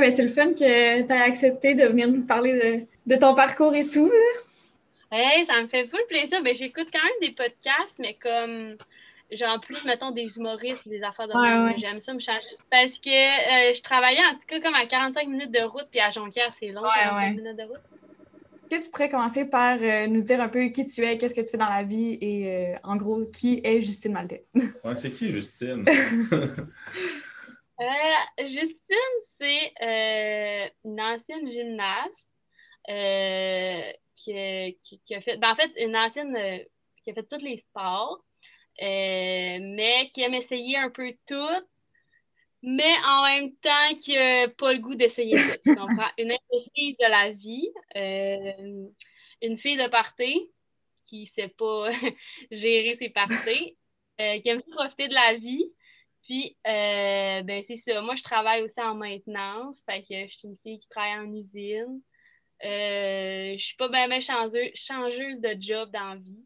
Ben, c'est le fun que tu aies accepté de venir nous parler de, ton parcours et tout. Hey, ça me fait full plaisir. Ben, J'écoute quand même des podcasts, mais comme genre plus, mettons, des humoristes, des affaires de ouais, J'aime ça me changer. Parce que euh, je travaillais en tout cas comme à 45 minutes de route, puis à Jonquière, c'est long, 45 minutes de route. Est-ce que tu pourrais commencer par euh, nous dire un peu qui tu es, qu'est-ce que tu fais dans la vie et euh, en gros, qui est Justine Maltais? ouais, c'est qui Justine? Justine, c'est une ancienne gymnaste qui, qui, a fait, ben, en fait, une ancienne qui a fait tous les sports. Euh, mais qui aime essayer un peu tout, mais en même temps qui n'a pas le goût d'essayer tout. Tu comprends? Une indécise de la vie, euh, une fille de party qui ne sait pas gérer ses parties, euh, qui aime profiter de la vie. Puis, ben, c'est ça. Moi, je travaille aussi en maintenance. Fait que je suis une fille qui travaille en usine. je suis pas bien changeuse, changeuse de job dans la vie.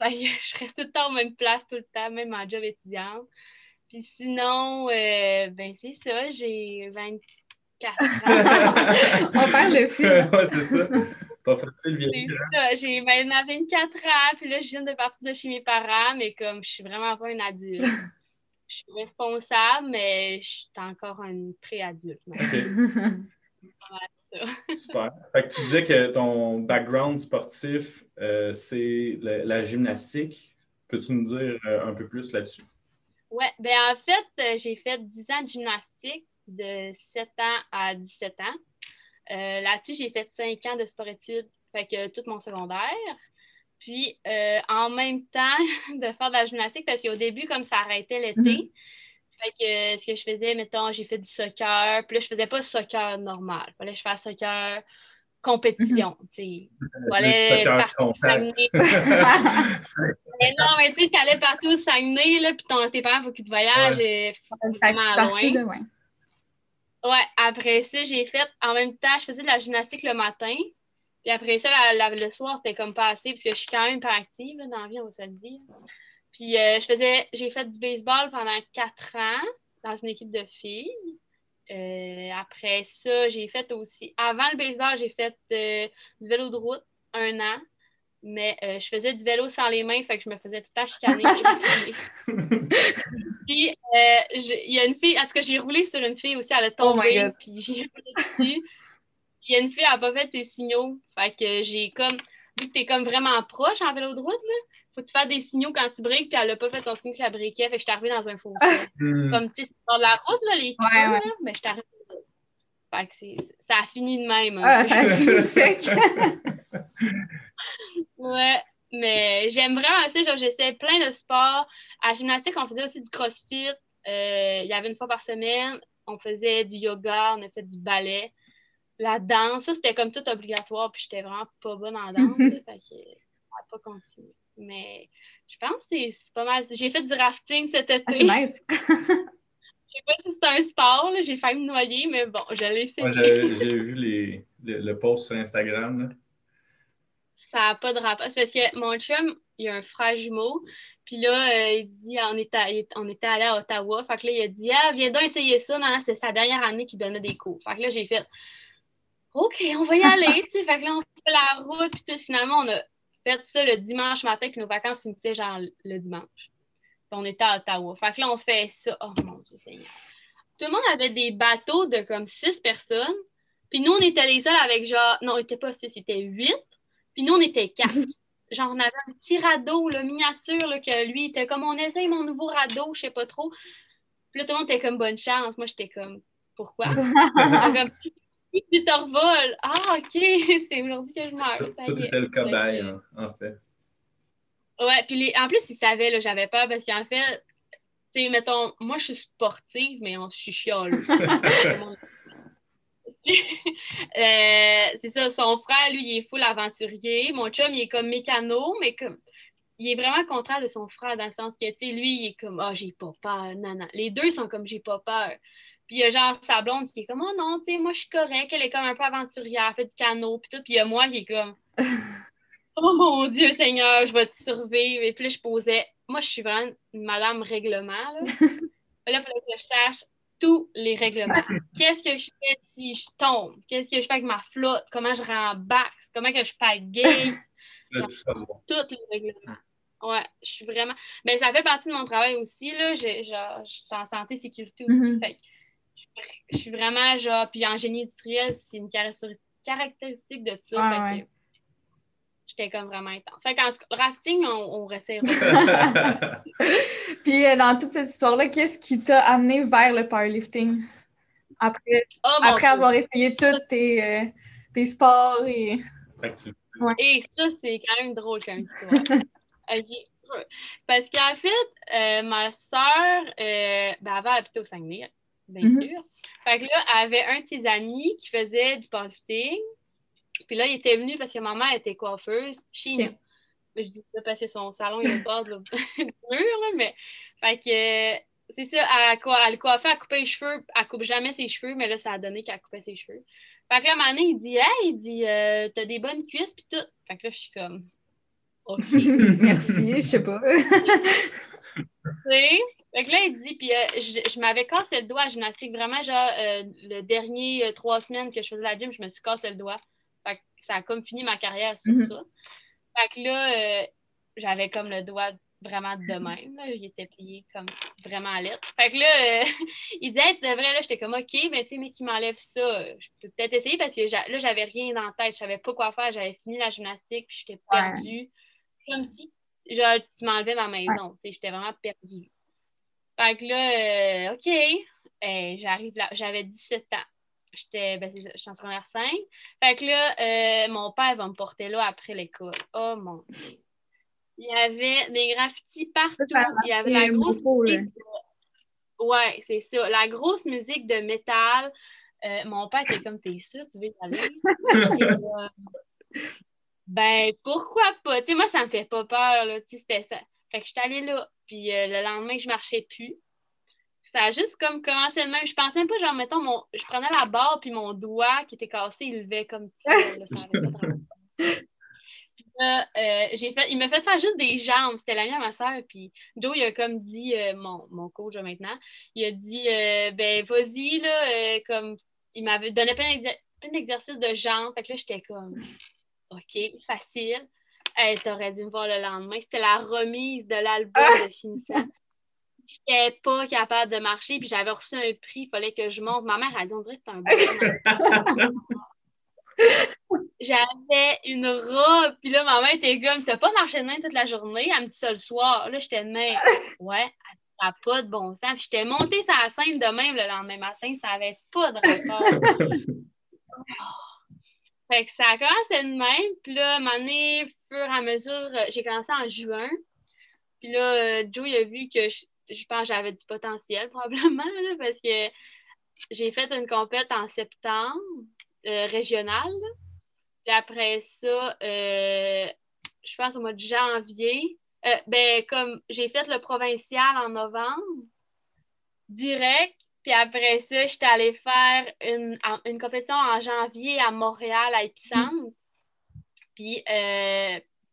je reste tout le temps en même place, tout le temps, même en job étudiant. Puis sinon, euh, ben c'est ça, j'ai 24 ans. On parle de film. ouais, c'est ça. Pas facile, bien. ça, j'ai maintenant 24 ans, puis là, je viens de partir de chez mes parents, mais comme je suis vraiment pas une adulte. Je suis responsable, mais je suis encore un pré-adulte. Super. Fait que tu disais que ton background sportif, euh, c'est la, gymnastique. Peux-tu nous dire euh, un peu plus là-dessus? Oui, ben en fait, euh, j'ai fait 10 ans de gymnastique de 7 ans à 17 ans. Là-dessus, j'ai fait 5 ans de sport-études, fait que tout mon secondaire. Puis, en même temps de faire de la gymnastique, parce qu'au début, comme ça arrêtait l'été. Fait que ce que je faisais, mettons, j'ai fait du soccer. Puis là, je faisais pas soccer normal. Fallait que je fasse soccer compétition. Tu sais. Fallait partout Saguenay. mais non, mais tu sais, t'allais partout au Saguenay, là, puis ton, tes parents, faut qu'ils te voyagent ouais. vraiment loin. Ouais, après ça, j'ai fait, en même temps, je faisais de la gymnastique le matin. Puis après ça, le soir, c'était comme pas assez, parce que je suis quand même pas active là, dans la vie, on va se le dire. Puis euh, je faisais, j'ai fait du baseball pendant quatre ans dans une équipe de filles. Euh, après ça, j'ai fait aussi, avant le baseball, j'ai fait euh, du vélo de route un an, mais je faisais du vélo sans les mains, fait que je me faisais tout à chicaner. puis il y a une fille, en tout cas, j'ai roulé sur une fille aussi, elle a oh tombé, puis j'ai roulé Il y a une fille, elle n'a pas fait ses signaux, fait que j'ai comme, vu que t'es comme vraiment proche en vélo de route, là, faut que tu fasses des signaux quand tu briques, puis elle n'a pas fait son signe que la briquait, fait que je suis arrivée dans un fossé. Hmm. Comme, tu sais, c'est sur la route, là, les ouais, ouais. mais je suis arrivée. Fait que ça a fini de même. Ah, ça a fini sec. ouais, mais j'aime vraiment ça. Genre, j'essaie plein de sports. À la gymnastique, on faisait aussi du crossfit. Euh, il y avait une fois par semaine. On faisait du yoga, on a fait du ballet. La danse, ça, c'était comme tout obligatoire, puis j'étais vraiment pas bonne en danse. fait que ça n'a pas continué. Mais je pense que c'est pas mal. J'ai fait du rafting cet été. Ah, c'est nice. Je sais pas si c'est un sport, j'ai failli me noyer, mais bon, je l'ai fait. j'ai vu les, le, post sur Instagram. Ça n'a pas de rapport. C'est parce que mon chum, il a un frère jumeau. Puis là, euh, il dit, on était, on était allé à Ottawa. Fait que là, il a dit, ah, viens donc essayer ça. Non, c'est sa dernière année qu'il donnait des cours. Fait que là, j'ai fait, OK, on va y aller. fait que là, on fait la route. Puis tout, finalement, on a fait ça le dimanche matin, puis nos vacances finissaient genre le dimanche. Puis on était à Ottawa. Fait que là, on fait ça. Oh mon Dieu Seigneur. Tout le monde avait des bateaux de comme six personnes. Puis nous, on était les seuls avec genre. Non, on n'était pas six, c'était huit. Puis nous, on était quatre. genre, on avait un petit radeau, le miniature, là, que lui, était comme on essaye mon nouveau radeau, je sais pas trop. Puis là, tout le monde était comme bonne chance. Moi, j'étais comme pourquoi? tu te Ah, OK, c'est aujourd'hui que je meurs. Tout, était le cobaye, hein, en fait. Ouais, puis en plus, ils savaient, là, j'avais peur parce qu'en fait, tu sais, mettons, moi, je suis sportive, mais on, je suis. Euh, c'est ça, son frère, lui, il est full aventurier. Mon chum, il est comme mécano, mais comme il est vraiment contraire de son frère dans le sens que, tu sais, lui, il est comme, ah, oh, j'ai pas peur. Non, non. Les deux sont comme, j'ai pas peur. Puis il y a genre sa blonde qui est comme, oh non, tu sais, moi je suis correcte, elle est comme un peu aventurière, elle fait du canot, puis tout. Puis il y a moi qui est comme, oh mon Dieu Seigneur, je vais te survivre. Et puis là, je posais, moi je suis vraiment une madame règlement. Là, là il fallait que je sache tous les règlements. Qu'est-ce que je fais si je tombe? Qu'est-ce que je fais avec ma flotte? Comment je rembarque? Comment que je pagaye? Tous les règlements. Ouais, je suis vraiment. Mais ça fait partie de mon travail aussi. Là. Genre, je suis en santé sécurité aussi. Mm-hmm. fait je suis vraiment genre. Puis en génie industriel, c'est une caractéristique de ça. fait j'étais comme vraiment intense. Fait qu'en rafting, on, on resserre. Puis euh, dans toute cette histoire-là, qu'est-ce qui t'a amené vers le powerlifting? Après, oh, après avoir essayé tous tes, euh, tes, sports et. Et ça, c'est quand même drôle comme histoire. OK. Parce qu'en fait, euh, ma soeur, ben, elle avait habité au Saguenay, bien mm-hmm. sûr. Fait que là, elle avait un de ses amis qui faisait du powerlifting. Puis là, il était venu parce que maman était coiffeuse chez nous. Je dis pas parce que son salon il est bord de mur, mais. Fait que. C'est ça, elle, elle coiffait, elle coupait les cheveux. Elle coupe jamais ses cheveux, mais là, ça a donné qu'elle coupait ses cheveux. Fait que là, un il dit Hey, il dit euh, T'as des bonnes cuisses, puis tout. Fait que là, je suis comme. Merci, je sais pas. Fait que là, il dit, puis euh, je, je m'avais cassé le doigt à gymnastique, vraiment, genre, euh, le dernier trois semaines que je faisais la gym, je me suis cassé le doigt. Fait que ça a comme fini ma carrière sur mhm. ça. Fait que là, euh, j'avais comme le doigt vraiment de même. Là. Il était plié comme vraiment à l'aide. Fait que là, euh, il disait, c'est vrai, là, j'étais comme OK, mais tu sais, mais qui m'enlève ça, je peux peut-être essayer parce que là, j'avais rien dans la tête. Je savais pas quoi faire. J'avais fini la gymnastique, puis j'étais perdue. Comme si genre, tu m'enlevais ma maison. sais J'étais vraiment perdue. Fait que là, euh, OK, j'arrive là, j'avais 17 ans. J'étais ben, en secondaire 5. Fait que là, euh, mon père va me porter là après l'école. Oh mon Dieu. Il y avait des graffitis partout. Il y avait la grosse musique. Ouais, c'est ça. La grosse musique de métal. Euh, mon père était comme T'es sûr, tu veux y aller? ben, pourquoi pas? Tu sais, moi, ça me fait pas peur. Là. C'était ça. Fait que je suis allée là. Puis euh, le lendemain, je marchais plus. Ça a juste comme commencé de même. Je pensais même pas, genre, mettons, mon... je prenais la barre, puis mon doigt qui était cassé, il levait comme ça. Là, ça euh, j'ai fait, il m'a fait faire juste des jambes. C'était la mienne, ma soeur. Puis Joe, il a comme dit, euh, mon, mon, coach maintenant, il a dit, euh, ben, vas-y, là, comme, il m'avait donné plein d'exercices de jambes. Fait que là, j'étais comme, OK, facile. Hey, T'aurais dû me voir le lendemain. C'était la remise de l'album de finissant. J'étais pas capable de marcher, puis j'avais reçu un prix, il fallait que je monte. Ma mère a dit On dirait que t'es un bon J'avais une robe, puis là, ma mère était comme T'as pas marché de main toute la journée, elle me dit ça le soir. Là, j'étais de main. Ouais, t'as pas de bon sens. Puis j'étais montée sur la scène de même le lendemain matin, ça avait pas de rapport. Fait ça a commencé de même, puis là, à un moment fur et à mesure, j'ai commencé en juin. Puis là, euh, Joe, il a vu que je, je pense que j'avais du potentiel probablement, parce que j'ai fait une compète en septembre euh, régionale. Puis après ça, euh, je pense au mois de janvier, euh, ben, comme j'ai fait le provincial en novembre, direct. Puis après ça, j'étais allée faire une, une, compétition en janvier à Montréal, à Épicentre. Puis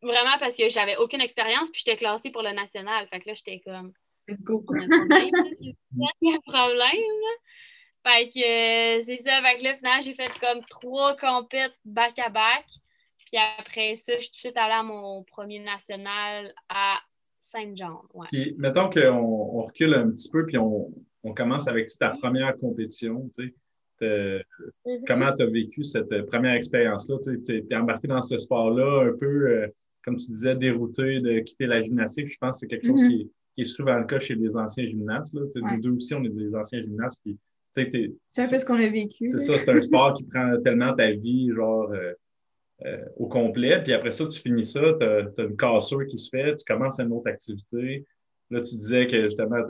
vraiment parce que j'avais aucune expérience, puis j'étais classée pour le national. Fait que là, j'étais comme, il y a un problème. Fait que euh, c'est ça. Fait que là, finalement, j'ai fait comme trois compètes back-à-back. Puis après ça, je suis allée à mon premier national à Saint-Jean. Ouais. mettons qu'on on recule un petit peu, puis on, on commence avec ta première compétition. Tu sais. Mm-hmm. Comment tu as vécu cette première expérience-là? Tu es, embarqué dans ce sport-là un peu, euh, comme tu disais, dérouté de quitter la gymnastique. Je pense que c'est quelque chose mm-hmm. qui est qui est souvent le cas chez les anciens gymnastes. Là. Nous deux aussi, on est des anciens gymnastes. c'est un peu ce qu'on a vécu. C'est ça, c'est un sport qui prend tellement ta vie, genre, euh, euh, au complet. Puis après ça, tu finis ça, tu as, une cassure qui se fait, tu commences une autre activité. Là, tu disais que justement,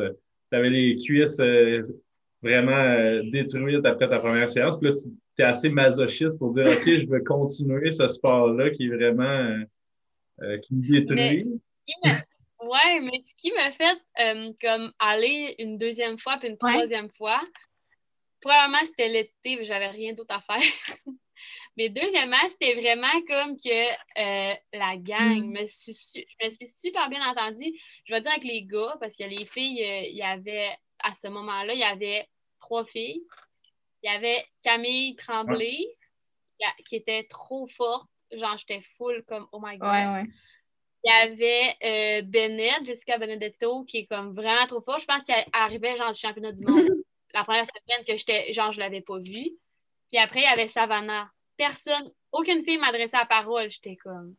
tu avais les cuisses euh, vraiment détruites après ta première séance. Puis là, tu es assez masochiste pour dire, OK, je veux continuer ce sport-là qui est vraiment, qui me détruit. Ouais, mais ce qui m'a fait euh, comme aller une deuxième fois puis une troisième fois, premièrement, c'était l'été, j'avais rien d'autre à faire. mais deuxièmement, c'était vraiment comme que euh, la gang, mm. me suis, je me suis super bien entendue. Je vais dire avec les gars, parce que les filles, euh, il y avait, à ce moment-là, il y avait trois filles. Il y avait Camille Tremblay, qui était trop forte. Genre, j'étais full comme, oh my god. Ouais, ouais. Il y avait euh, Bennett, Jessica Benedetto, qui est comme vraiment trop forte. Je pense qu'elle arrivait genre du championnat du monde la première semaine que j'étais, genre, je l'avais pas vue. Puis après, il y avait Savannah. Personne, aucune fille m'adressait la parole. J'étais comme,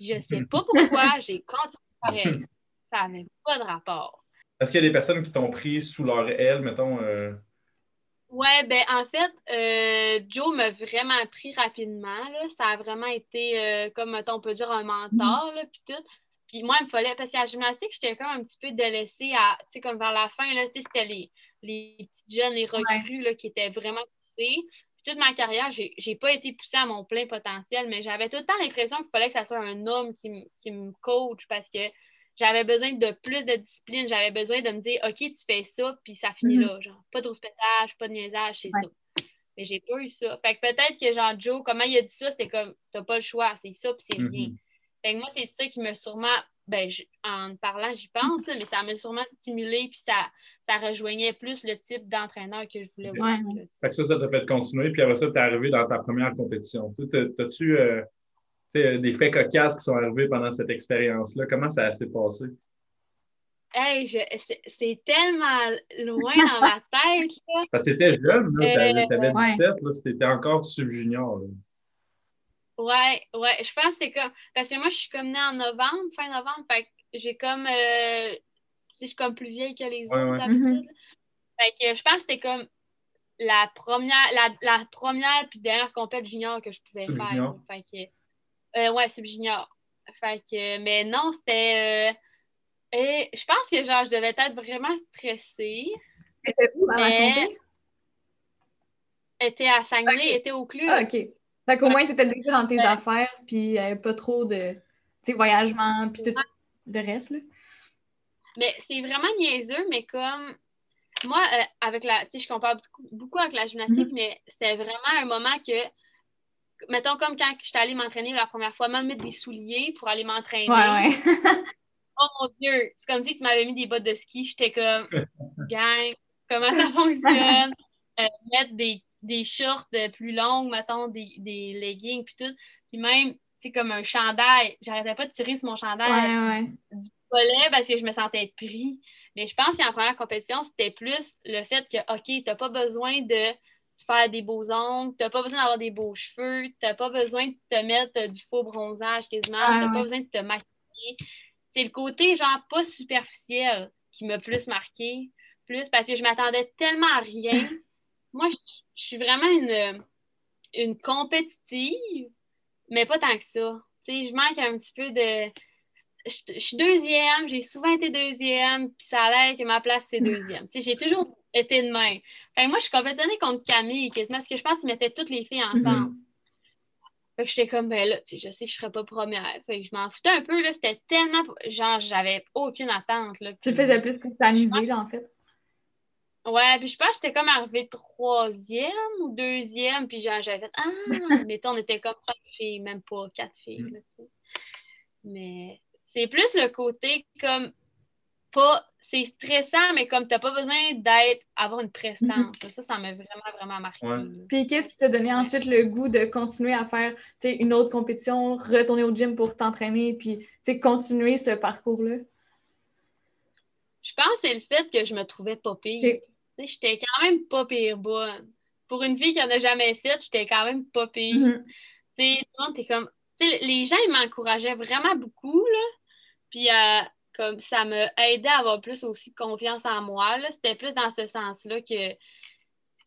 je sais pas pourquoi, j'ai continué pareil. Ça n'avait pas de rapport. Est-ce qu'il y a des personnes qui t'ont pris sous leur aile, mettons? Euh... Ouais, ben en fait, euh, Joe m'a vraiment pris rapidement. Là. Ça a vraiment été, euh, comme on peut dire, un mentor, là, puis tout. Puis moi, il me fallait, parce qu'à la gymnastique, j'étais comme un petit peu délaissée à, tu sais, comme vers la fin, là, c'était les, les petites jeunes, les recrues, là, qui étaient vraiment poussées. Toute ma carrière, j'ai, j'ai pas été poussée à mon plein potentiel, mais j'avais tout le temps l'impression qu'il fallait que ça soit un homme qui, qui me coach parce que j'avais besoin de plus de discipline. J'avais besoin de me dire, OK, tu fais ça, puis ça finit mhm. là. Genre, pas de rouspétage, pas de niaisage, c'est ça. Mais j'ai pas eu ça. Fait que peut-être que, genre, Joe, comment il a dit ça, c'était comme, t'as pas le choix, c'est ça, puis c'est mhm. rien. Fait que moi, c'est ça qui m'a sûrement, ben, en parlant, j'y pense, mais ça m'a sûrement stimulé, puis ça, ça rejoignait plus le type d'entraîneur que je voulais aussi. Fait que ça, ça t'a fait continuer, puis après ça, t'es arrivé dans ta première compétition. T'as-tu. Euh, des faits cocasses qui sont arrivés pendant cette expérience-là? Comment ça s'est passé? Hey, c'est tellement loin dans ma tête. Là. Parce que c'était jeune, tu avais, 17, c'était encore sub-junior. Ouais, ouais, je pense que c'est comme. Parce que moi, je suis comme née en novembre, fin novembre, fait que j'ai comme. Euh, je suis comme plus vieille que les autres d'habitude. Fait que je pense que c'était comme la première, la, la première puis dernière compète junior que je pouvais faire. Fait que, euh, ouais, c'est junior. Fait que, mais non, c'était. Euh, et je pense que genre, je devais être vraiment stressée. Était où dans la Était à Saguenay, était au club. Ah, OK. Fait qu'au moins, tu étais déjà dans tes affaires, puis euh, pas trop de voyagement, puis tout le reste. Là. Mais c'est vraiment niaiseux, mais comme moi, euh, avec la. Tu sais, je compare beaucoup, beaucoup, avec la gymnastique, mm-hmm. mais c'est vraiment un moment que mettons comme quand je suis allée m'entraîner la première fois, même mettre des souliers pour aller m'entraîner. Ouais, ouais. oh mon Dieu! C'est comme si tu m'avais mis des bottes de ski. J'étais comme, gang, comment ça fonctionne? Euh, mettre des, des shorts plus longs, mettons, des, des leggings, puis tout. Puis même, c'est comme un chandail. J'arrêtais pas de tirer sur mon chandail du collet parce que je me sentais pris. Mais je pense qu'en première compétition, c'était plus le fait que, OK, tu n'as pas besoin de faire des beaux ongles, t'as pas besoin d'avoir des beaux cheveux, t'as pas besoin de te mettre euh, du faux bronzage quasiment, t'as pas besoin de te maquiller. C'est le côté genre pas superficiel qui m'a plus marqué, plus parce que je m'attendais tellement à rien. Moi, je, suis vraiment une, une compétitive, mais pas tant que ça. sais, je manque un petit peu de. Je, suis deuxième, j'ai souvent été deuxième, puis ça a l'air que ma place, c'est deuxième. j'ai toujours était de main. moi, je suis compétitionnée contre Camille, parce que je pense qu'ils mettaient toutes les filles ensemble. Mm Fait que j'étais comme, ben là, tu sais, je sais que je serais pas première. Fait que je m'en foutais un peu, là. C'était tellement. Genre, j'avais aucune attente, là. Tu le faisais plus pour t'amuser, là, en fait? Ouais, puis je pense que j'étais comme arrivée troisième ou deuxième, puis genre, j'avais fait, ah, mais on était comme cinq filles, même pas quatre filles, là, Mais c'est plus le côté comme pas c'est stressant, mais comme tu n'as pas besoin d'être, avoir une prestance. Mhm. Ça, ça m'a vraiment, vraiment marqué. Puis qu'est-ce qui t'a donné ensuite le goût de continuer à faire une autre compétition, retourner au gym pour t'entraîner, puis continuer ce parcours-là? Je pense que c'est le fait que je me trouvais pas pire. J'étais quand même pas pire bonne. Pour une fille qui n'en a jamais fait, j'étais quand même pas pire. Mm comme... les gens, ils m'encourageaient vraiment beaucoup, là. Puis, euh, comme ça m'a aidé à avoir plus aussi confiance en moi. C'était plus dans ce sens-là que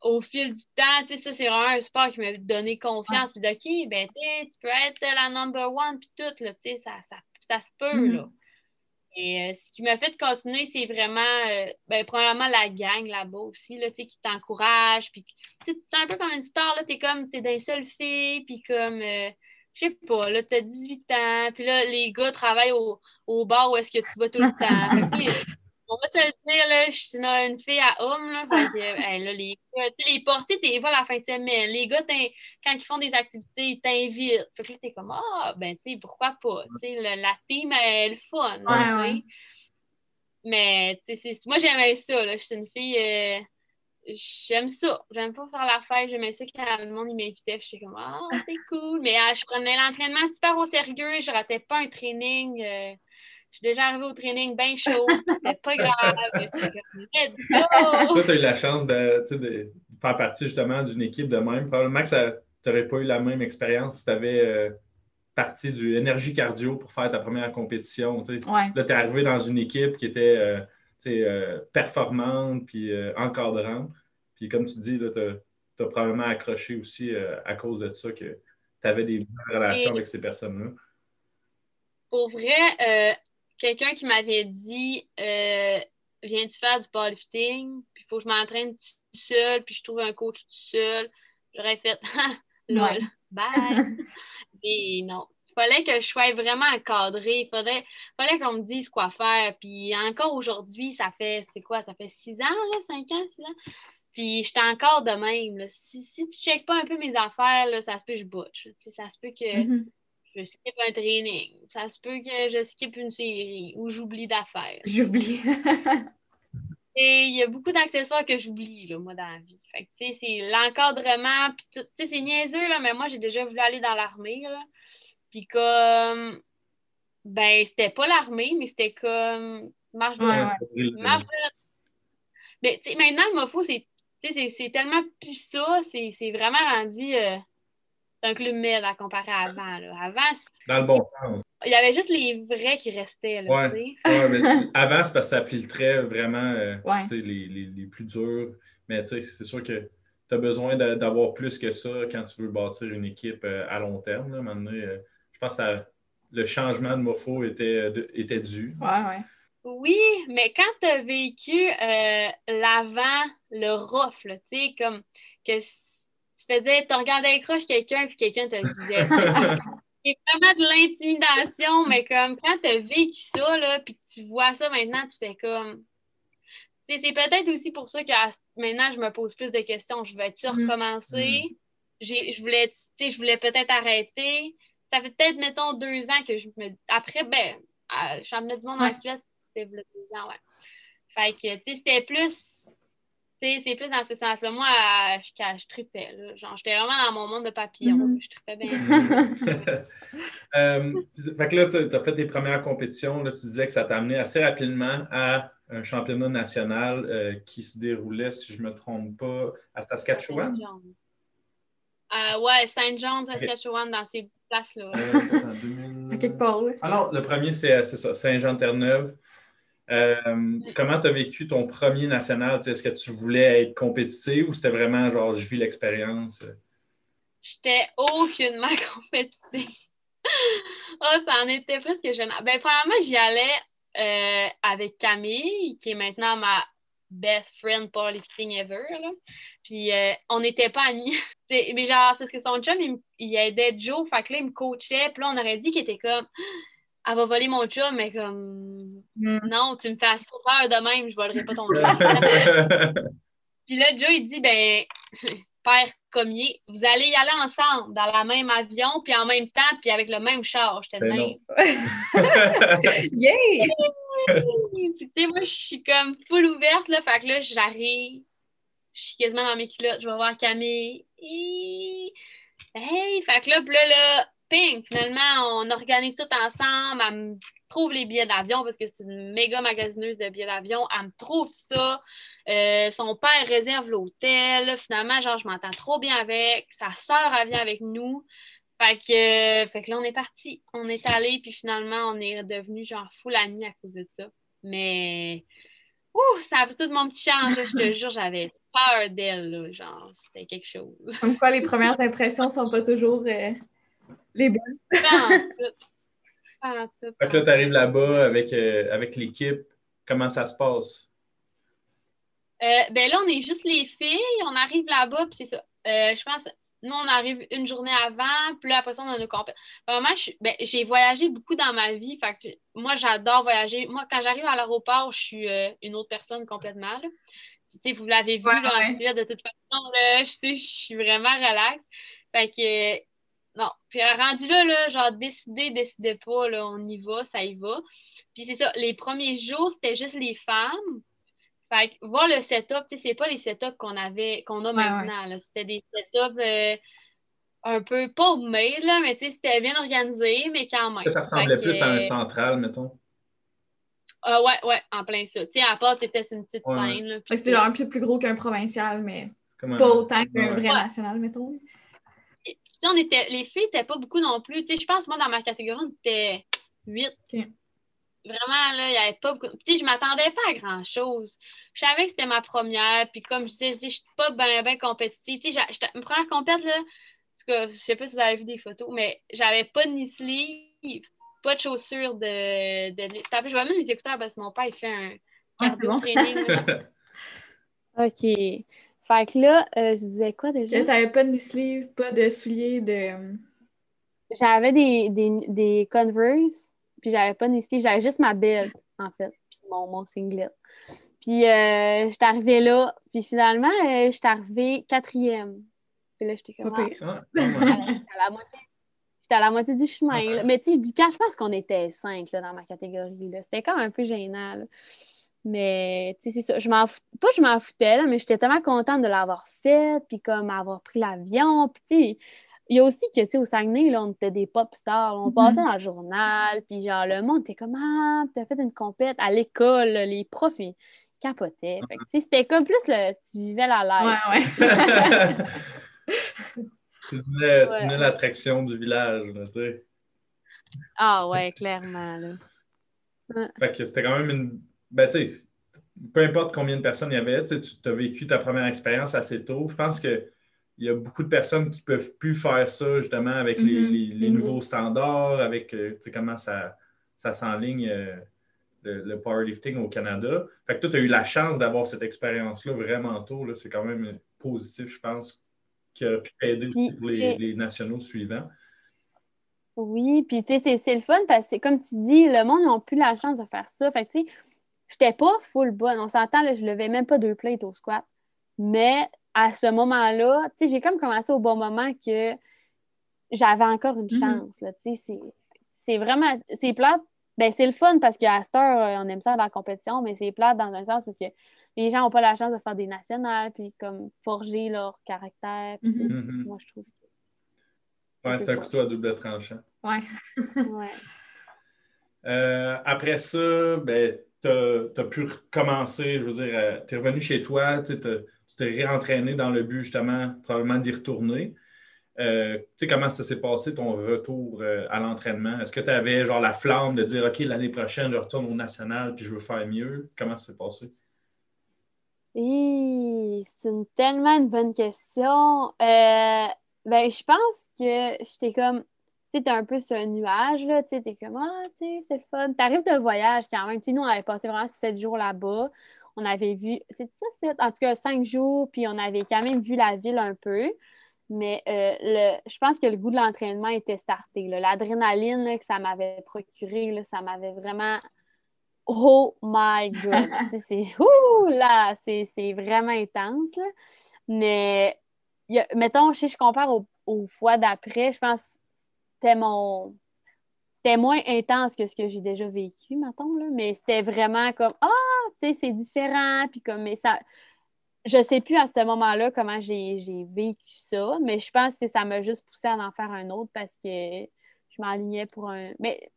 au fil du temps, ça, c'est vraiment un sport qui m'a donné confiance. Puis OK, ben, tu peux être la number one, puis tout, là, ça, ça, ça, se peut, mm-hmm. là. Et euh, ce qui m'a fait continuer, c'est vraiment, euh, ben, probablement la gang là-bas aussi, là, qui t'encourage. Puis, c'est un peu comme une star, là, t'es comme, t'es d'un seul fille, puis comme, euh, je sais pas, là, t'as 18 ans, puis là, les gars travaillent au, au bar où est-ce que tu vas tout le temps. On va te le dire, là, je suis une fille à homme, là, là, les gars, les portiers, t'es pas la fin de semaine. Les gars, quand ils font des activités, ils t'invitent. Fait que là, t'es comme, ah, ben, tu sais, pourquoi pas? Tu sais, la team, elle est le fun. Ouais, ouais. Mais, tu sais, moi, j'aimais ça, là. Je suis une fille... Euh, j'aime ça. J'aime pas faire la fête. J'aimais ça quand le monde m'invitait. J'étais comme, ah, c'est cool. Mais ah, je prenais l'entraînement super au sérieux. Je ratais pas un training. Euh, je suis déjà arrivée au training bien chaud. C'était pas grave. Toi, tu as eu la chance de, de, faire partie justement d'une équipe de même. Probablement que tu n'aurais pas eu la même expérience si tu avais euh, parti du énergie cardio pour faire ta première compétition. Là, tu es arrivé dans une équipe qui était. Euh, euh, performante puis encadrante. Puis comme tu dis, tu as, probablement accroché aussi à cause de ça que tu avais des bonnes relations avec ces personnes-là. Pour vrai, quelqu'un qui m'avait dit Viens-tu faire du powerlifting? Puis il faut que je m'entraîne tout seul, puis je trouve un coach tout seul. J'aurais fait lol, bye. Et non, fallait que je sois vraiment encadrée. Il fallait, fallait qu'on me dise quoi faire. Puis encore aujourd'hui, ça fait, c'est quoi, ça fait six ans, là, cinq ans, six ans? Puis j'étais encore de même. Si, si tu ne checkes pas un peu mes affaires, là, ça se peut que je butch. Ça se peut que mm-hmm. Je skip un training. Ça se peut que je skip une série ou j'oublie d'affaires. J'oublie. Et il y a beaucoup d'accessoires que j'oublie, là, moi, dans la vie. Fait que, tu sais, c'est l'encadrement, puis tout. Tu sais, c'est niaiseux, là, mais moi, j'ai déjà voulu aller dans l'armée, là. Puis comme, ben, c'était pas l'armée, mais c'était comme marche de. Marche Mais maintenant, le mofo, c'est c'est tellement plus ça, c'est vraiment rendu. Euh, c'est un club med à comparer à avant. Là. Avant, dans le bon sens. Il y avait juste les vrais qui restaient. Là, ouais. ouais mais avant, c'est parce que ça filtrait vraiment euh, les, les, les, plus durs. Mais c'est sûr que tu as besoin d'avoir plus que ça quand tu veux bâtir une équipe euh, à long terme. Là. Maintenant, je pense que le changement de MOFO était, était dû. Oui, mais quand tu as vécu euh, l'avant, le rough, tu sais, comme que tu faisais, tu regardais croche quelqu'un puis quelqu'un te le disait. c'est vraiment de l'intimidation, mais comme quand tu as vécu ça, là, puis que tu vois ça maintenant, tu fais comme. C'est peut-être aussi pour ça que maintenant, je me pose plus de questions. Je vais-tu mm-hmm. recommencer? Mm. Je voulais, je voulais peut-être arrêter ça fait peut-être, mettons, deux ans que je me. Après, ben, je suis amenée du monde en Suède, c'était deux ans, ouais. Fait que, tu sais, c'était plus. C'est plus dans ce sens-là. Moi, je, je tripais, là. Genre, j'étais vraiment dans mon monde de papillons. Mm-hmm. Je tripais bien. euh, fait que là, tu as fait tes premières compétitions. Là, tu disais que ça t'a amené assez rapidement à un championnat national euh, qui se déroulait, si je ne me trompe pas, à Saskatchewan? Euh, ouais, Saint-Jean, Saskatchewan, dans ces place-là. à quelque part, là. Ah non, le premier, c'est ça, Saint-Jean-Terre-Neuve. Euh, comment tu as vécu ton premier national? Est-ce que tu voulais être compétitive ou c'était vraiment genre je vis l'expérience? J'étais aucunement compétitive. oh, ça en était presque gênant. Ben, premièrement, j'y allais euh, avec Camille, qui est maintenant ma best friend powerlifting ever. Là. Puis euh, on n'était pas amis. mais genre, parce que son chum, il, aidait Joe, fait que là, il me coachait. Puis là, on aurait dit qu'il était comme Elle va voler mon chum, mais comme mm. Non, tu me fais assez peur de même, je volerai pas ton chum. Puis là, Joe, il dit Ben, père commier, vous allez y aller ensemble dans la même avion, puis en même temps, puis avec le même char. J'étais de ben même. yeah! tu sais, moi, je suis comme full ouverte, là. Fait que là, j'arrive, je suis quasiment dans mes culottes, je vais voir Camille. Hey! Fait que là, là, là, ping! Finalement, on organise tout ensemble. Elle me trouve les billets d'avion parce que c'est une méga magasineuse de billets d'avion. Elle me trouve ça. Euh, son père réserve l'hôtel. Finalement, genre, je m'entends trop bien avec. Sa sœur, elle vient avec nous. Fait que, fait que là, on est parti. On est allé, puis finalement, on est devenu genre full amis à cause de ça. Mais, ouh, ça a tout mon petit change. je te jure, j'avais peur d'elle, genre, c'était quelque chose. Comme quoi, les premières impressions sont pas toujours euh, les bonnes. fait que là, tu arrives là-bas avec, euh, avec l'équipe. Comment ça se passe? Euh, ben là, on est juste les filles. On arrive là-bas, puis c'est ça. je pense nous, on arrive une journée avant, puis là, après ça, on a nos compétences. Vraiment, ben, j'ai voyagé beaucoup dans ma vie. Fait moi, j'adore voyager. Moi, quand j'arrive à l'aéroport, je suis euh, une autre personne complètement. vous l'avez vu là, de toute façon, je, suis vraiment relax. Fait que, non. Puis rendu là, là genre, décider, décider pas, là, on y va, ça y va. Puis c'est ça, les premiers jours, c'était juste les femmes. Fait que voir le setup, tu sais, c'est pas les setups qu'on avait, qu'on a maintenant. C'était des setups euh, un peu pas mail, là, mais tu sais, c'était bien organisé, mais quand même. Ça ressemblait plus à un central, mettons. Euh, ouais, ouais, en plein ça. Tu sais, à part, t'étais sur une petite scène. C'était genre un peu plus gros qu'un provincial, mais pas autant qu'un vrai national, mettons. On était, les filles n'étaient pas beaucoup non plus. Tu sais, je pense, moi, dans ma catégorie, on était 8. Vraiment, là, il n'y avait pas beaucoup. Tu sais, je m'attendais pas à grand-chose. Je savais que c'était ma première, puis comme je disais, je suis pas bien ben compétitive. Tu sais, ma première compète, là, en tout cas, je sais pas si vous avez vu des photos, mais j'avais pas de knee pas de chaussures de. de... Je vois même mes écouteurs parce que mon père, il fait un cardio training. OK. Fait que là, euh, je disais quoi déjà? T'avais pas de sleeve, pas de souliers de. J'avais des, des, des Converse, puis j'avais pas de sleeve, j'avais juste ma belle, en fait, puis mon, mon singlet. Puis euh, j'étais arrivée là, puis finalement, euh, j'étais arrivée quatrième. Puis là, j'étais comme. Ah, à la moitié J'étais à la moitié du chemin. Mais tu sais, je dis quand je pense qu'on était cinq là, dans ma catégorie. C'était quand même un peu gênant. Mais tu sais, c'est ça. Je m'en Pas je m'en foutais, mais j'étais tellement contente de l'avoir fait, puis comme avoir pris l'avion. Puis tu sais, il y a aussi que, tu sais, au Saguenay, là, on était des pop stars. On passait mm-hmm. dans le journal, puis genre, le monde était comme Ah, t'as fait une compète à l'école, les profs, ils capotaient. Fait que, tu sais, c'était comme plus le, tu vivais la life. Ouais, ouais. Tu venais, l'attraction du village, tu sais. Ah ouais, clairement. Là. Fait que c'était quand même une. Ben, tu sais, peu importe combien de personnes il y avait, tu as vécu ta première expérience assez tôt. Je pense qu'il y a beaucoup de personnes qui ne peuvent plus faire ça justement avec les, mm-hmm. Mm-hmm. nouveaux standards, avec euh, comment ça, ça s'enligne euh, le, powerlifting au Canada. Fait que toi, tu as eu la chance d'avoir cette expérience-là vraiment tôt. C'est quand même positif, je pense, qui a pu aider pour les, nationaux suivants. Oui, puis tu sais, c'est le fun parce que comme tu dis, le monde n'a plus la chance de faire ça. Fait tu sais, j'étais pas full bonne. On s'entend, je levais même pas deux plates au squat. Mais à ce moment-là, tu sais, j'ai comme commencé au bon moment que j'avais encore une mm-hmm. chance. Tu sais, c'est vraiment, c'est plate. Ben, c'est le fun parce qu'à cette heure, on aime ça dans la compétition, mais c'est plate dans un sens parce que les gens n'ont pas la chance de faire des nationales, puis comme forger leur caractère. Mhm. Mhm. Moi, je trouve que. Ouais, c'est un couteau à double tranchant. Ouais. ouais. Euh, après ça, ben, tu as, pu recommencer, je veux dire, euh, tu es revenu chez toi, tu t'es réentraîné dans le but justement, probablement d'y retourner. Euh, tu sais, comment ça s'est passé ton retour à l'entraînement? Est-ce que tu avais genre la flamme de dire OK, l'année prochaine, je retourne au national puis je veux faire mieux? Comment ça s'est passé? c'est une tellement une bonne question. Euh, ben, je pense que j'étais comme, tu sais, un peu sur un nuage, là, tu sais, t'es comme, ah, tu sais, c'est le fun. T'arrives de voyage quand même. Tu sais, nous, on avait passé vraiment sept jours là-bas. On avait vu, c'est ça, sept? En tout cas, cinq jours, puis on avait quand même vu la ville un peu. Mais euh, le, je pense que le goût de l'entraînement était starté. L'adrénaline que ça m'avait procuré, là, ça m'avait vraiment Oh my God! c'est là, c'est vraiment intense. Là. Mais mettons, si je compare aux, fois d'après, je pense c'était mon. C'était moins intense que ce que j'ai déjà vécu, mettons, là, mais c'était vraiment comme Ah, tu sais, c'est différent, puis comme, mais ça. Je sais plus à ce moment-là comment j'ai vécu ça, mais je pense que ça m'a juste poussé à en faire un autre parce que je m'alignais pour un. Mais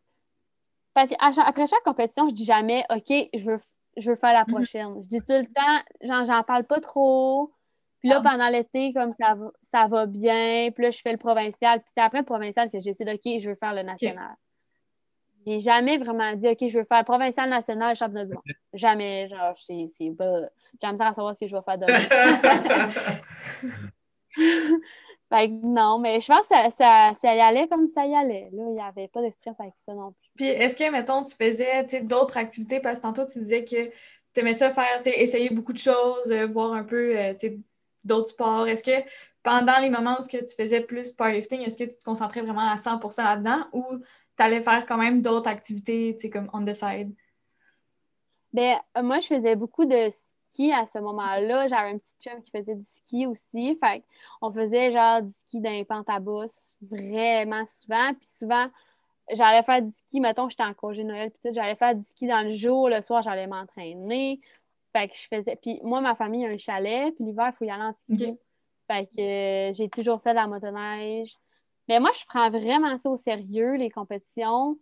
parce qu'après chaque compétition, je dis jamais, OK, je veux, je veux faire la mhm. prochaine. Je dis tout le temps, j'en parle pas trop. Puis là, ah. pendant l'été, comme ça va, ça va bien, puis là, je fais le provincial. Puis c'est après le provincial que j'essaie OK, je veux faire le national. J'ai jamais vraiment dit, OK, je veux faire le provincial, national, championnat du monde. Jamais, genre, c'est pas. J'aime à savoir ce que je vais faire demain. Fait non, mais je pense que ça, ça, y allait comme ça y allait. Là, il n'y avait pas de stress avec ça non plus. Puis est-ce que, mettons, tu faisais d'autres activités? Parce que tantôt tu disais que tu aimais ça faire, essayer beaucoup de choses, euh, voir un peu euh, d'autres sports? Est-ce que pendant les moments où tu faisais plus powerlifting, est-ce que tu te concentrais vraiment à 100% là-dedans ou tu allais faire quand même d'autres activités comme on the side? Ben, moi, je faisais beaucoup de à ce moment-là. J'avais un petit chum qui faisait du ski aussi. Fait on faisait genre du ski dans les vraiment souvent. Puis souvent, j'allais faire du ski, mettons, j'étais en congé Noël, puis tout, j'allais faire du ski dans le jour, le soir, j'allais m'entraîner. Fait que je faisais. Puis moi, ma famille a un chalet, puis l'hiver, il faut y aller en ski. Fait que euh, j'ai toujours fait de la motoneige. Mais moi, je prends vraiment ça au sérieux, les compétitions.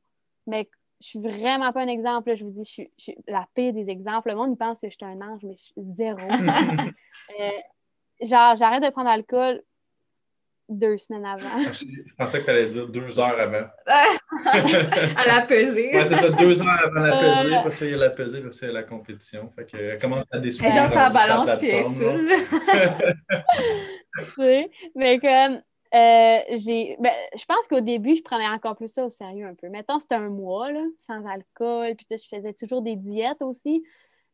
Mais je suis vraiment pas un exemple. là. Je vous dis, je suis, je suis la pire des exemples. Le monde, il pense que je suis un ange, mais je suis zéro. Euh, genre, j'arrête de prendre l'alcool deux semaines avant. Je pensais que tu allais dire deux heures avant. à la pesée. Ouais, c'est ça, deux heures avant la pesée, Euh. parce qu'il y a la pesée, parce qu'il y a la compétition. Fait que, elle commence à déçoir. Et genre, ça balance, puis elle. Mais comme, euh, j'ai. Ben, je pense qu'au début, je prenais encore plus ça au sérieux un peu. Mettons, c'était un mois, là, sans alcool, puis tu sais, je faisais toujours des diètes aussi.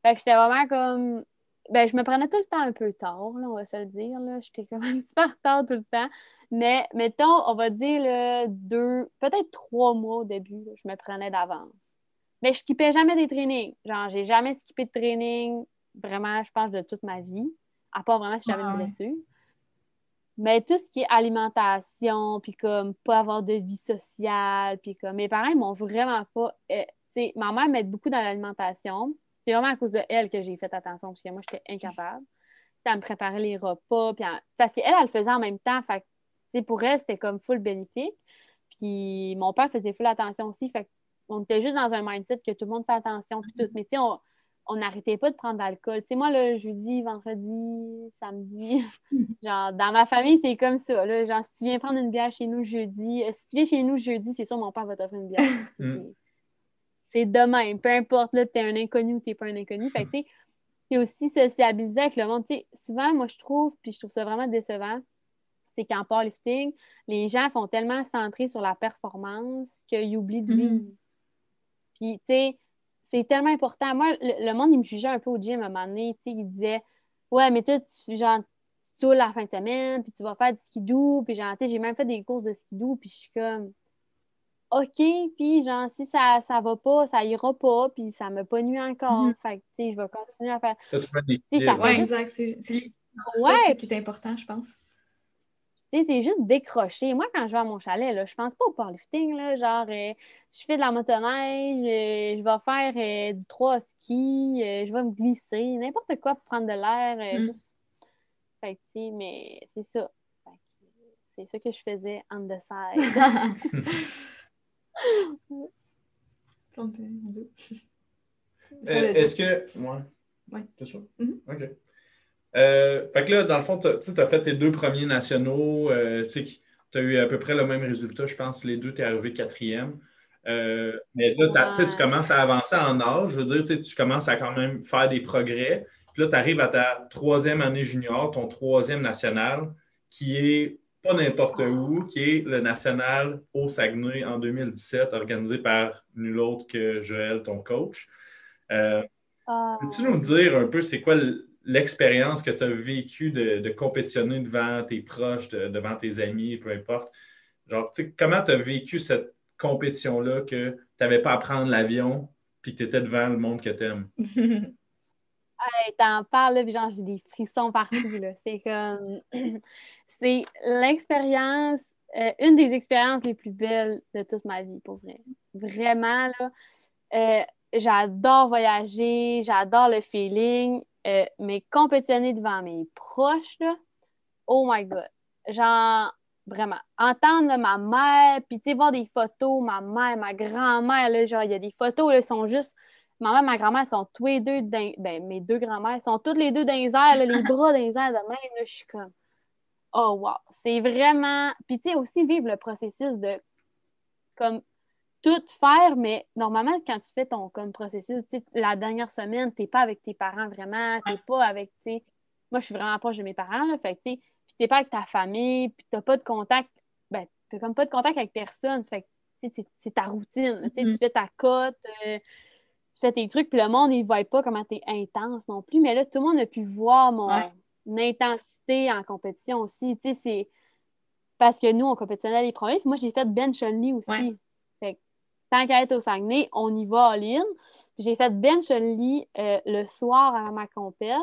Fait que j'étais vraiment comme. Ben, je me prenais tout le temps un peu tard, là, on va se le dire. Là. J'étais comme un petit peu en retard tout le temps. Mais mettons, on va dire là, deux, peut-être trois mois au début, là, je me prenais d'avance. Mais je skippais jamais des trainings. Genre, j'ai jamais skippé de training, vraiment, je pense, de toute ma vie. À part vraiment si j'avais Ah une ouais. blessure. Mais tout ce qui est alimentation, puis comme pas avoir de vie sociale, puis comme mes parents, ils m'ont vraiment pas. euh, tu sais, ma mère m'aide beaucoup dans l'alimentation. C'est vraiment à cause de elle que j'ai fait attention, parce que moi, j'étais incapable. Elle me préparait les repas, puis en- parce qu'elle, elle le faisait en même temps. Fait pour elle, c'était comme full bénéfique. Puis mon père faisait full attention aussi. Fait qu'on était juste dans un mindset que tout le monde fait attention, puis tout. Mais tu sais, on on n'arrêtait pas de prendre de l'alcool. Tu sais, moi, le jeudi, vendredi, samedi, genre, dans ma famille, c'est comme ça. Là. Genre, si tu viens prendre une bière chez nous jeudi, euh, si tu viens chez nous jeudi, c'est sûr, mon père va t'offrir une bière. C'est- de même. Peu importe, là, t'es un inconnu ou t'es pas un inconnu. Fait que, c'est aussi sociabiliser avec le monde. Tu sais, souvent, moi, je trouve, puis je trouve ça vraiment décevant, c'est qu'en powerlifting, les gens sont tellement centrés sur la performance qu'ils oublient de vivre. Puis, tu sais, c'est tellement important. Moi, le, le monde, il me jugeait un peu au gym à un moment donné. Tu sais, il disait Ouais, mais toi, tu, genre, tu la fin de semaine, puis tu vas faire du skidoo. Puis, genre, tu sais, j'ai même fait des courses de skidoo, puis je suis comme OK, puis, genre, si ça, ça va pas, ça ira pas, puis ça me pas nuit encore. Mhm. Fait que, tu sais, je vais continuer à faire. Ça, ça Ouais, juste- exact. C'est Ouais, qui est important, je pense. Tu sais, c'est juste décrocher. Moi, quand je vais à mon chalet, là, je pense pas au powerlifting. Là, genre, euh, je fais de la motoneige, euh, je vais faire euh, du 3 ski, euh, je vais me glisser, n'importe quoi pour prendre de l'air. euh, Mm. juste... Fait que, tu sais, mais c'est ça. Fait que, C'est ça que je faisais on the side. Plante, euh. Euh, Est-ce que. Ouais. Ouais. T'es sûr? Mhm. OK. Euh, fait que là, dans le fond, tu as fait tes deux premiers nationaux. euh, tu as eu à peu près le même résultat. Je pense les deux, tu es arrivé quatrième. Euh, mais là, tu commences à avancer en âge. Je veux dire, tu commences à quand même faire des progrès. Puis là, tu arrives à ta troisième année junior, ton troisième national, qui est pas n'importe où, qui est le national au Saguenay en 2017, organisé par nul autre que Joël, ton coach. Euh, Ah. Peux-tu nous dire un peu c'est quoi l'expérience que tu as vécue de, de compétitionner devant tes proches, de- devant tes amis, peu importe? Genre, tu sais, comment tu as vécu cette compétition-là que tu n'avais pas à prendre l'avion puis que tu étais devant le monde que tu aimes? Hey, t'en parles, là, puis genre, j'ai des frissons partout, là. C'est comme... c'est l'expérience, euh, une des expériences les plus belles de toute ma vie, pour vrai. Vraiment, là. Euh, j'adore voyager, j'adore le feeling, euh, mais compétitionner devant mes proches, là, oh my God. Genre, vraiment, entendre ma mère, puis tu sais, voir des photos, ma mère, ma grand-mère, là, genre, il y a des photos, là, sont juste ma mère ma grand-mère sont tous les deux, ben, mes deux grand-mères sont toutes les deux dans les airs, là, les bras dans les airs de même. Là, je suis comme, oh wow, c'est vraiment. Puis tu sais, aussi vivre le processus de, comme, tout faire, mais normalement, quand tu fais ton comme processus, tu sais, la dernière semaine, t'es pas avec tes parents vraiment, t'es pas avec, tu sais, moi, je suis vraiment proche de mes parents, là, fait que, tu puis t'es pas avec ta famille, puis t'as pas de contact, ben, t'as comme pas de contact avec personne, fait que, c'est- ta routine, tu Mhm. tu fais ta cote, euh, tu fais tes trucs, puis le monde, il ne voit pas comment tu es intense non plus. Mais là, tout le monde a pu voir mon Ouais. Intensité en compétition aussi. Tu sais, c'est parce que nous, on compétitionnait les premiers. Puis moi, j'ai fait bench only aussi. Ouais. Fait que, tant qu'à être au Saguenay, on y va all-in. Puis j'ai fait bench only euh, le soir avant ma compète.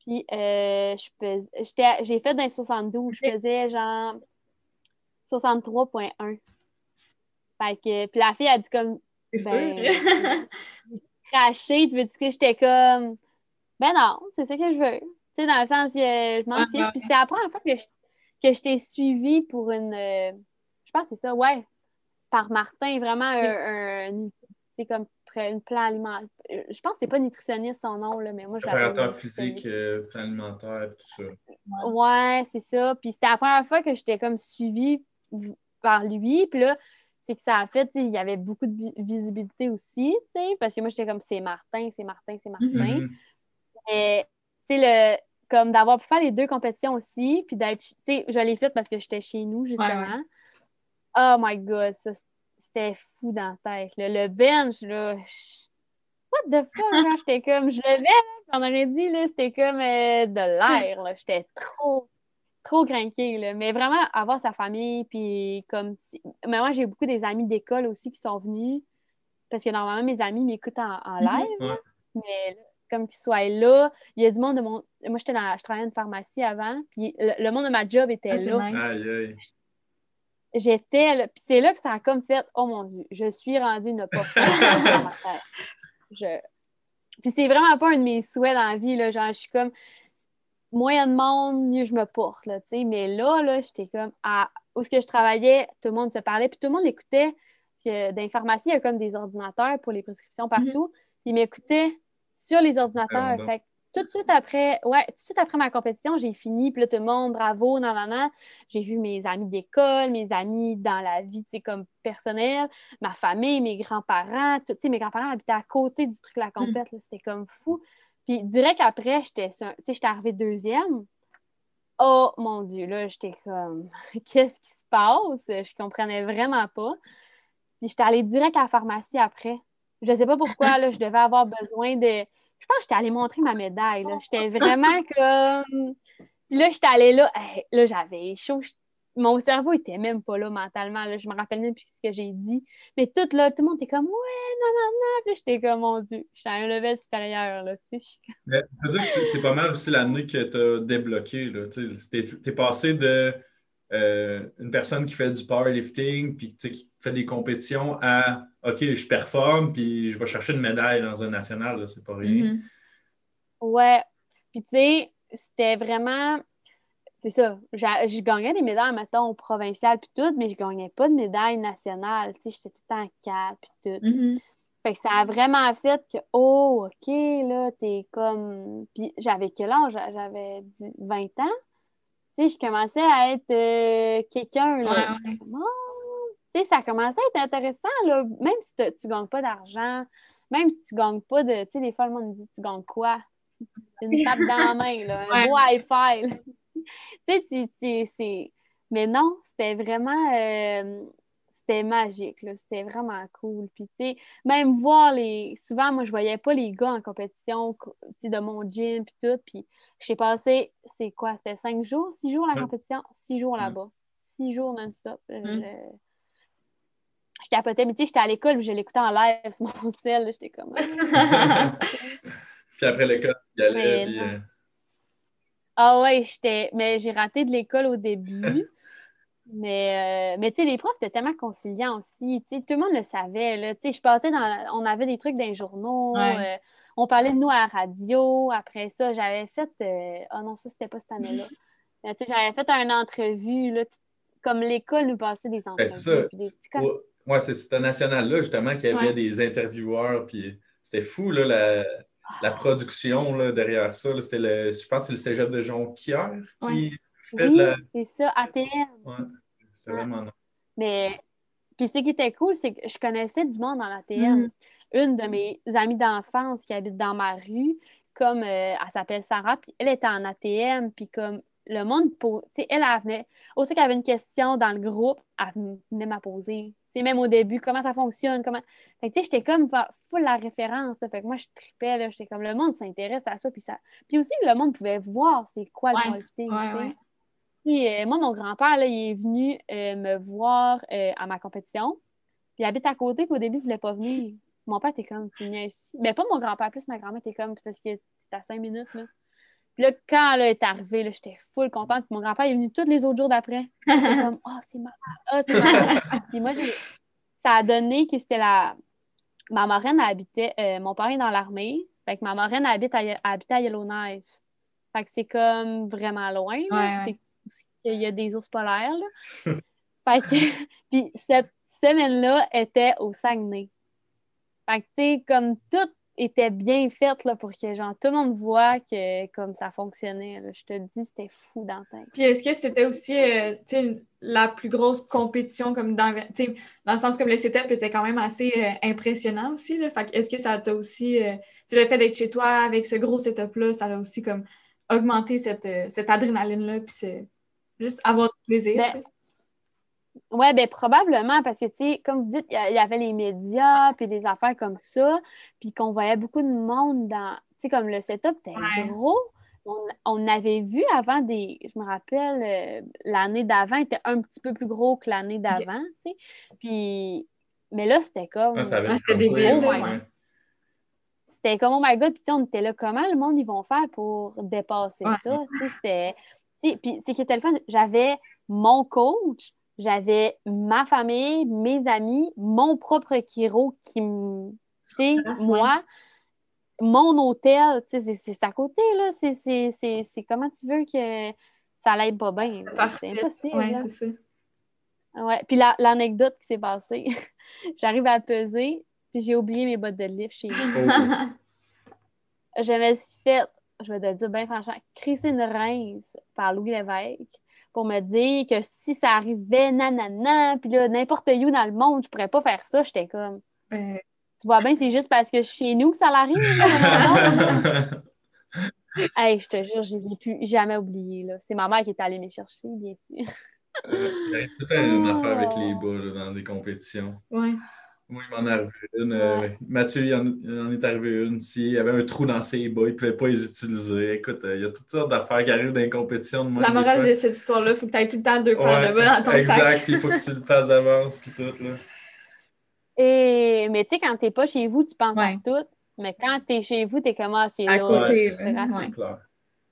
Puis euh, j'ai fait dans les 72. Je pesais genre 63,1. Fait que, puis la fille a dit comme Ben, craché, tu veux dire que j'étais comme Ben non, c'est ça que je veux. Tu sais, dans le sens que je m'en Ah, fiche. ah, Puis c'était la première fois que je, que je t'ai suivi pour une. euh, je pense que c'est ça, ouais. Par Martin, vraiment un. un- c'est comme une plan alimentaire. Je pense que c'est pas nutritionniste son nom, là, mais moi je l'appelle. Préparateur physique, euh, plan alimentaire, tout ça. Ouais, c'est ça. Puis c'était la première fois que j'étais comme suivie par lui. Puis là, c'est que ça a fait, il y avait beaucoup de vi- visibilité aussi, tu sais, parce que moi, j'étais comme, c'est Martin, c'est Martin, c'est Martin. Mais, tu sais, le, comme d'avoir pu faire les deux compétitions aussi, puis d'être, tu sais, je l'ai fait parce que j'étais chez nous, justement. Oh my God, ça, c'était fou dans la tête. là. Le bench, là, je- what the fuck, genre, j'étais comme, je levais, là, on aurait dit, là, c'était comme euh, de l'air, là. J'étais trop, trop craquée, là. Mais vraiment, avoir sa famille, puis comme, si- mais moi, j'ai beaucoup des amis d'école aussi qui sont venus, parce que normalement, mes amis m'écoutent en, en Mhm. live, Ouais. mais là, comme qu'ils soient là, il y a du monde de mon... Moi, j'étais dans... je travaillais dans une pharmacie avant, puis le, le monde de ma job était Ah, là. nice. Aïe, aïe. J'étais là. Puis c'est là que ça a comme fait Oh mon Dieu, je suis rendue une pas folle dans ma tête. Je... Puis c'est vraiment pas un de mes souhaits dans la vie. Là. Genre, je suis comme moins de monde, mieux je me porte. Là, tu sais. mais là, là, j'étais comme à où est-ce que je travaillais, tout le monde se parlait, puis tout le monde l'écoutait. Parce que dans les pharmacies, il y a comme des ordinateurs pour les prescriptions partout. Ils m'écoutaient sur les ordinateurs. Bon. Fait que tout de suite après, ouais, tout de suite après ma compétition, j'ai fini, puis là, tout le monde, bravo, nan, nan, nan. J'ai vu mes amis d'école, mes amis dans la vie, tu sais, comme personnelle, ma famille, mes grands-parents, tout, tu sais, mes grands-parents habitaient à côté du truc La Compète, là, c'était comme fou. Puis direct après, j'étais, tu sais, j'étais arrivée deuxième. Oh mon Dieu, là, j'étais comme, qu'est-ce qui se passe? Je comprenais vraiment pas. Puis j'étais allée direct à la pharmacie après. Je sais pas pourquoi, là, je devais avoir besoin de. Je pense que j'étais allée montrer ma médaille. J'étais vraiment comme. Puis là, j'étais allée là. Hey, là, j'avais chaud. Mon cerveau était même pas là mentalement. Là. Je me rappelle même plus ce que j'ai dit. Mais tout là, tout le monde était comme Ouais, non, non, non. Puis là, j'étais comme mon Dieu. J'étais à un level supérieur. Là. C'est pas mal aussi l'année que tu as débloqué. là. Tu T'es t'es passé de euh, une personne qui fait du powerlifting puis qui fait des compétitions à OK, je performe puis je vais chercher une médaille dans un national, là, c'est pas rien. Mhm. Ouais. Puis, tu sais, c'était vraiment. C'est ça. Je gagnais des médailles, mettons, au provincial, puis tout, mais je gagnais pas de médaille nationale. Tu sais, j'étais tout le temps en 4, puis tout. Mhm. Fait que ça a vraiment fait que, oh, OK, là, t'es comme. Puis j'avais quel âge? J'avais 10 20 ans? Tu sais, je commençais à être euh, quelqu'un, là. Ouais, ouais. oh! Sais, ça commençait à être intéressant, là. Même si tu gagnes pas d'argent, même si tu gagnes pas de. Tu sais, des fois, le monde me dit, tu gagnes quoi? Une tape dans la main, là. Un Ouais. beau high-five. tu sais, c'est. Mais non, c'était vraiment. euh, c'était magique, là. C'était vraiment cool. Puis, tu sais, même voir les. Souvent, moi, je voyais pas les gars en compétition, co- tu sais, de mon gym, puis tout. Puis, j'ai passé, c'est quoi? C'était cinq jours, six jours la compétition, six jours là-bas. Six jours non-stop. Euh, Mm. Je, je capotais, mais tu sais, j'étais à l'école, puis je l'écoutais en live sur mon sel. J'étais comme. Puis après l'école, tu y allais. Mais puis, non. euh, Ah ouais, j'étais. Mais j'ai raté de l'école au début. mais euh, mais tu sais, les profs étaient tellement conciliants aussi. Tu sais, tout le monde le savait. Là. Tu sais, je passais dans. On avait des trucs dans les journaux. Ouais. euh, on parlait de nous à la radio. Après ça, j'avais fait. euh, Ah non, ça, c'était pas cette année-là. Sais, j'avais fait une entrevue. Là, comme l'école nous passait des ben, entrevues. c'est ça. ouais, c'est ce national-là, justement, qu'il y avait Ouais. des intervieweurs. Puis c'était fou, là, la, la production là, derrière ça. là. C'était le, je pense que c'est le cégep de Jonquière qui Ouais. fait de Oui, la. c'est ça, ATM. Ouais, c'est vraiment. Mais, puis ce qui était cool, c'est que je connaissais du monde dans l'ATM. Une de mes amies d'enfance qui habite dans ma rue, comme euh, elle s'appelle Sarah, puis elle était en ATM, puis comme le monde, tu sais, elle, elle venait, aussi qu'elle avait une question dans le groupe, elle venait m'a poser. Sais, même au début, comment ça fonctionne, comment. Fait tu sais, j'étais comme full la référence, là. Fait que moi, je tripais, là. J'étais comme, le monde s'intéresse à ça, puis ça. Puis aussi, le monde pouvait voir c'est quoi le Ouais, powerlifting, ouais. Puis, euh, moi, mon grand-père, là, il est venu euh, me voir à ma compétition. Puis il habite à côté, puis au début, il voulait pas venir. Mon père était comme, tu viens ici. Ben, pas mon grand-père, plus ma grand-mère était comme, parce que c'était à cinq minutes, là. Puis là, quand elle est arrivée, là, j'étais full contente. Puis mon grand-père est venu tous les autres jours d'après. J'étais comme, oh, c'est malade, oh, c'est malade. Puis moi, ça a donné que c'était la. Ma marraine habitait, euh, mon père est dans l'armée, Fait que ma marraine habite à, habite à Yellowknife. Fait que c'est comme vraiment loin. Ouais, ouais. C'est c'est qu'il y a des ours polaires. Là. fait que, puis cette semaine-là était au Saguenay. Fait que, tu sais, comme tout était bien fait là, pour que genre, tout le monde voit que comme ça fonctionnait. là. Je te dis, c'était fou dans tête. Puis est-ce que c'était aussi euh, la plus grosse compétition comme dans, dans le sens comme le setup était quand même assez euh, impressionnant aussi. Là. Fait que est-ce que ça t'a aussi, euh, le fait d'être chez toi avec ce gros setup-là, ça a aussi comme augmenté cette, euh, cette adrénaline-là, puis c'est juste avoir du plaisir. Ben, Ouais, ben probablement, parce que, tu sais, comme vous dites, il y avait les médias, puis des affaires comme ça, puis qu'on voyait beaucoup de monde dans, tu sais, comme le setup était Ouais. gros. On, on avait vu avant des, je me rappelle, euh, l'année d'avant était un petit peu plus gros que l'année d'avant, tu sais. Puis, mais là, c'était comme, Ah, ça avait c'était débile, ouais, c'était comme, oh my god, puis tu sais, on était là, comment le monde, ils vont faire pour dépasser Ouais. ça, tu sais, c'était, tu sais, puis c'est qui était le fun, j'avais mon coach, j'avais ma famille, mes amis, mon propre chiro qui me, tu moi, mon hôtel, tu sais, c'est- à côté, là, c'est- comment tu veux que ça aille pas bien, c'est impossible, là. c'est ça. Ouais. Puis la- l'anecdote qui s'est passée, j'arrive à peser, puis j'ai oublié mes bottes de lift chez. Oh, je me suis fait, je vais te dire bien franchement, une rince par Louis Lévesque pour me dire que si ça arrivait, nanana, puis là, n'importe où dans le monde, je pourrais pas faire ça. J'étais comme, Ben, tu vois bien, c'est juste parce que chez nous que ça l'arrive. hey, je te jure, je les ai plus jamais oubliés. là. C'est ma mère qui est allée me chercher, bien sûr. Il y a tout une affaire avec les bas là, dans des compétitions. ouais. Moi, il m'en est arrivé une. euh, Mathieu, il en, il en est arrivé une. S'il y avait un trou dans ses bas, il ne pouvait pas les utiliser. Écoute, euh, il y a toutes sortes d'affaires qui arrivent dans les compétitions. de moi, La morale fois. de cette histoire-là, il faut que tu aies tout le temps deux paires de bas dans ton exact, sac. puis il faut que tu le fasses d'avance, puis tout. Là. Et, mais tu sais, quand t'es pas chez vous, tu penses Ouais. à tout. Mais quand t'es chez vous, t'es comme, ah, c'est À là. côté. C'est Ouais. clair.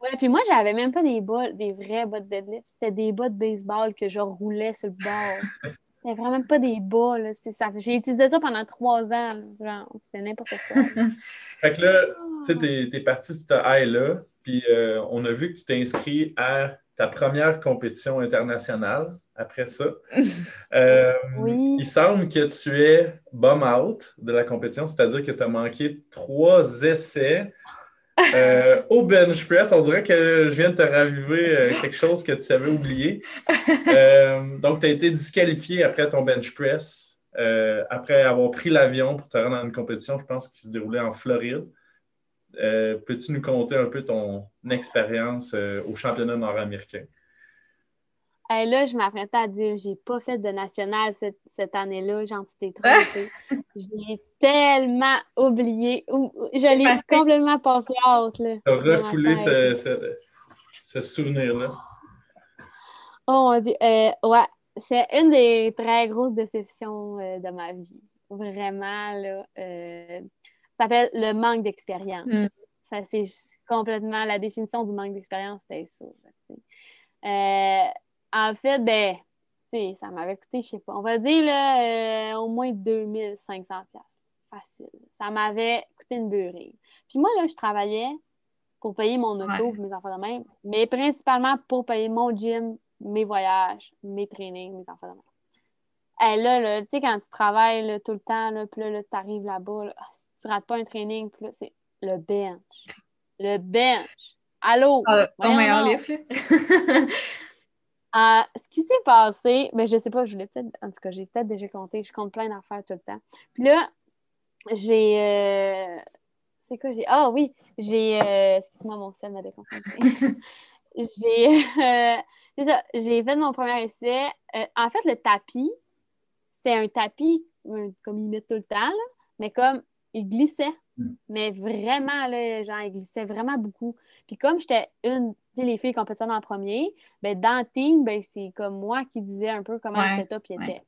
Ouais, puis moi, j'avais même pas des bas, des vrais bas de deadlift. C'était des bas de baseball que je roulais sur le bord. C'était vraiment pas des bas, là. C'est ça. J'ai utilisé ça pendant trois ans. là. Genre, c'était n'importe quoi. Fait que là, tu sais, t'es, t'es parti sur ce high-là, puis euh, on a vu que tu t'es inscrit à ta première compétition internationale après ça. Euh, Oui. Il semble que tu es bum out de la compétition, c'est-à-dire que tu as manqué trois essais euh, au bench press. On dirait que je viens de te raviver euh, quelque chose que tu avais oublié. Euh, donc, tu as été disqualifié après ton bench press, euh, après avoir pris l'avion pour te rendre dans une compétition, je pense, qui se déroulait en Floride. Peux-tu nous conter un peu ton expérience au championnat nord-américain? Et là, je m'apprêtais à dire, j'ai pas fait de national cette, cette année-là, j'en t'ai trompé. j'ai tellement oublié. ou- ou- Je l'ai Parce que- complètement passé. Tu ma refoulé tête. ce, ce- ce souvenir-là. Oh mon Dieu. Euh, ouais, c'est une des très grosses déceptions euh, de ma vie. Vraiment, là. euh, ça s'appelle le manque d'expérience. Mm. Ça, c'est complètement la définition du manque d'expérience, c'était ça. En fait, ben, tu sais, ça m'avait coûté, je sais pas, on va dire là, euh, au moins 2500 pièces Facile. Ça m'avait coûté une beurrée. Puis moi, là, je travaillais pour payer mon auto, Ouais. mes enfants de même, mais principalement pour payer mon gym, mes voyages, mes trainings, mes enfants de même. Et là, là, tu sais, quand tu travailles là, tout le temps, là, puis là, là tu arrives là-bas, là, ah, si tu rates pas un training, puis là, c'est le bench. Le bench. Allô? Ah, ton Voyons meilleur donc. livre, ce qui s'est passé, mais je sais pas, je voulais peut-être, en tout cas, j'ai peut-être déjà compté, je compte plein d'affaires tout le temps. Puis là, j'ai. euh, c'est quoi, j'ai. Ah oui, j'ai. euh, Excuse-moi, mon sel m'a déconcentré. j'ai. euh, c'est ça, j'ai fait mon premier essai. En fait, le tapis, c'est un tapis comme il met tout le temps, là, mais comme il glissait. Mm. Mais vraiment, là, genre, il glissait vraiment beaucoup. Puis comme j'étais une, tu sais, les filles compétitionnaient en premier, ben, dans le team, ben, c'est comme moi qui disais un peu comment Ouais, le setup ouais. était.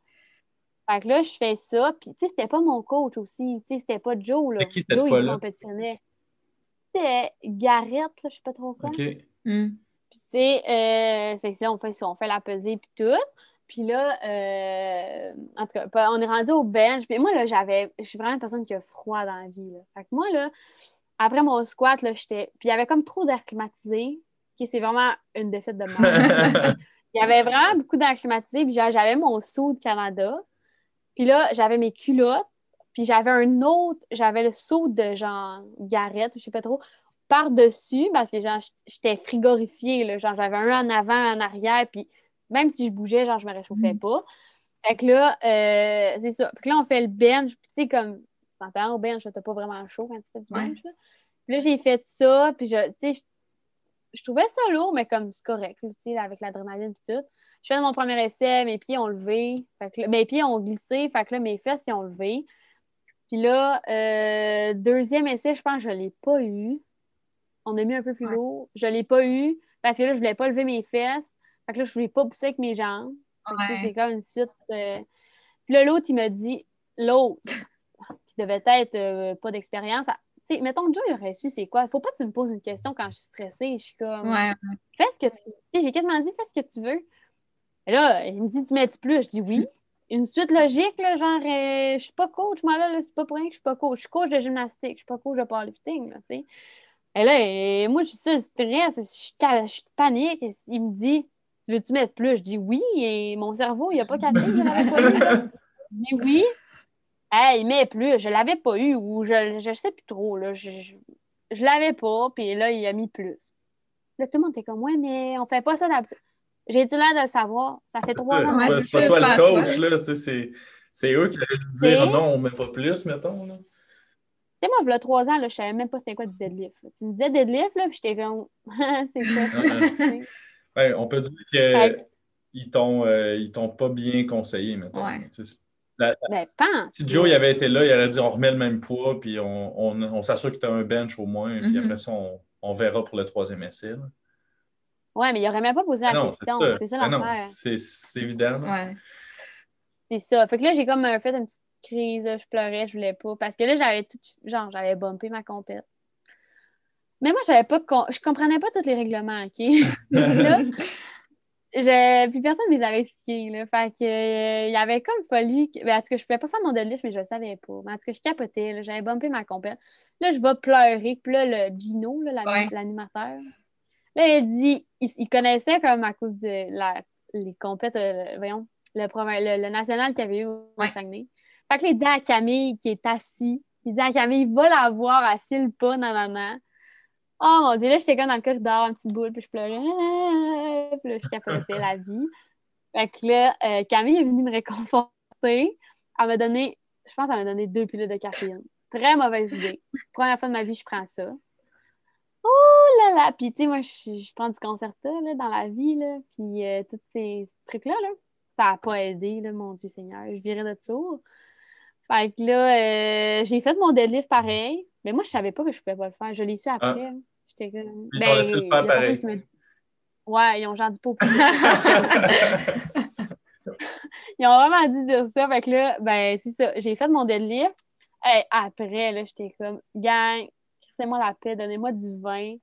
Fait que là, je fais ça, puis tu sais, c'était pas mon coach aussi, tu sais, c'était pas Joe, là. C'était qui cette Joe, il compétitionnait. C'était Garrett, là, je sais pas trop quoi. OK. Mm. Puis c'est, euh, fait que là, on fait ça, on fait la pesée puis tout. Puis là, euh, en tout cas, on est rendu au bench. Puis moi, là, j'avais, je suis vraiment une personne qui a froid dans la vie. Là. Fait que moi, là, après mon squat, là, j'étais. Puis il y avait comme trop d'air climatisé. C'est vraiment une défaite de mort. il y avait vraiment beaucoup d'air climatisé. Puis j'avais mon saut de Canada. Puis là, j'avais mes culottes. Puis j'avais un autre, j'avais le saut de genre Garrett, je sais pas trop, par-dessus, parce que genre, j'étais frigorifiée, là, genre j'avais un en avant, un en arrière, puis même si je bougeais, genre je me réchauffais mm. pas. Fait que là, euh, c'est ça. Fait que là, on fait le bench, puis tu sais, comme, t'entends, au bench, t'as pas vraiment chaud quand tu fais du bench, là. Puis là, j'ai fait ça, puis je, tu sais, je, trouvais ça lourd, mais comme c'est correct, tu sais, avec l'adrénaline et tout. Je fais mon premier essai, mes pieds ont levé, fait que mes pieds ont glissé, fait que là, mes fesses, ils ont levé. Puis là, euh, deuxième essai, je pense que je ne l'ai pas eu. On a mis un peu plus lourd. Je ne l'ai pas eu parce que là, je ne voulais pas lever mes fesses. Fait que là, je ne voulais pas pousser avec mes jambes. C'est comme une suite. Euh, puis là, l'autre, il m'a dit, l'autre, qui devait être euh, pas d'expérience, sais, mettons, Joe, il aurait su c'est quoi? Faut pas que tu me poses une question quand je suis stressée. Je suis comme, fais ce que tu sais, j'ai quasiment dit, fais ce que tu veux. Et là, il me dit, tu mets-tu plus? Je dis oui une suite logique, là, genre, euh, je suis pas coach, moi, là, c'est pas pour rien que je suis pas coach. Je suis coach de gymnastique, je suis pas coach de powerlifting, là, tu sais. Et là, et moi, je suis ça, stress, je suis panique. Il me dit, tu veux-tu mettre plus? Je dis oui, et mon cerveau, il a pas capté que je l'avais pas dis oui. Hey, il met plus, je l'avais pas eu, ou je, je sais plus trop, là, je, je, l'avais pas, puis là, il a mis plus. Là, tout le monde était comme, ouais, mais on fait pas ça d'habitude. J'ai été l'air de le savoir. Ça fait trois ans. C'est pas, toi le coach, là. C'est eux qui auraient dû dire non, on ne met pas plus, mettons. Là. Tu sais, moi, il y a trois ans, là, je ne savais même pas c'était quoi du deadlift. Tu me disais deadlift, là, puis j'étais comme. c'est ça. ouais, on peut dire qu'ils t'ont euh, t'ont pas bien conseillé, mettons. Ouais. Ben, pense. Si Joe il avait été là, il aurait dit on remet le même poids, puis on, on, on s'assure que tu as un bench au moins, puis mm-hmm. après ça, on, on, verra pour le troisième essai. Là. Oui, mais il n'aurait même pas posé la question. C'est ça, l'affaire. C'est évident. Ouais. C'est ça. Fait que là, j'ai comme fait une petite crise. je pleurais, je voulais pas. Parce que là, j'avais tout. Genre, j'avais bumpé ma compète. Mais moi, j'avais pas. Je comprenais pas tous les règlements, OK? là, je... Puis personne ne les avait expliqués. Là. Fait que, euh, il y avait comme fallu. Que... Ben, en tout cas, je pouvais pas faire mon deadlift, mais je le savais pas. Mais en tout cas, je capotais. J'avais bumpé ma compète. Là, je vais pleurer. Puis là, le Gino, l'animateur, Là, il dit, il, connaissait comme à cause de la, les compètes, euh, voyons, le, le, national qu'il avait eu au ouais. Saguenay. Fait que là, il dit à Camille qui est assis, il dit à Camille, va la voir, elle file pas, nanana. Oh mon dieu, là, j'étais comme dans le corridor, une petite boule, puis je pleurais. Puis là, je capotais la vie. Fait que là, euh, Camille est venue me réconforter. Elle m'a donné, je pense qu'elle m'a donné deux pilules de caféine. Très mauvaise idée. Première fois de ma vie, je prends ça. Oh là là! Puis, tu sais, moi, je, prends du concerta là, dans la vie, là, puis euh, tous ces trucs-là, là, ça n'a pas aidé, là, mon Dieu Seigneur. Je virais de sourd. Fait que là, euh, j'ai fait mon deadlift pareil, mais moi, je savais pas que je pouvais pas le faire. Je l'ai su après. Ah. J'étais comme. Ils ben, le faire pareil. Ouais, ils ont genre dit pas Ils ont vraiment dit dire ça. Fait que là, ben, c'est ça. J'ai fait mon deadlift. Et après, là, j'étais comme, gang, moi la paix, donnez-moi du vin,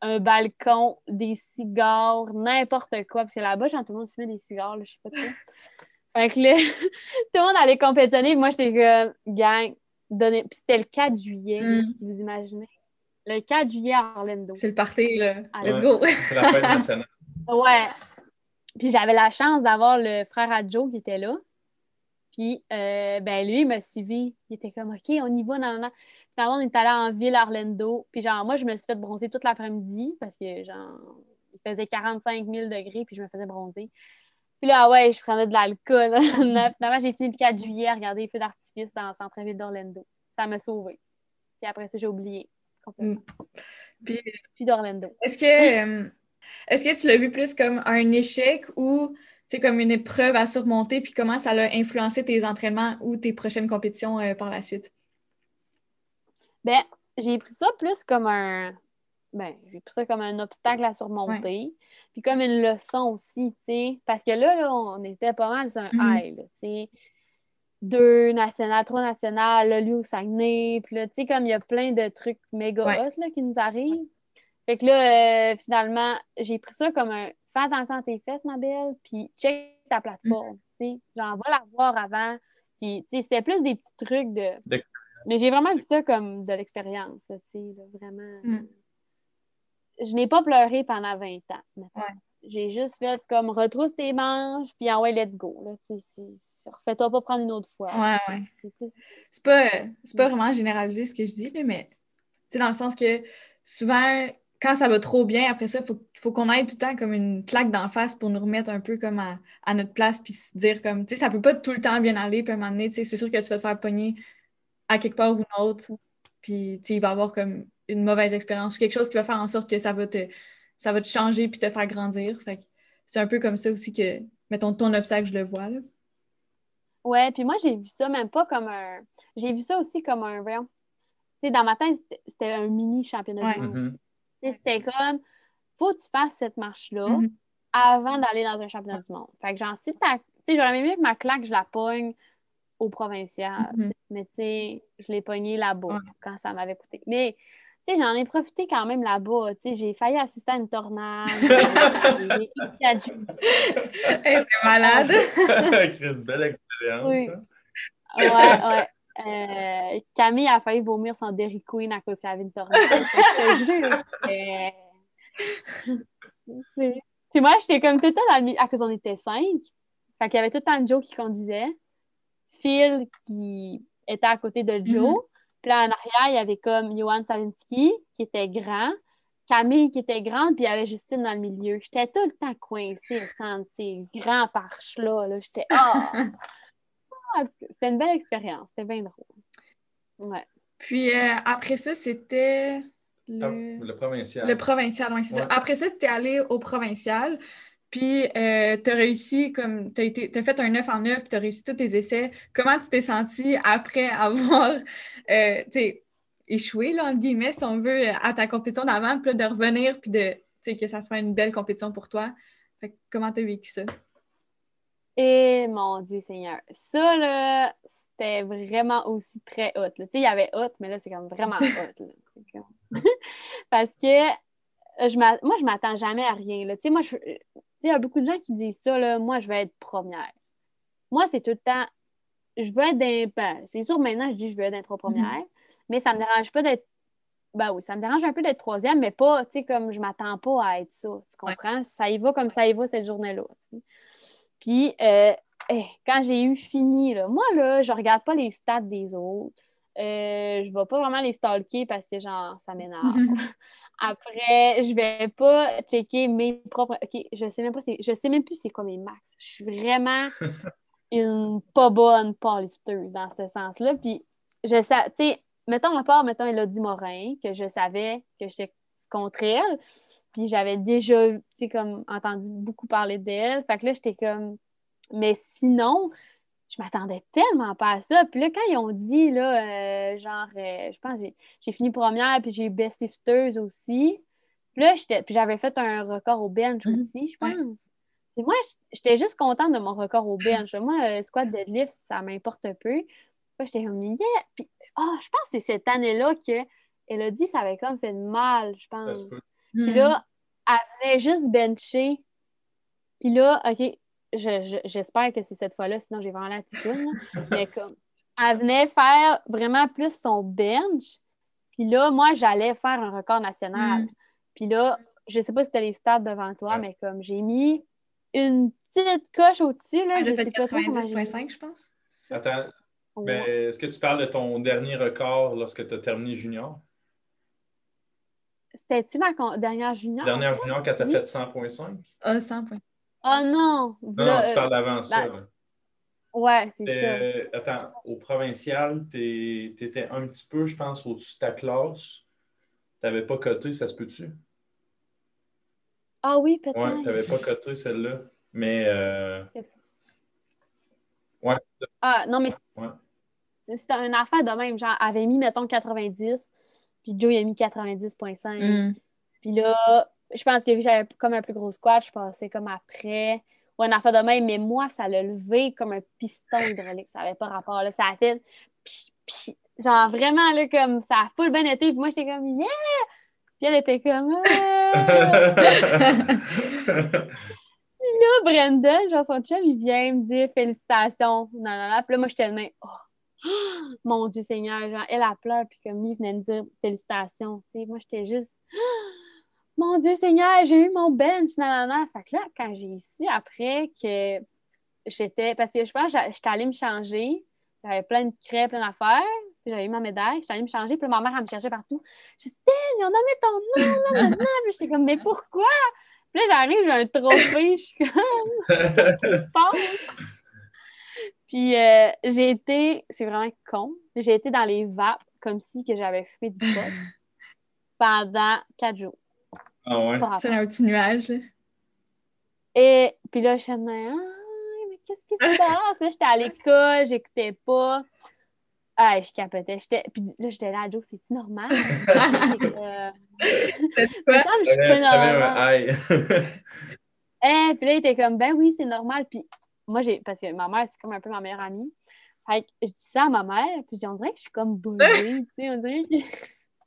un balcon, des cigares, n'importe quoi. Parce que là-bas, j'ai tout le monde fumait des cigares, je sais pas trop. Fait que là, tout le monde allait compétitionner. Moi, j'étais comme, gang, donnez. Puis c'était le 4 juillet, mm. vous imaginez. Le 4 juillet à Orlando. C'est le party, là. Let's go. C'est la fête nationale. Ouais. Puis j'avais la chance d'avoir le frère à Joe qui était là. Puis, euh, ben lui, il m'a suivi. Il était comme, OK, on y va, non, non, Finalement, on est allé en ville, Orlando. Puis, genre, moi, je me suis fait bronzer toute l'après-midi parce que, genre, il faisait 45 000 degrés, puis je me faisais bronzer. Puis là, ouais, je prenais de l'alcool. Finalement, j'ai fini le 4 juillet à regarder les feux d'artifice dans le centre-ville d'Orlando. Ça m'a sauvé. Puis après ça, j'ai oublié complètement. Mm. Puis, d'Orlando. Est-ce que, euh, est-ce que tu l'as vu plus comme un échec ou c'est comme une épreuve à surmonter, puis comment ça a influencé tes entraînements ou tes prochaines compétitions euh, par la suite? Ben, j'ai pris ça plus comme un. Ben, j'ai pris ça comme un obstacle à surmonter. Puis comme une leçon aussi, tu sais. Parce que là, on était pas mal sur un mm-hmm. high, tu sais. Deux nationales, trois nationales, lui au Saguenay. Puis là, tu sais, comme il y a plein de trucs méga là, qui nous arrivent. Fait que là, euh, finalement, j'ai pris ça comme un fais attention à tes fesses, ma belle, puis check ta plateforme. Mm. tu sais. Genre, va la voir avant. Puis, tu sais, c'était plus des petits trucs de. Mais j'ai vraiment vu ça comme de l'expérience, tu sais, vraiment. Mm. Je n'ai pas pleuré pendant 20 ans. mettons. Ouais. J'ai juste fait comme retrousse tes manches, puis ah ouais, let's go. Refais-toi pas prendre une autre fois. Ouais, ouais. C'est plus- pas, euh, pas vraiment généralisé ce que je dis, mais tu dans le sens que souvent, quand ça va trop bien, après ça, il faut, faut qu'on aille tout le temps comme une claque d'en face pour nous remettre un peu comme à, à notre place, puis se dire comme, tu sais, ça peut pas tout le temps bien aller, puis à un moment donné, tu sais, c'est sûr que tu vas te faire pogner à quelque part ou une autre, puis tu il va y avoir comme une mauvaise expérience ou quelque chose qui va faire en sorte que ça va te, ça va te changer puis te faire grandir. Fait que c'est un peu comme ça aussi que, mettons, ton obstacle, je le vois, là. Ouais, puis moi, j'ai vu ça même pas comme un. J'ai vu ça aussi comme un. voyons. Tu sais, dans ma tête, c'était- un mini championnat Ouais. du monde. Mhm. Tu sais, C'était comme, faut que tu fasses cette marche-là Mhm. avant d'aller dans un championnat du monde. Fait que, genre, si t'as. Tu sais, j'aurais aimé mieux que ma claque, je la pogne au provincial. Mhm. Mais, tu sais, je l'ai pognée là-bas Ouais. quand ça m'avait coûté. Mais, tu sais, j'en ai profité quand même là-bas. Tu sais, j'ai failli assister à une tornade. J'ai. Hey, c'est malade! Chris, belle expérience. Oui. hein? Ouais, ouais. Euh, Camille a failli vomir son Dairy Queen à cause qu'elle avait une tornade. Je te jure. c'est- moi, j'étais comme tout le temps dans le milieu, à cause qu'on était cinq. Fait qu'il y avait tout le temps Joe qui conduisait, Phil qui était à côté de Joe. Puis là, en arrière, il y avait comme Johan Salinski qui était grand, Camille qui était grande, puis il y avait Justine dans le milieu. J'étais tout le temps coincée sans ces grands parches-là. Là. J'étais Ah! Ah, C'était une belle expérience. C'était bien drôle. Ouais. Puis euh, après ça, c'était Ah, le, Le provincial. le provincial. ouais, c'est ça. Après ça, tu es allé au provincial. Puis tu as réussi, comme tu as, fait un 9 en 9, puis tu as réussi tous tes essais. Comment tu t'es senti après avoir euh, échoué, là, entre guillemets, si on veut, à ta compétition d'avant, puis là, de revenir, puis de, que ça soit une belle compétition pour toi? Fait que comment tu as vécu ça? Et mon Dieu Seigneur. Ça, là, c'était vraiment aussi très hot. là. Tu sais, il y avait hot, mais là, c'est comme vraiment hot. là. C'est comme- Parce que euh, je moi, je m'attends jamais à rien. là. Tu sais, moi, je... il y a beaucoup de gens qui disent ça, là, moi, je vais être première. Moi, c'est tout le temps, je veux être ben, c'est sûr, maintenant, je dis je veux être dans les trois premières, mais ça me dérange pas d'être ben oui, ça me dérange un peu d'être troisième, mais pas, tu sais, comme je m'attends pas à être ça. Tu comprends? Ça y va comme ça y va cette journée-là. Puis, euh, eh, quand j'ai eu fini, là, moi, là, je regarde pas les stats des autres. Euh, je vais pas vraiment les stalker parce que, genre, ça m'énerve. Après, je vais pas checker mes propres. OK, je sais même pas, c'est- je sais même plus c'est quoi mes max. Je suis vraiment une pas bonne powerlifteuse dans ce sens-là. Puis, je sais, tu sais, mettons à part, mettons, Elodie Morin, que je savais que j'étais contre elle. Puis j'avais déjà, tu sais, comme entendu beaucoup parler d'elle. Fait que là, j'étais comme. Mais sinon, je m'attendais tellement pas à ça. Puis là, quand ils ont dit, là, euh, genre, euh, je pense que j'ai- j'ai fini première, puis j'ai eu best lifteuse aussi. Puis là, j'étais, puis j'avais fait un record au bench Mhm. aussi, je Ouais. pense. Et moi, j'étais juste contente de mon record au bench. Moi, euh, squat deadlift, ça m'importe un peu. Puis là, j'étais comme, yeah! Puis, ah, je pense que c'est cette année-là qu'elle a dit que ça avait comme fait mal, je pense. Hmm. Puis là, elle venait juste bencher. Puis là, OK, je- je- j'espère que c'est cette fois-là, sinon j'ai vraiment la là. Mais comme, elle venait faire vraiment plus son bench. Puis là, moi, j'allais faire un record national. Mm. Puis là, je sais pas si c'était les stats devant toi, Ouais. mais comme j'ai mis une petite coche au-dessus, là, Elle je fait sais pas trop comment j'ai 90,5, je pense. Ça? Attends, Ouais. mais est-ce que tu parles de ton dernier record lorsque tu as terminé junior? C'était-tu ma con- dernière junior? Dernière junior quand tu as Oui. fait 100.5? Ah, 100 points. Oh non! Non, non, tu euh, parles d'avant ça. la-. Ouais, c'est ça. Euh, attends, au provincial, tu étais un petit peu, je pense, au-dessus de ta classe. Tu n'avais pas coté, ça se peut-tu? Ah oui, peut-être. Ouais, tu n'avais pas coté celle-là. Mais euh, C'est- Ouais. Ah, non, mais Ouais. c'était une affaire de même. Genre, avait mis, mettons, 90, puis Joe, il a mis 90,5. Hmm. Puis là, je pense que vu que j'avais comme un plus gros squat, je passais comme après. Ou une affaire de même, mais moi, ça l'a levé comme un piston hydraulique. Ça n'avait pas rapport. Là. Ça a fait. genre, vraiment, là, comme ça a full bien été. Puis moi, j'étais comme, yeah! Puis elle était comme, Ah! là, Brandon, genre son chum, il vient me dire félicitations. Non, non, non. Puis là, moi, j'étais le même. Oh, mon Dieu Seigneur, genre, elle a pleuré, puis comme lui venait me dire félicitations. Tu sais, moi, j'étais juste, mon Dieu Seigneur, j'ai eu mon bench, nanana. Fait que là, quand j'ai su après que j'étais, parce que je pense que j'étais allée me changer, j'avais plein de crêpes, plein d'affaires, puis j'avais eu ma médaille, j'étais allée me changer, puis ma mère, elle me cherchait partout. Je dis, on a mis ton nom, nanana. puis j'étais comme, mais pourquoi? Puis là, j'arrive, j'ai un trophée, je suis comme, qu'est-ce qui se passe? Puis euh, j'ai été, c'est vraiment con, j'ai été dans les vapes comme si que j'avais fumé du pot pendant quatre jours. Ah ouais? C'est un petit nuage. là. Et puis là, je suis ah, mais qu'est-ce qui se passe? Là, j'étais à l'école, j'écoutais pas. Ah, je capotais. J'étais... Puis là, j'étais là, Joe, c'est normal? euh... Me quoi? semble que je suis pas normale. aïe. Eh, puis là, il était comme, ben oui, c'est normal. Puis moi, j'ai, parce que ma mère, c'est comme un peu ma meilleure amie. Fait que je dis ça à ma mère, puis on dirait que je suis comme buzzée, tu sais, on dirait que...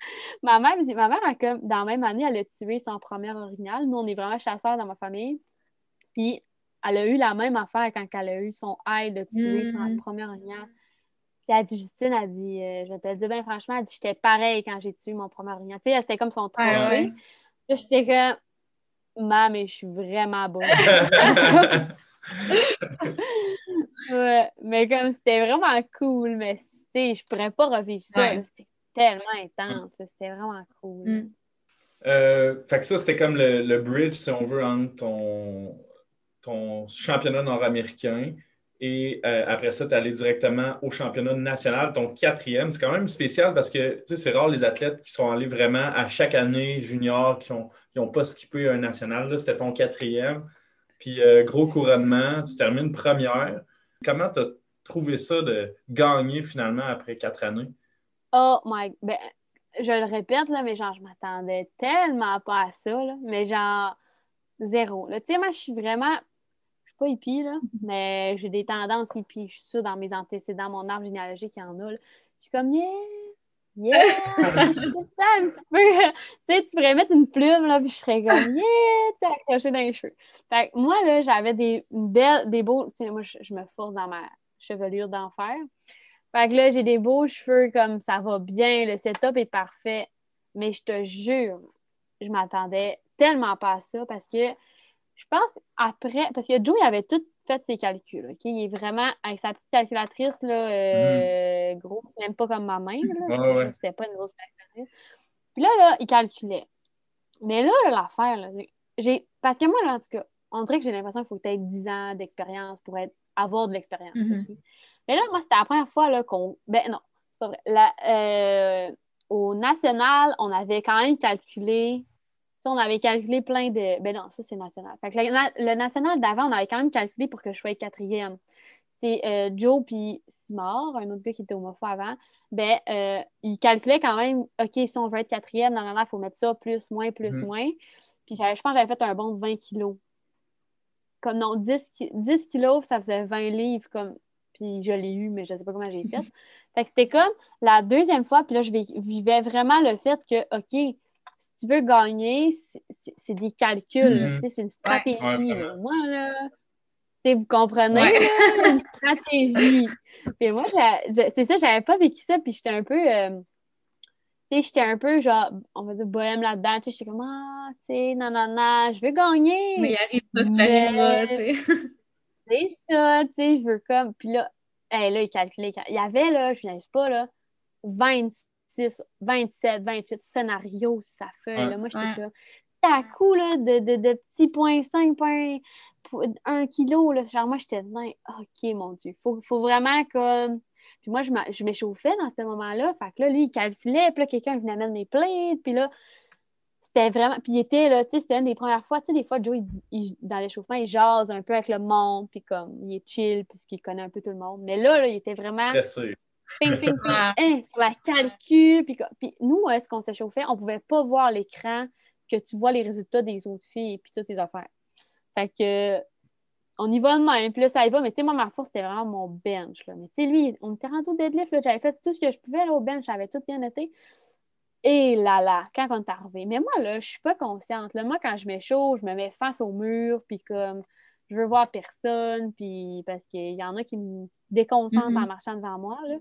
ma mère, ma mère, a comme, dans la même année, elle a tué son premier orignal. Nous, on est vraiment chasseurs dans ma famille. Puis elle a eu la même affaire quand elle a eu son aïe de tuer son Mhm. premier orignal. Puis elle a dit, Justine, elle a dit, euh, je vais te le dire bien franchement, elle dit, j'étais pareil quand j'ai tué mon premier orignal. Tu sais, c'était comme son trophée. Ouais, ouais. Là, j'étais comme, maman, mais je suis vraiment bonne. Ouais, mais comme c'était vraiment cool, mais tu sais, je pourrais pas revivre ça. Ouais. là, C'était tellement intense. là, C'était vraiment cool. Mm. Euh, fait que ça, c'était comme le, le bridge, si on veut, entre ton, ton championnat nord-américain et euh, après ça, tu es allé directement au championnat national, ton quatrième. C'est quand même spécial parce que tu sais, c'est rare les athlètes qui sont allés vraiment à chaque année junior qui n'ont qui ont pas skippé un national. Là, c'était ton quatrième. Puis euh, gros couronnement, tu termines première. Comment tu as trouvé ça de gagner finalement après quatre années? Oh my... Ben, je le répète, là, mais genre, je m'attendais tellement pas à ça, là, mais genre, zéro. Tu sais, moi, je suis vraiment... Je suis pas hippie, là, mais j'ai des tendances hippies. Je suis sûre, dans mes antécédents, mon arbre généalogique, il y en a. là. Je suis comme, yeah! Yeah! je suis tout temps un petit peu... tu sais, tu pourrais mettre une plume, là, puis je serais comme, yeah! Tu sais, accrochée dans les cheveux. Fait que moi, là, j'avais des belles, des beaux... Tu sais, moi, je, je me force dans ma chevelure d'enfer. Fait que là, j'ai des beaux cheveux, comme ça va bien, le setup est parfait. Mais je te jure, je m'attendais tellement pas à ça parce que je pense après, parce que Joe, il avait tout fait ses calculs. OK? Il est vraiment avec sa petite calculatrice, là, euh, grosse, même pas comme ma main. Là. Je te Ouais, jure ouais. que c'était pas une grosse calculatrice. Puis là, là, il calculait. Mais là, l'affaire, là, j'ai. Parce que moi, là, en tout cas, on dirait que j'ai l'impression qu'il faut que tu aies 10 ans d'expérience pour être... avoir de l'expérience. Mhm. OK? Mais là, moi, c'était la première fois là, qu'on. Ben non, c'est pas vrai. La- euh, au national, on avait quand même calculé. On avait calculé plein de. Ben non, ça, c'est national. Fait que le, na- le national d'avant, on avait quand même calculé pour que je sois quatrième. C'est euh, Joe puis Simard, un autre gars qui était au avant, ben, euh, il calculait quand même, OK, si on veut être quatrième, non, non, non, il faut mettre ça, plus, moins, plus, Mhm. moins. Puis je pense que j'avais fait un bon de 20 kilos. Comme non, 10, ki- 10 kilos, ça faisait 20 livres, comme. Puis je l'ai eu, mais je ne sais pas comment j'ai fait. fait que c'était comme la deuxième fois, puis là, je vi- vivais vraiment le fait que, OK, si tu veux gagner, c'est- des calculs, Mhm. sais, c'est une stratégie. Ouais, là. Moi, là, tu sais, vous comprenez, Ouais. là, une stratégie. Puis moi, c'est ça, j'avais pas vécu ça, puis j'étais un peu, euh, tu sais, j'étais un peu, genre, on va dire, bohème là-dedans, tu sais, j'étais comme, ah, tu sais, non, non, non, je veux gagner. Mais il arrive pas ce qui arrivera, tu sais. C'est ça, tu sais, je veux comme. Puis là, hey, là, il calculait. Il y avait, là, je ne sais pas, là, 26, 27, 28 scénarios sur sa feuille. Ouais. Là. Moi, j'étais Ouais. là. À coup, là, de, de, de petits points 5, points 1 kilo, là. Genre, moi, j'étais dedans. OK, mon Dieu. Faut, faut vraiment comme. Puis moi, je m'échauffais dans ce moment-là. Fait que là, lui, il calculait. Puis là, quelqu'un venait mettre mes plates. Puis là, c'était vraiment. Puis il était là, tu sais, c'était une des premières fois. Tu sais, des fois, Joe, il- il- dans l'échauffement, il jase un peu avec le monde. Puis comme, il est chill, puisqu'il connaît un peu tout le monde. Mais là, là il était vraiment Stressé. ping, ping, ping, Ouais. hein, sur la calcul. Puis, nous, où est-ce qu'on s'échauffait? On pouvait pas voir l'écran que tu vois les résultats des autres filles puis toutes les affaires. Fait que on y va de même, puis là, ça y va. Mais tu sais, moi, ma force, c'était vraiment mon bench. Là. Mais tu sais, lui, on était rendu au deadlift, j'avais fait tout ce que je pouvais là, au bench, j'avais tout bien noté. Et là là, quand on est arrivé. Mais moi, là, je suis pas consciente. Là. Moi, quand je m'échauffe, je me mets face au mur, puis comme je veux voir personne, puis parce qu'il y en a qui me déconcentre Mhm. en marchant devant moi. Là.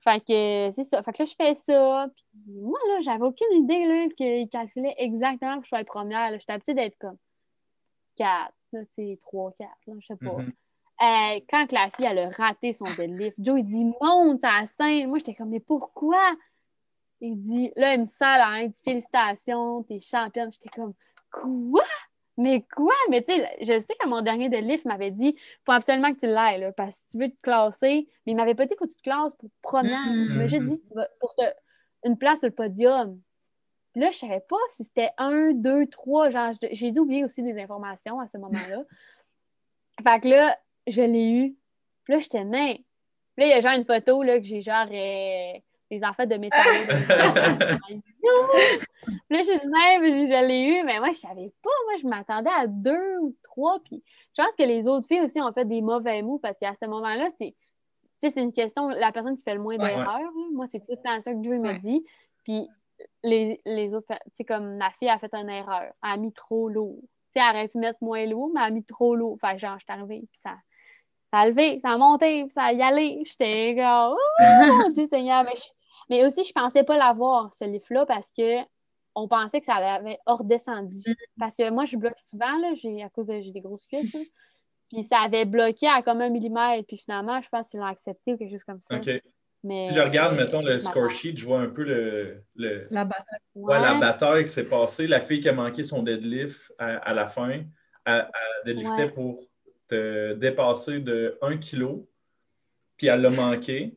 Fait que c'est ça. Fait que là, je fais ça. Puis moi, là, j'avais aucune idée là, qu'il calculait exactement pour que je sois première. là. J'étais habituée d'être comme 4, tu sais, 3, 4, là, je sais pas. Mhm. Euh, quand la fille, elle a raté son deadlift, Joe, il dit monte à la scène. Moi, j'étais comme, mais pourquoi? Il dit, là, il me sent là, il dit félicitations, t'es championne. J'étais comme, quoi? Mais quoi? Mais tu sais, je sais que mon dernier deadlift m'avait dit, faut absolument que tu l'ailles, là, parce que si tu veux te classer, mais il m'avait pas dit, faut que tu te classes pour première. Mhm. Il m'a juste dit, tu vas- pour te- une place sur le podium. Puis Là, je savais pas si c'était un, deux, trois. Genre, j'ai dû oublier aussi des informations à ce moment-là. fait que là, je l'ai eu. Puis là, j'étais nain. Puis là, il y a genre une photo là, que j'ai genre euh, les enfants de métal. Là, j'ai dit même, je l'ai eu, mais moi, je savais pas. Moi, je m'attendais à deux ou trois. Puis je pense que les autres filles aussi ont fait des mauvais mots parce qu'à ce moment-là, c'est. C'est une question, la personne qui fait le moins Ouais. d'erreurs. Moi, c'est tout le temps ça que m'a Ouais. dit. Puis les, les autres, tu sais, comme la fille a fait une erreur. Elle a mis trop lourd. Tu sais, elle aurait pu mettre moins lourd, mais elle a mis trop lourd. Fait genre, je suis arrivée, puis ça, ça a levé, ça a monté, puis ça a y allé. J'étais comme, oh mon Dieu Seigneur. Mais, je- mais aussi, je pensais pas l'avoir, ce livre-là, parce que on pensait que ça avait hors descendu. Parce que moi, je bloque souvent, là, j'ai, à cause de j'ai des grosses cuisses. Puis ça avait bloqué à comme un millimètre. Puis finalement, je pense qu'ils l'ont accepté ou quelque chose comme ça. OK. Mais, Je regarde, mettons, le score sheet, je vois un peu le, le- La bataille. ouais, la bataille qui s'est passée. La fille qui a manqué son deadlift à, à la fin, elle, elle deadliftait Ouais. pour te dépasser de 1 kg, puis elle l'a manqué.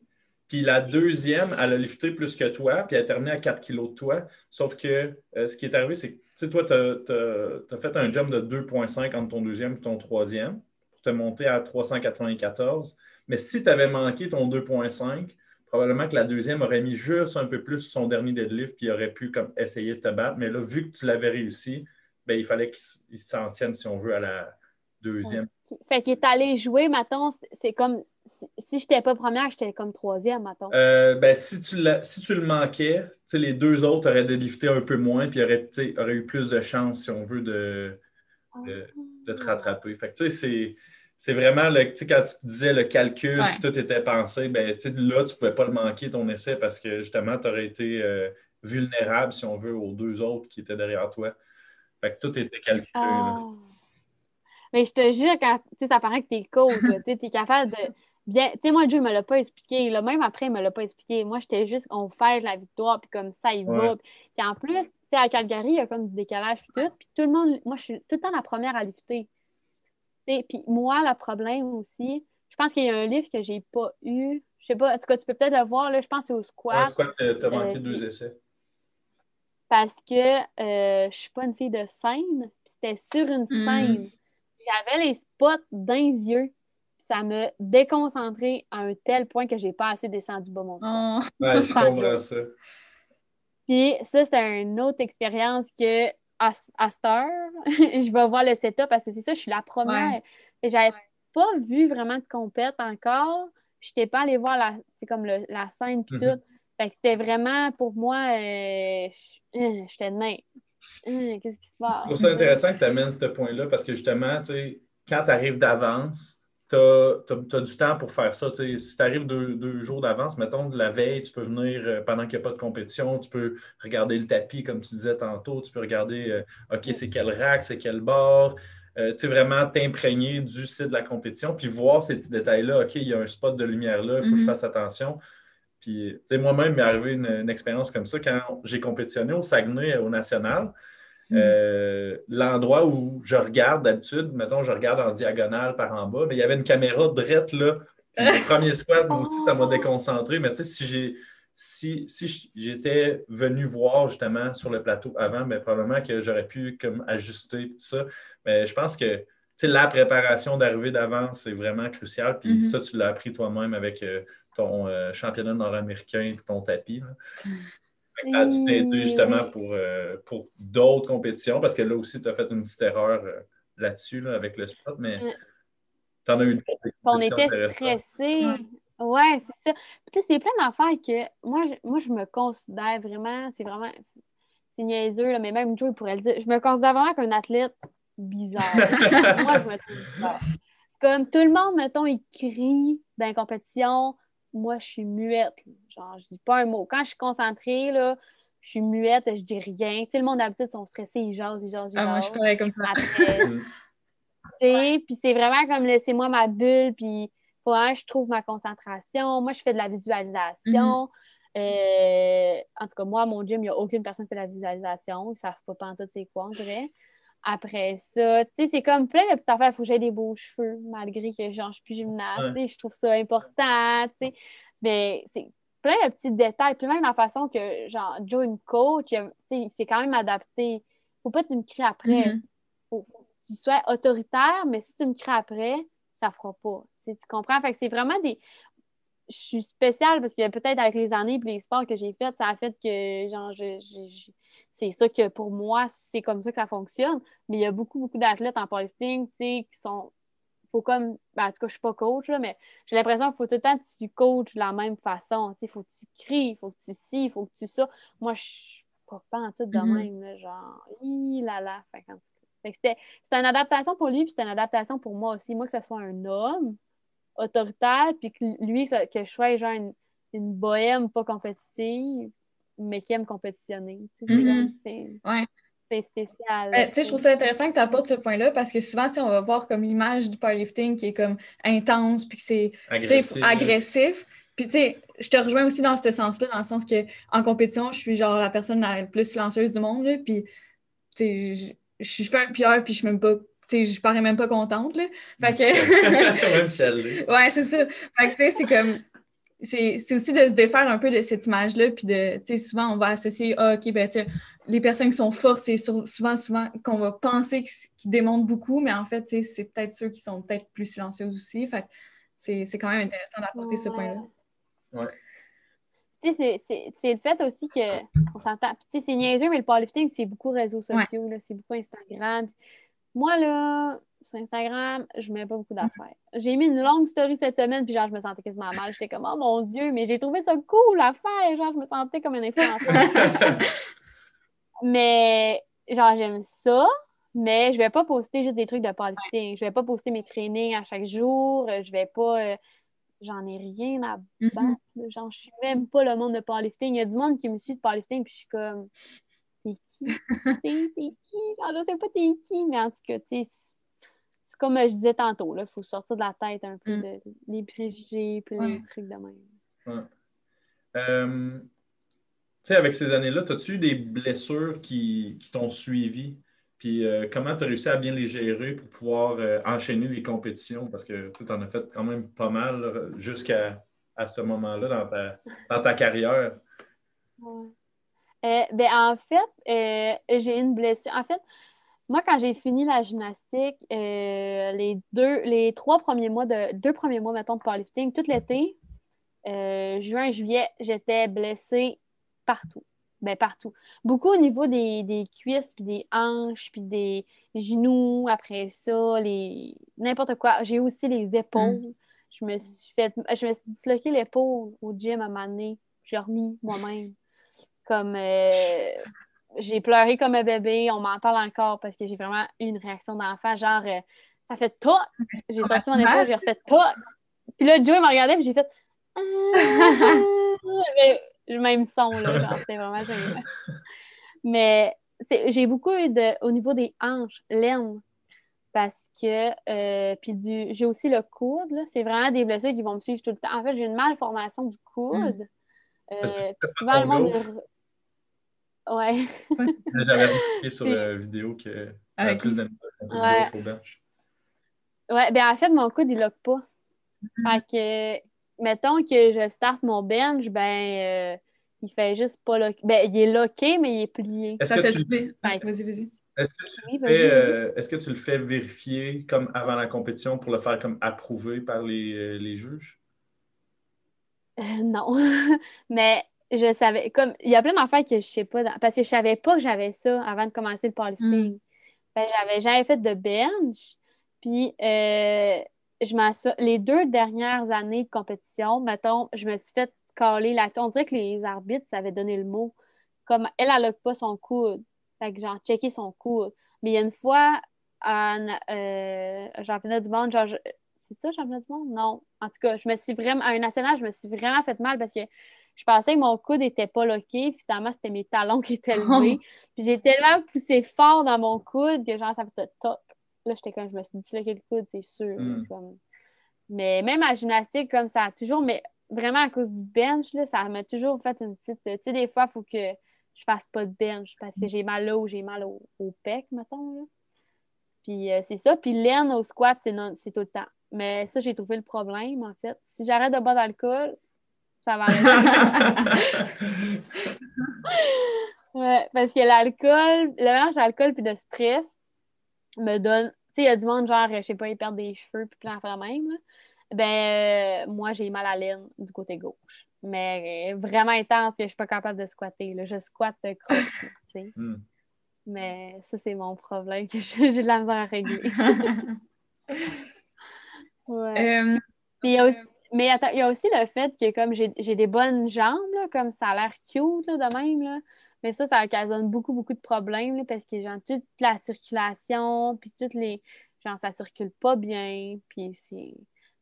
Puis la deuxième, elle a lifté plus que toi, puis elle a terminé à 4 kg de toi. Sauf que euh, ce qui est arrivé, c'est que toi, tu as, fait un jump de 2,5 entre ton deuxième et ton troisième pour te monter à 394. Mais si tu avais manqué ton 2,5, probablement que la deuxième aurait mis juste un peu plus son dernier deadlift, puis aurait pu comme, essayer de te battre. Mais là, vu que tu l'avais réussi, ben, il fallait qu'il il s'en tienne, si on veut, à la deuxième. Fait qu'il est allé jouer, c'est- c'est comme si, si j'étais pas première, j'étais comme troisième, mettons. Euh, ben, si, tu si tu le manquais, tu les deux autres auraient deadlifté un peu moins, puis auraient, tu auraient eu plus de chances, si on veut, de, de- de te rattraper. Fait que, tu sais, c'est- c'est vraiment, le, tu sais, quand tu disais le calcul, Ouais. tout était pensé, ben, tu là, tu ne pouvais pas le manquer, ton essai, parce que, justement, tu aurais été euh, vulnérable, si on veut, aux deux autres qui étaient derrière toi. Fait que tout était calculé. Ah. Mais je te jure, quand tu ça paraît que t'es coach, tu es capable de bien. Tu sais, moi, Dieu ne me l'a pas expliqué. Là, même après, il ne me l'a pas expliqué. Moi, j'étais juste, on fête la victoire, puis comme ça, il va. Ouais. Puis en plus, tu sais, à Calgary, il y a comme du décalage, puis tout. Puis tout le monde, moi, je suis tout le temps la première à lifter. Tu sais, Puis moi, le problème aussi, je pense qu'il y a un livre que j'ai pas eu. Je sais pas, en tout cas, tu peux peut-être le voir, là, je pense que c'est au Ouais, squat. squat, tu as manqué Euh, deux essais. parce que euh, je suis pas une fille de scène, puis c'était sur une Mm. scène. J'avais les spots dans les yeux, ça me déconcentré à un tel point que j'ai pas assez descendu bas mon squat. Oh. Ouais, je comprends ça. Puis ça, c'est une autre expérience que à, à cette heure, je vais voir le setup parce que c'est ça, je suis la première. Et J'avais pas vu vraiment de compète encore. Je n'étais pas allée voir la, c'est comme le- la scène puis Mhm. tout. Fait que c'était vraiment pour moi, euh, je- euh, j'étais nain. Euh, Qu'est-ce qui se passe? Je trouve ça intéressant que tu amènes ce point-là parce que justement, tu sais, quand tu arrives d'avance, tu as, du temps pour faire ça. Si tu arrives deux, deux jours d'avance, mettons, la veille, tu peux venir euh, pendant qu'il n'y a pas de compétition, tu peux regarder le tapis, comme tu disais tantôt, tu peux regarder, euh, OK, c'est quel rack, c'est quel bord. Euh, tu sais, vraiment t'imprégner du site de la compétition, puis voir ces petits détails-là. OK, il y a un spot de lumière là, il faut que je Mhm. fasse attention. Puis, tu sais, moi-même, il m'est arrivé une, une expérience comme ça quand j'ai compétitionné au Saguenay, au National. Euh, L'endroit où je regarde d'habitude, mettons, je regarde en diagonale par en bas, mais il y avait une caméra drette là. Le premier squat, moi aussi, ça m'a déconcentré. Mais tu sais, si j'ai si, si j'étais venu voir justement sur le plateau avant, mais probablement que j'aurais pu comme ajuster tout ça. Mais je pense que la préparation d'arrivée d'avance, c'est vraiment crucial. Puis Mhm. ça, tu l'as appris toi-même avec euh, ton euh, championnat nord-américain et ton tapis. ça a dû t'aider justement Oui. pour, euh, pour d'autres compétitions, parce que là aussi, tu as fait une petite erreur euh, là-dessus, là, avec le spot, mais Mm. tu en as eu d'autres. On compétitions était stressés. Ouais. Ouais, c'est ça. Puis tu sais, c'est plein d'affaires que moi, je, moi, je me considère vraiment, c'est vraiment, c'est- niaiseux, là, mais même Joe il pourrait le dire, je me considère vraiment comme un athlète bizarre. moi, je me trouve bizarre. C'est comme tout le monde, mettons, il crie dans la compétition. Moi, je suis muette. Genre, je dis pas un mot. Quand je suis concentrée, là, je suis muette, je dis rien. Tu sais, le monde d'habitude sont stressés, ils jasent, ils jasent, ils Ah, moi, je pareil comme ça. Après, tu sais, puis c'est vraiment comme laissez-moi ma bulle, puis faut que je trouve ma concentration. Moi, je fais de la visualisation. Euh, en tout cas, moi, à mon gym, il n'y a aucune personne qui fait de la visualisation. Ils ne savent pas pantoute c'est quoi, on dirait. Après ça, tu sais, c'est comme plein de petites affaires. Il faut que j'aie des beaux cheveux, malgré que genre, je suis plus gymnaste. Ouais. Je trouve ça important, tu sais. Mais c'est plein de petits détails. Puis même la façon que, genre, Joe, me coach, c'est quand même adapté. Faut pas que tu me cries après Mhm. faut, faut que tu sois autoritaire, mais si tu me cries après, ça fera pas. Tu, comprends? Fait que c'est vraiment des. Je suis spéciale parce que peut-être avec les années et les sports que j'ai faits, ça a fait que genre je, je- je- c'est ça que pour moi, c'est comme ça que ça fonctionne. Mais il y a beaucoup, beaucoup d'athlètes en powerlifting, tu sais, qui sont. Faut comme. ben, en tout cas, je suis pas coach, là, mais j'ai l'impression qu'il faut tout le temps que tu coaches de la même façon. Tu sais, faut que tu cries, faut que tu ci, faut que tu ça. Moi, je suis pas en tout de Mhm. même, là, genre, hi là là. Fait que c'était c'était une adaptation pour lui, puis c'était une adaptation pour moi aussi. Moi, que ce soit un homme autoritaire, puis que lui, que, que je sois genre une, une bohème pas compétitive, mais qui aime compétitionner. Tu sais, c'est Ouais. spécial. Ben, tu sais, je trouve ça intéressant que tu apportes ce point-là parce que souvent, sais, on va voir comme l'image du powerlifting qui est comme intense puis que c'est tu sais, Agressif. agressif. Puis, tu sais, je te rejoins aussi dans ce sens-là, dans le sens que en compétition, je suis genre la personne la plus silencieuse du monde. là, puis, tu sais, je, je fais un PR puis je suis même pas. Tu sais, je parais même pas contente. Là. Fait que. Si. Ouais, c'est ça. Fait que, tu sais, c'est comme. C'est c'est aussi de se défaire un peu de cette image-là, puis de, tu sais, souvent, on va associer, ah, OK, ben, tu sais, les personnes qui sont fortes, c'est souvent, souvent qu'on va penser qu'ils démontrent beaucoup, mais en fait, tu sais, c'est peut-être ceux qui sont peut-être plus silencieux aussi. Fait que c'est c'est quand même intéressant d'apporter ce Ouais. point-là. Tu sais, c'est- c'est c'est le fait aussi que on s'entend. Puis, tu sais, c'est niaiseux, mais le powerlifting, c'est beaucoup réseaux sociaux, là, c'est beaucoup Instagram. Moi, là, sur Instagram, je mets pas beaucoup d'affaires. J'ai mis une longue story cette semaine, puis genre, je me sentais quasiment mal. J'étais comme, oh mon Dieu, mais j'ai trouvé ça cool à faire. Genre, je me sentais comme une influenceuse. mais, genre, j'aime ça, mais je vais pas poster juste des trucs de powerlifting. Je vais pas poster mes trainings à chaque jour. Je vais pas. euh, J'en ai rien à Mhm. battre. là. Genre, je suis même pas le monde de powerlifting. Il y a du monde qui me suit de powerlifting, puis je suis comme, t'es qui? T'es t'es qui? Genre, je sais pas t'es qui, mais en tout cas, tu sais, c'est- comme je disais tantôt, il faut sortir de la tête un peu Mm. de les préjugés, puis les trucs de même. Euh, tu sais, avec ces années-là, as-tu eu des blessures qui, qui t'ont suivi? Puis euh, comment tu as réussi à bien les gérer pour pouvoir euh, enchaîner les compétitions? Parce que tu en as fait quand même pas mal jusqu'à à ce moment-là dans ta, dans ta carrière. Ouais. Euh, ben, en fait, euh, j'ai une blessure. En fait, moi, quand j'ai fini la gymnastique, euh, les deux, les trois premiers mois de deux premiers mois, mettons, de powerlifting, tout l'été, euh, juin, juillet, j'étais blessée partout. Ben, partout. Beaucoup au niveau des, des cuisses, puis des hanches, puis des genoux, après ça, les n'importe quoi. J'ai aussi les épaules. Je me suis fait je me suis disloqué l'épaule au gym à un moment donné. J'ai remis moi-même. Comme euh, j'ai pleuré comme un bébé, on m'en parle encore parce que j'ai vraiment eu une réaction d'enfant, genre euh, ça fait tout. J'ai sorti mon épaule, j'ai refait tout. Puis là, Joey m'a regardé, puis j'ai fait Ah! Mais, le même son, là, genre, c'était vraiment génial. Mais j'ai beaucoup eu de, au niveau des hanches, l'aine, parce que, euh, puis du, j'ai aussi le coude, là, c'est vraiment des blessures qui vont me suivre tout le temps. En fait, j'ai une malformation du coude. Euh, puis souvent, le monde... Ouais. J'avais remarqué sur la vidéo que Avec plus d'animation de Ouais. gauche au bench. Ouais, ben en fait, mon coude, il lock pas. Fait que, mettons que je starte mon bench, ben, euh, il fait juste pas lock. Ben, il est locké, mais il est plié. Est-ce Ça que, t'a tu, dit. Ouais. Vas-y, vas-y. est-ce que tu Oui, fais, vas-y. euh, est-ce que tu le fais vérifier comme avant la compétition pour le faire comme approuvé par les, euh, les juges? Euh, non. mais je savais, comme, il y a plein d'affaires que je sais pas, dans- parce que je savais pas que j'avais ça avant de commencer le powerlifting. Ben, j'avais jamais fait de bench. Puis, euh, je les deux dernières années de compétition, mettons, je me suis fait caler là-dessus. On dirait que les arbitres savaient donner le mot. Comme elle, elle pas son coude. Fait que, genre, checker son coude. Mais il y a une fois, en, euh, faisais du monde, genre, je- c'est ça, championnat du monde? Non. En tout cas, je me suis vraiment, à un national, je me suis vraiment fait mal parce que je pensais que mon coude n'était pas loqué, puis finalement, c'était mes talons qui étaient levés. puis j'ai tellement poussé fort dans mon coude que genre, ça fait top. Là, j'étais comme, je me suis dit, le coude, c'est sûr. Mm. Comme... Mais même à gymnastique, comme ça a toujours, mais vraiment à cause du bench, là, ça m'a toujours fait une petite. Tu sais, des fois, il faut que je fasse pas de bench parce que j'ai mal là ou j'ai mal au, au pec, mettons. Là. Puis euh, c'est ça. Puis l'aine au squat, c'est, non- c'est tout le temps. Mais ça, j'ai trouvé le problème, en fait. Si j'arrête de boire d'alcool, ça va aller. Ouais, parce que l'alcool, le mélange d'alcool puis de stress me donne. Tu sais, il y a du monde, genre, je sais pas, ils perdent des cheveux puis plein de même. là. Ben, euh, moi, j'ai mal à l'aine du côté gauche. Mais euh, vraiment intense que je suis pas capable de squatter. Là. Je squatte de croche, tu sais. Hmm. Mais ça, c'est mon problème que je- j'ai de la misère à régler. Ouais. Euh, Puis il y a aussi- mais attends, il y a aussi le fait que comme j'ai j'ai des bonnes jambes, là, comme ça a l'air cute là, de même, là. mais ça, ça occasionne beaucoup, beaucoup de problèmes là, parce que genre, toute la circulation, puis toutes les. Genre, ça circule pas bien, puis c'est.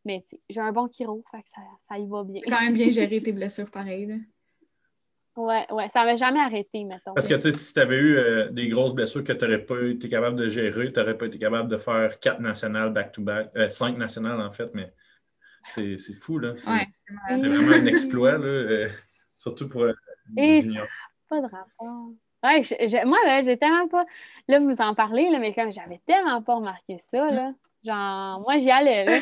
Mais c'est- j'ai un bon chiro, fait que ça, ça y va bien. quand même bien gérer tes blessures pareil. là. Ouais, ouais, ça m'a jamais arrêté, mettons. Parce que tu sais, si tu avais eu euh, des grosses blessures que tu n'aurais pas été capable de gérer, tu n'aurais pas été capable de faire quatre nationales back-to-back, euh, cinq nationales en fait, mais c'est c'est fou, là. C'est Ouais. c'est vraiment un exploit, là, euh, surtout pour euh, Et les juniors. Pas de rapport. Ouais, je- je- moi, là, j'ai tellement pas. Là, vous en parlez, là, mais comme j'avais tellement pas remarqué ça, là. Genre, moi, j'y allais, là.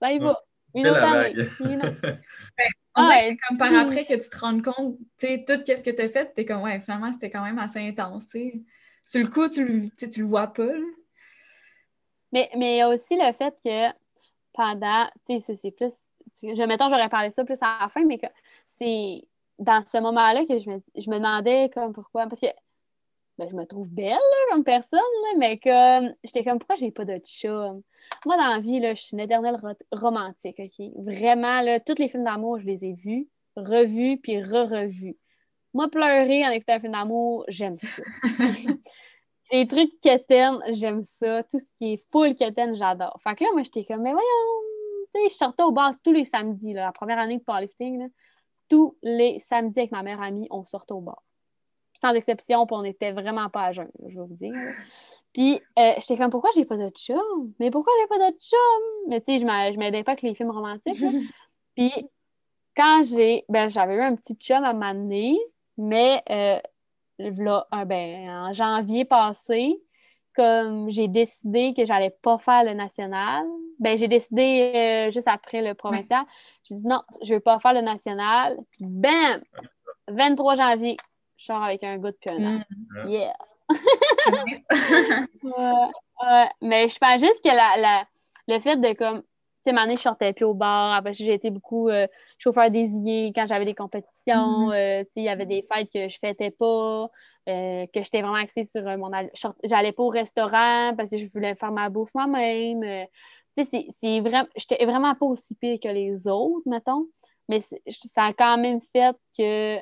Ça y va. Une autre année. vague. Une autre- On dirait que Ouais, c'est comme par après que tu te rends compte, tu sais, tout ce que tu as fait, tu es comme, ouais, finalement, c'était quand même assez intense, tu sais. Sur le coup, tu le, tu le vois pas, là. Mais mais il y a aussi le fait que pendant, tu sais, c'est- plus. Je, mettons, j'aurais parlé ça plus à la fin, mais c'est dans ce moment-là que je me, je me demandais comme pourquoi. Parce que ben, je me trouve belle comme personne, là, mais comme j'étais comme pourquoi j'ai pas de chum? Moi, dans la vie, là, je suis une éternelle ro- romantique? Vraiment, là, tous les films d'amour, je les ai vus, revus, puis re-revus. Moi, pleurer en écoutant un film d'amour, j'aime ça. les trucs quétaines, j'aime ça. Tout ce qui est full quétaine, j'adore. Fait que là, moi, j'étais comme, mais voyons, tu sais, je sortais au bar tous les samedis, là, la première année de powerlifting, là, tous les samedis avec ma meilleure amie, on sortait au bar. Sans exception, puis on n'était vraiment pas à jeun, je vais vous dire. Puis, euh, j'étais comme, pourquoi j'ai pas de chum? Mais pourquoi j'ai pas de chum? Mais tu sais, je m'a- je m'aidais pas avec les films romantiques. là. Puis, quand j'ai, ben, j'avais eu un petit chum à m'amener, mais euh, là, un- ben, en janvier passé, comme j'ai décidé que j'allais pas faire le national, ben, j'ai décidé euh, juste après le provincial, j'ai dit non, je vais pas faire le national. Puis, bam! 23 janvier, je sors avec un gars depuis un an. Mm. Yeah! Mais je pense juste que la, la- le fait de comme. Tu sais, m'année, je sortais plus au bar. Après, j'ai été beaucoup euh, chauffeur désigné quand j'avais des compétitions. Mhm. euh, tu sais, il y avait des fêtes que je fêtais pas, euh, que j'étais vraiment axée sur mon. J'allais pas au restaurant parce que je voulais faire ma bouffe moi-même. tu sais, c'est- vraiment. J'étais vraiment pas aussi pire que les autres, mettons. Mais ça a quand même fait que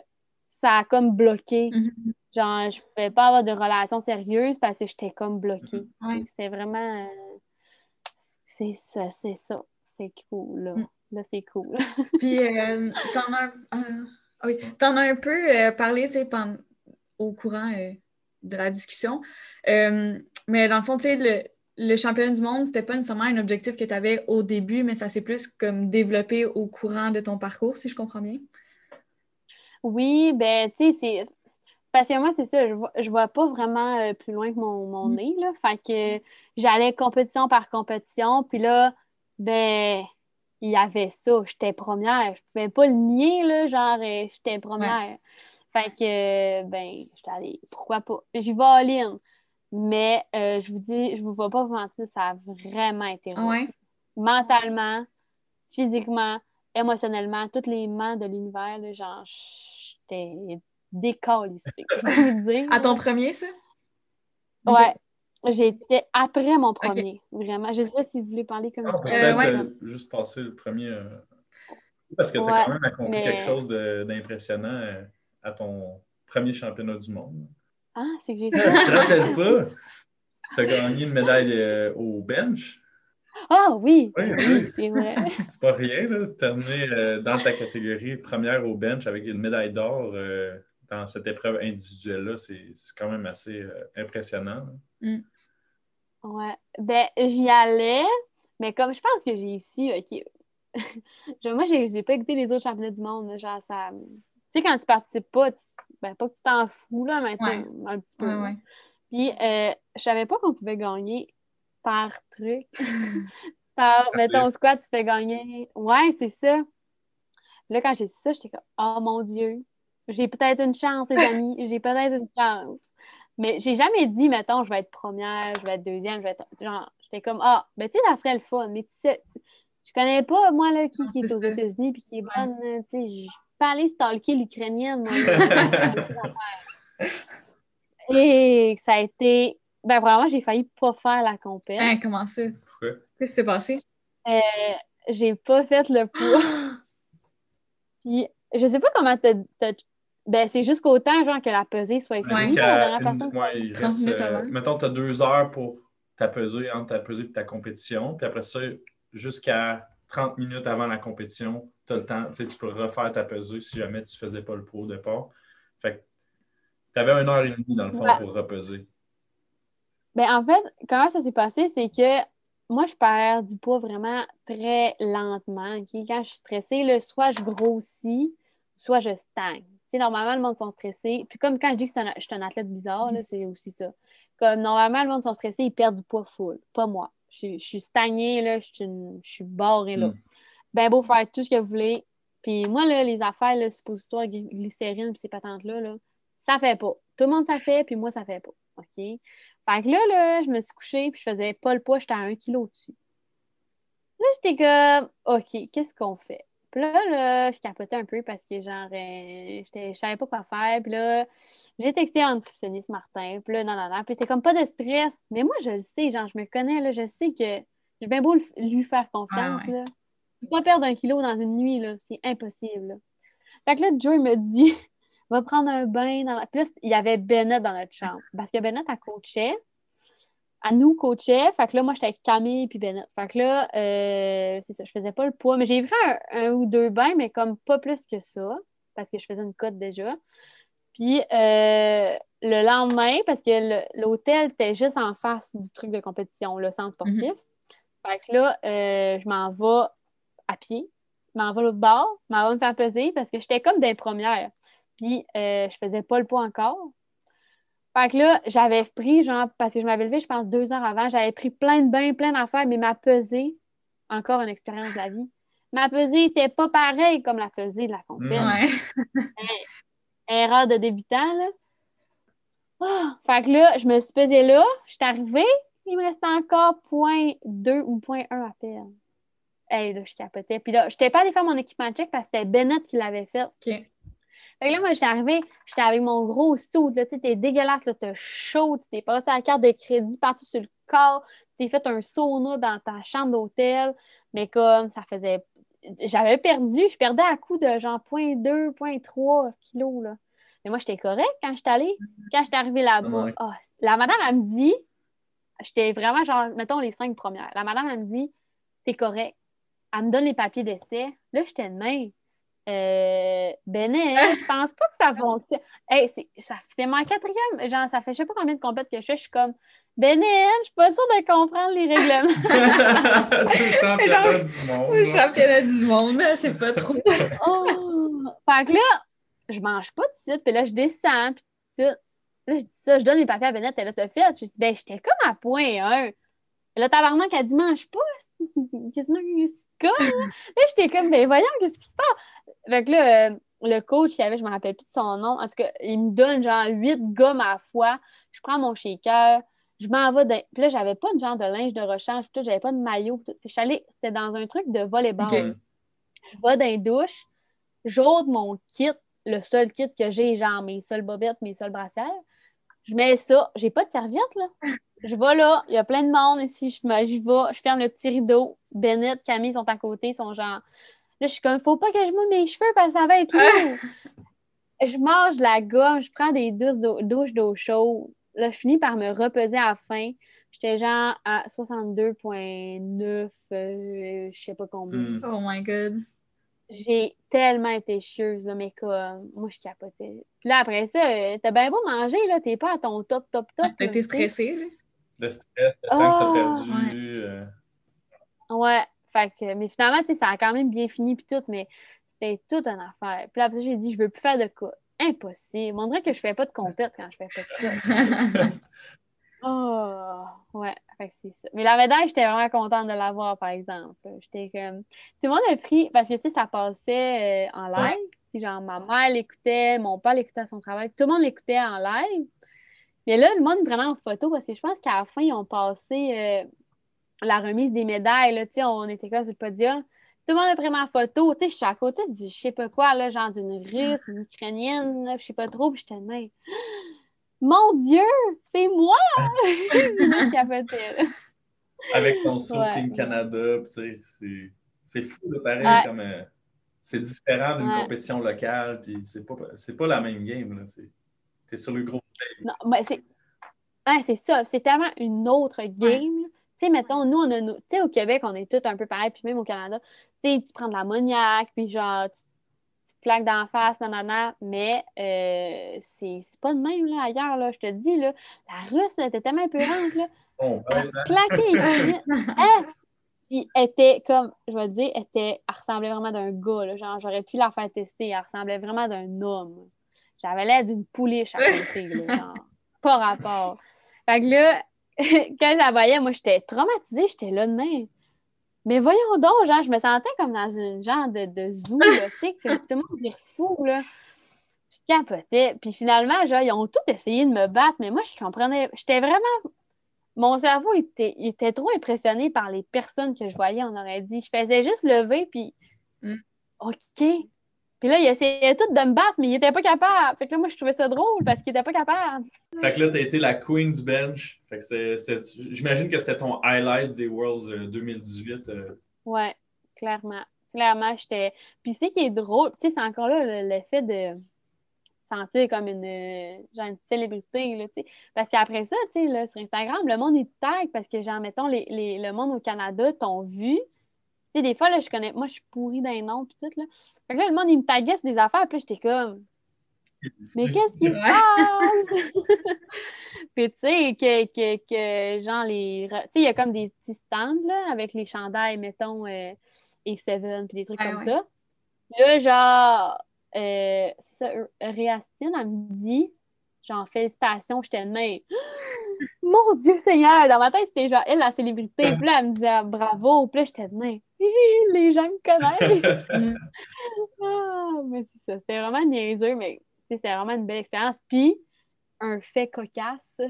ça a comme bloqué. Mhm. Genre, je pouvais pas avoir de relation sérieuse parce que j'étais comme bloquée. Sais, C'était vraiment. C'est ça, c'est ça. C'est cool, là. Mm. Là, c'est cool. Puis, euh, t'en as, un- euh, ah oui, as un peu euh, parlé, tu sais, pen- au courant de la discussion. Mais dans le fond, tu sais, le, le championnat du monde, c'était pas nécessairement un objectif que tu avais au début, mais ça s'est plus comme développé au courant de ton parcours, si je comprends bien. Oui, ben, tu sais, c'est. Parce que moi, c'est ça, je vois, je vois pas vraiment euh, plus loin que mon, mon Mm. nez, là. Fait que j'allais compétition par compétition, puis là, ben, il y avait ça. J'étais première. Je pouvais pas le nier, là, genre, euh, j'étais première. Fait que, ben, j'étais allée, pourquoi pas? J'y vais all-in. Mais euh, je vous dis, je vous vois pas vous mentir, ça a vraiment été ouais? Mentalement, physiquement, émotionnellement, tous les mains de l'univers, genre, j'étais décalissée. À ton premier, ça? Ouais. J'étais après mon premier, vraiment. Je sais pas si vous voulez parler comme Ah, ça. Peut-être ouais. euh, juste passer le premier. euh, Parce que tu as Ouais, quand même accompli mais- quelque chose de- d'impressionnant euh, à ton premier championnat du monde. Ah, c'est que j'ai tu fait. te rappelles pas? Tu as gagné une médaille euh, au bench? Ah oui, Oui, oui, oui. c'est vrai. C'est pas rien, là, de terminer euh, dans ta catégorie première au bench avec une médaille d'or euh, dans cette épreuve individuelle-là. C'est c'est quand même assez euh, impressionnant. là. Ouais. Ben, j'y allais, mais comme je pense que j'ai réussi, OK. Je- Moi, j'ai j'ai pas écouté les autres championnats du monde. genre, ça. Tu sais, quand tu participes pas, tu- ben, pas que tu t'en fous, là, mais Ouais. un petit peu. Ouais, là. ouais. Puis, euh, je savais pas qu'on pouvait gagner par truc. par, mettons, squat, tu fais gagner. Ouais, c'est ça. Là, quand j'ai su ça, j'étais comme, oh mon Dieu, j'ai peut-être une chance, les amis, j'ai peut-être une chance. Mais j'ai jamais dit, mettons, je vais être première, je vais être deuxième, je vais être. Genre, j'étais comme, ah, ben, tu sais, ça serait le fun. Mais tu sais, tu- je connais pas, moi, là, qui, qui est aux États-Unis puis qui est bonne. là, Tu sais, je pas aller stalker l'Ukrainienne, moi. là. Et ça a été. Ben, vraiment, j'ai failli pas faire la compète. Hein, comment ça? Pourquoi? Qu'est-ce qui s'est passé? Euh, j'ai pas fait le poids. Puis, je sais pas comment t'as. Ben, c'est jusqu'au temps, genre, que la pesée soit finie. Ouais. Jusqu'à la dernière une- personne. ouais, il 30 reste, minutes euh, avant. mettons, tu as deux heures pour ta pesée, entre ta pesée et ta compétition. Puis après ça, jusqu'à 30 minutes avant la compétition, tu as le temps. Tu sais, tu peux refaire ta pesée si jamais tu faisais pas le poids au départ. Fait que tu avais une heure et demie, dans le fond, Ouais. pour repeser. Ben, en fait, comment ça s'est passé, c'est que moi, je perds du poids vraiment très lentement. ok? Quand je suis stressée, là, soit je grossis, soit je stagne. Sais, normalement, le monde sont stressés. Puis comme quand je dis que un- je suis un athlète bizarre, là, c'est aussi ça. Comme normalement, le monde sont stressés, ils perdent du poids full. Pas moi. Je, suis- je suis stagnée, là, je suis, une- je suis barrée, là. Mm. Ben beau faire tout ce que vous voulez. Puis moi, là, les affaires, là, suppositoires, gly- glycérine, puis ces patentes-là, là, ça fait pas. Tout le monde, ça fait, puis moi, ça fait pas. OK? Fait que là, là, je me suis couchée, puis je faisais pas le poids, j'étais à un kilo au-dessus. Là, j'étais comme, OK, qu'est-ce qu'on fait? Puis là, là, je capotais un peu parce que, genre, euh, j'étais- je savais pas quoi faire. Puis là, j'ai texté un nutritionniste Martin. Puis là, non, non, non. Puis t'es comme pas de stress. Mais moi, je le sais, genre, je me connais, là, je sais que j'ai bien beau lui faire confiance, Ah ouais. là. Je peux pas perdre un kilo dans une nuit, là. C'est impossible, là. Fait que là, Joe, il me dit, va prendre un bain dans la... Puis là, il y avait Bennett dans notre chambre. Parce que Bennett, elle coachait. Elle nous coachait. Fait que là, moi, j'étais avec Camille puis Bennett. Fait que là, euh, c'est ça, je faisais pas le poids. Mais j'ai pris un, un ou deux bains, mais comme pas plus que ça. Parce que je faisais une cote déjà. Puis euh, le lendemain, parce que l'hôtel était juste en face du truc de compétition, le centre sportif. Fait que là, euh, je m'en vais à pied. Je m'en vais à l'autre bord. Je m'en vais me faire peser parce que j'étais comme des premières. Puis je faisais pas le poids encore. Fait que là, j'avais pris, genre, parce que je m'avais levé, je pense, deux heures avant, j'avais pris plein de bains, plein d'affaires, mais ma pesée, encore une expérience de la vie, ma pesée était pas pareille comme la pesée de la compète. Mm. Ouais. Erreur de débutant, là. Ah! fait que là, je me suis pesée là, je suis arrivée, il me restait encore 0.2 ou 0.1 à perdre. Hey, là, je capotais. Puis là, je n'étais pas allée faire mon équipement check parce que c'était Bennett qui l'avait fait. OK. Fait que là, moi, j'étais arrivée, j'étais avec mon gros suit, là, tu sais, t'es dégueulasse, là, t'es chaud, tu t'es passé la carte de crédit partout sur le corps, t'es fait un sauna dans ta chambre d'hôtel, mais comme ça faisait... J'avais perdu, je perdais à coup de genre 0.2, 0.3 kilos, là. Mais moi, j'étais correcte quand j'étais allée. Quand j'étais arrivée là-bas, ah, la madame, elle me dit, j'étais vraiment genre, mettons les cinq premières. La madame, elle me dit, t'es correct. Elle me donne les papiers d'essai. Là, j'étais de main. Euh, Bennett, je pense pas que ça fonctionne. Hey, c'est, ça, c'est mon quatrième, genre, ça fait je sais pas combien de compètes que je fais. Je suis comme, Bennett, je suis pas sûre de comprendre les règlements. C'est le championnat du monde. Le là. championnat du monde, c'est pas trop. oh! Fait que là, je mange pas de suite, puis là, je descends, puis tout. Là, je dis ça, je donne les papiers à Bennett, elle a fait. Je dis, ben, j'étais comme à point 1. Là, tabarnak, elle dit, mange pas. Qu'est-ce que c'est comme? Là, Là, j'étais comme, ben, voyons, qu'est-ce qui se passe? Fait que là, euh, le coach, il avait, je me rappelle plus de son nom. En tout cas, il me donne genre huit gommes à la fois. Je prends mon shaker. Je m'en vais. dans- Puis là, j'avais pas de genre de linge de rechange. Tout, j'avais pas de maillot. c'était dans un truc de volleyball. Ok. Je vais dans les douches. J'ôte mon kit, le seul kit que j'ai, genre mes seules bobettes, mes seules brassières. Je mets ça. J'ai pas de serviette, là. Je vais là, il y a plein de monde ici. Je, vais, je ferme le petit rideau. Bennett, Camille sont à côté, ils sont genre. Là, je suis comme, faut pas que je mouille mes cheveux parce que ça va être lourd. je mange de la gomme, je prends des douches d'eau, douches d'eau chaude. Là, je finis par me repeser à la fin. J'étais genre à 62,9, euh, je sais pas combien. Oh my god. J'ai tellement été chieuse, là, mais comme, moi, je capotais. Puis là, après ça, euh, t'as bien beau manger, là, t'es pas à ton top, top, top. T'as là, été stressée, là? Le stress, le temps que Oh, t'as perdu. euh, Ouais, fait que, mais finalement, tu sais, ça a quand même bien fini, puis tout, mais c'était toute une affaire. Puis là, après, j'ai dit, je veux plus faire de cas. Impossible. On dirait que je fais pas de compète quand je fais pas de cas. Oh, ouais, fait c'est ça. Mais la médaille, j'étais vraiment contente de l'avoir, par exemple. J'étais comme. Tout le monde a pris, parce que, tu sais, ça passait euh, en live. Puis, genre, ma mère l'écoutait, mon père l'écoutait à son travail. Tout le monde l'écoutait en live. Mais là, le monde prenait en photo parce que je pense qu'à la fin, ils ont passé euh, la remise des médailles. Là, tu sais, on était comme sur le podium. Tout le monde me prenait en photo. Tu sais, je suis à côté, je sais pas quoi, là, genre d'une russe, une ukrainienne, là, je sais pas trop. Puis, j'étais même. Mon Dieu, c'est moi! avec ton saut Ouais. Team Canada, puis tu sais, c'est- c'est fou, là, pareil, Ouais. comme euh, c'est différent d'une Ouais. compétition locale, puis c'est pas, c'est pas la même game, T'es sur le gros stage. Non, ben c'est. Ouais, c'est ça. C'est tellement une autre game. Tu sais, mettons, nous, on a nos- Tu sais, au Québec, on est tous un peu pareil, puis même au Canada. Tu sais, tu prends de l'ammoniaque, puis genre, tu, tu te claques d'en face, nanana, mais euh, c'est c'est pas de même, là, ailleurs, là. Je te dis, là, la russe, était tellement épurante, là. Bon, Elle ben, se claquait les culottes. Hein? Puis elle était comme, je vais te dire, elle, était, elle ressemblait vraiment d'un gars. Là. Genre, j'aurais pu la faire tester. Elle ressemblait vraiment d'un homme. J'avais l'air d'une pouliche à côté. Là, genre. Pas rapport. Fait que là, quand je la voyais, moi, j'étais traumatisée. J'étais là de même. Mais voyons donc, genre, je me sentais comme dans une genre de, de zoo, tu sais, que tout le monde vire fou, là. Je capotais. Puis finalement, genre, ils ont tous essayé de me battre, mais moi, je comprenais. J'étais vraiment mon cerveau était, il était trop impressionné par les personnes que je voyais, on aurait dit. Je faisais juste lever, puis Mm. OK. Puis là, il essayait tout de me battre, mais il était pas capable. Fait que là, moi, je trouvais ça drôle parce qu'il était pas capable. Fait que là, t'as été la queen du bench. Fait que c'est, c'est- j'imagine que c'est ton highlight des Worlds euh, 2018. euh. Ouais, clairement. Clairement, j'étais. Puis c'est qui est drôle, tu sais, c'est encore là le- l'effet de sentir comme une, euh, genre une célébrité, là, tu sais. Parce qu'après ça, tu sais, là, sur Instagram, le monde, il tag parce que, genre, mettons, les, les- le monde au Canada t'ont vu. Sais, des fois, là, je connais... Moi, je suis pourrie d'un nom, puis tout, là. Fait que là, le monde, il me taguait sur des affaires, puis là, j'étais comme... Mais qu'est-ce qui se passe? Puis, tu sais, que, que, que, genre, les. Tu sais, il y a comme des petits stands, là, avec les chandails, mettons, euh, et Seven, puis des trucs Ouais, comme ouais. ça. Là, genre, euh, c'est ça, euh, Réastine, elle me dit, genre, félicitations, j'étais de même. Mon Dieu Seigneur! Dans ma tête, c'était genre, elle, la célébrité. Puis là, elle me disait, bravo. Puis là, j'étais de même. Les gens me connaissent. Ah, mais c'est ça. C'était vraiment niaiseux, mais c'était vraiment une belle expérience. Puis, un fait cocasse,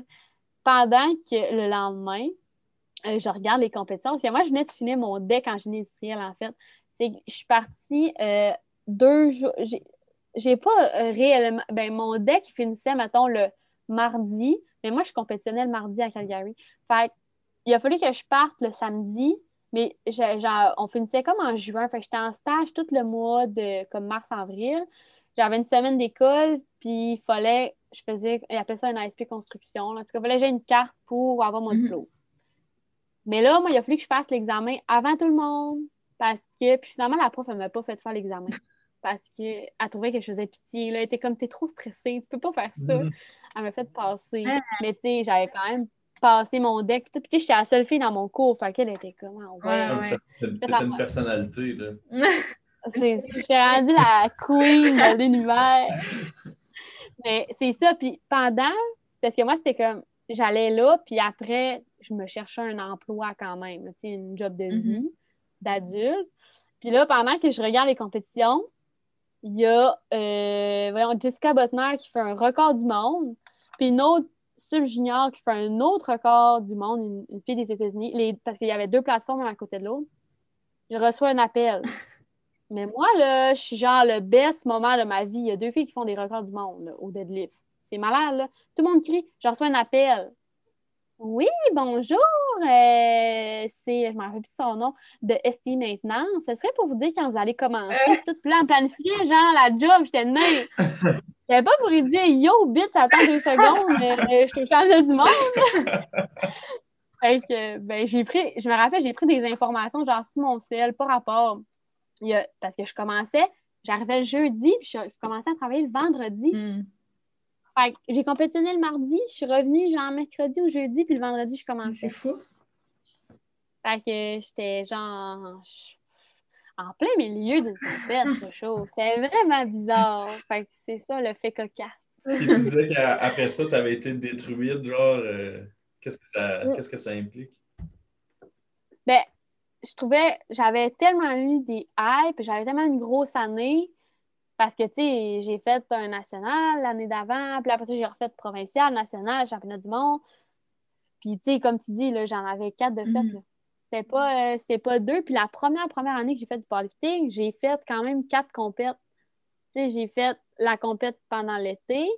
pendant que le lendemain, euh, je regarde les compétitions, parce que moi, je venais de finir mon deck en génie industriel, en fait. C'est que je suis partie euh, deux jours. J'ai, pas euh, réellement. Ben, mon deck, finissait, mettons, le mardi, mais moi, je compétitionnais le mardi à Calgary. Fait il a fallu que je parte le samedi, mais genre, on finissait comme en juin. Fait que j'étais en stage tout le mois de comme mars-avril. J'avais une semaine d'école, puis il fallait, je faisais, ils appellent ça un ASP construction. là. En tout cas, il fallait que j'ai une carte pour avoir mon Mhm. diplôme. Mais là, moi, il a fallu que je fasse l'examen avant tout le monde. Parce que, puis finalement, la prof, elle m'a pas fait faire l'examen. Parce qu'elle trouvait que je faisais pitié. Là. Elle était comme, t'es trop stressée, tu peux pas faire ça. Mhm. Elle m'a fait passer. Ah. Mais tu sais, j'avais quand même passé mon deck. Puis tu sais, j'étais la seule fille dans mon cours. Fait qu'elle était comme, ah ouais. Ouais, ouais. ça, t'étais une personnalité, là. C'est, j'étais rendue la queen de l'univers. Mais c'est ça. Puis pendant, parce que moi, c'était comme, j'allais là, puis après, je me cherchais un emploi quand même, tu sais, une job de vie Mhm. d'adulte. Puis là, pendant que je regarde les compétitions, il y a euh, voyons, Jessica Butner qui fait un record du monde, puis une autre Sub Junior qui fait un autre record du monde, une, une fille des États-Unis, parce qu'il y avait deux plateformes à côté de l'autre. Je reçois un appel. Mais moi, là, je suis genre le best moment de ma vie. Il y a deux filles qui font des records du monde là, au deadlift. C'est malade, là. Tout le monde crie. Je reçois un appel. Oui, bonjour. euh, c'est, je ne me rappelle plus son nom, de ST Maintenance. Ce serait pour vous dire quand vous allez commencer. Puis tout plan planifié, genre la job, j'étais même. J'avais pas pour lui dire Yo, bitch, attends deux secondes, mais euh, je au championnat du monde. Fait que, ben, j'ai pris, je me rappelle, j'ai pris des informations, genre, sur mon ciel, pas rapport. Il y a, parce que je commençais, j'arrivais le jeudi, puis je, je commençais à travailler le vendredi. Hmm. Fait que j'ai compétitionné le mardi, je suis revenue, genre, mercredi ou jeudi, puis le vendredi, je commençais. C'est fou. Fait que j'étais, genre, je- en plein milieu d'une tempête, ce show. C'était vraiment bizarre. Fait que c'est ça, le fait cocasse. Puis tu disais qu'après ça, tu avais été détruite, genre, euh, qu'est-ce que ça, Mm. qu'est-ce que ça implique? Ben, je trouvais, j'avais tellement eu des hypes, j'avais tellement une grosse année parce que, tu sais, j'ai fait un national l'année d'avant, puis après ça, j'ai refait provincial, national, championnat du monde. Puis, tu sais, comme tu dis, là, j'en avais quatre de fait. Là. C'était pas, euh, c'était pas deux. Puis la première, première année que j'ai fait du powerlifting, j'ai fait quand même quatre compètes. J'ai fait la compète pendant l'été,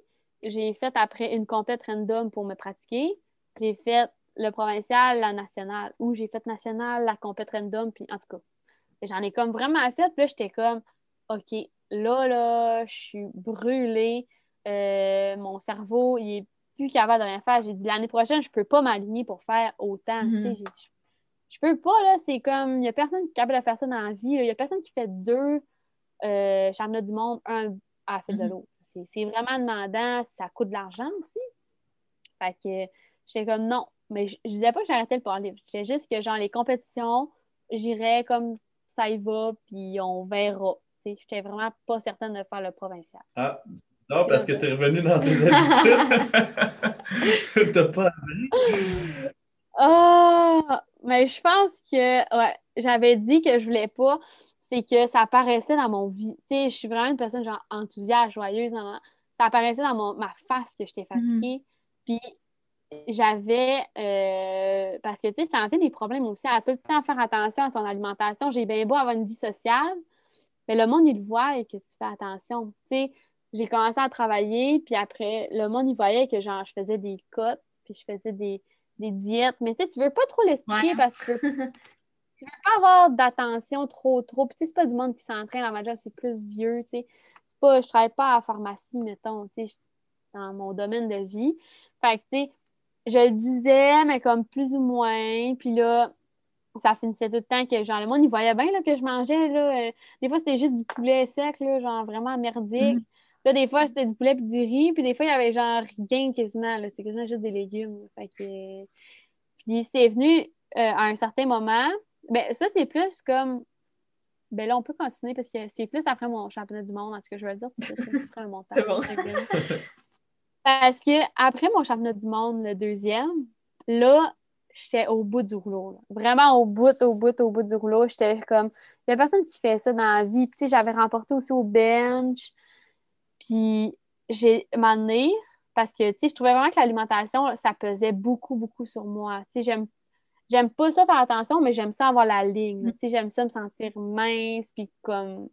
j'ai fait après une compète random pour me pratiquer, puis j'ai fait le provincial, la nationale, ou j'ai fait national, la compète random, puis en tout cas, j'en ai comme vraiment fait, puis là, j'étais comme, OK, là, là, je suis brûlée, Euh, mon cerveau, il est plus capable de rien faire. J'ai dit, l'année prochaine, je peux pas m'aligner pour faire autant, Mhm. j'ai dit, je- je peux pas, là, c'est comme, il y a personne qui est capable de faire ça dans la vie, il y a personne qui fait deux euh, championnats du monde, un à la file de Mhm. l'autre. C'est c'est vraiment demandant, ça coûte de l'argent aussi. Fait que j'étais comme non, mais je, je disais pas que j'arrêtais le powerlift. Je disais juste que genre les compétitions, j'irais comme ça y va, puis on verra. Tu sais, J'étais vraiment pas certaine de faire le provincial. Ah, non, parce que tu es revenu dans tes habitudes. T'as pas Ah, mais je pense que ouais, j'avais dit que je voulais pas, c'est que ça apparaissait dans mon vie. Tu sais, je suis vraiment une personne genre enthousiaste, joyeuse, nan. ça apparaissait dans mon, ma face que j'étais fatiguée. Puis j'avais euh, parce que tu sais, ça en fait des problèmes aussi à tout le temps faire attention à son alimentation. J'ai bien beau avoir une vie sociale, mais le monde il le voit et que tu fais attention. Tu sais, j'ai commencé à travailler, puis après, le monde il voyait que genre je faisais des cotes, puis je faisais des des diètes, mais tu sais, tu veux pas trop l'expliquer Ouais. parce que tu veux pas avoir d'attention trop, trop. Puis tu sais, c'est pas du monde qui s'entraîne dans ma job, c'est plus vieux, tu sais. C'est pas, je travaille pas à la pharmacie, mettons, tu sais, je- dans mon domaine de vie. Fait que, tu sais, je le disais, mais comme plus ou moins, puis là, ça finissait tout le temps que, genre, le monde, il voyait bien, là, que je mangeais, là. euh, des fois, c'était juste du poulet sec, là, genre, vraiment merdique. Là, des fois, c'était du poulet puis du riz, puis des fois, il y avait genre rien quasiment. C'était quasiment juste des légumes. Fait que... Puis c'est venu euh, à un certain moment. Ben, ça, c'est plus comme. Ben là, on peut continuer parce que c'est plus après mon championnat du monde, en tout cas, je vais le dire, tout de suite, ce sera un montage. C'est bon. Parce que après mon championnat du monde, le deuxième, là, j'étais au bout du rouleau. là. Vraiment au bout, au bout, au bout du rouleau. J'étais comme. Il y a personne qui fait ça dans la vie. Puis, j'avais remporté aussi au bench. Puis, j'ai m'amené parce que, tu sais, je trouvais vraiment que l'alimentation, ça pesait beaucoup, beaucoup sur moi. Tu sais, j'aime. J'aime pas ça faire attention, mais j'aime ça avoir la ligne. là. Tu sais, j'aime ça me sentir mince, puis comme.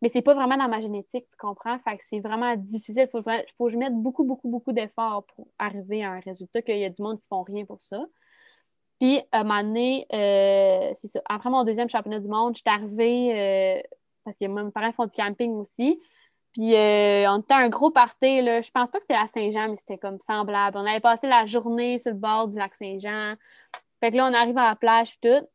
Mais c'est pas vraiment dans ma génétique, tu comprends? Fait que c'est vraiment difficile. Il faut, faut que je mette beaucoup, beaucoup, beaucoup d'efforts pour arriver à un résultat, qu'il y a du monde qui font rien pour ça. Puis, à un moment donné, euh, c'est ça. Après mon deuxième championnat du monde, j'étais arrivée, euh, parce que moi, mes parents font du camping aussi. Puis, euh, on était un gros party, là. Je pense pas que c'était à Saint-Jean, mais c'était comme semblable. On avait passé la journée sur le bord du lac Saint-Jean. Fait que là, on arrive à la plage, puis tout.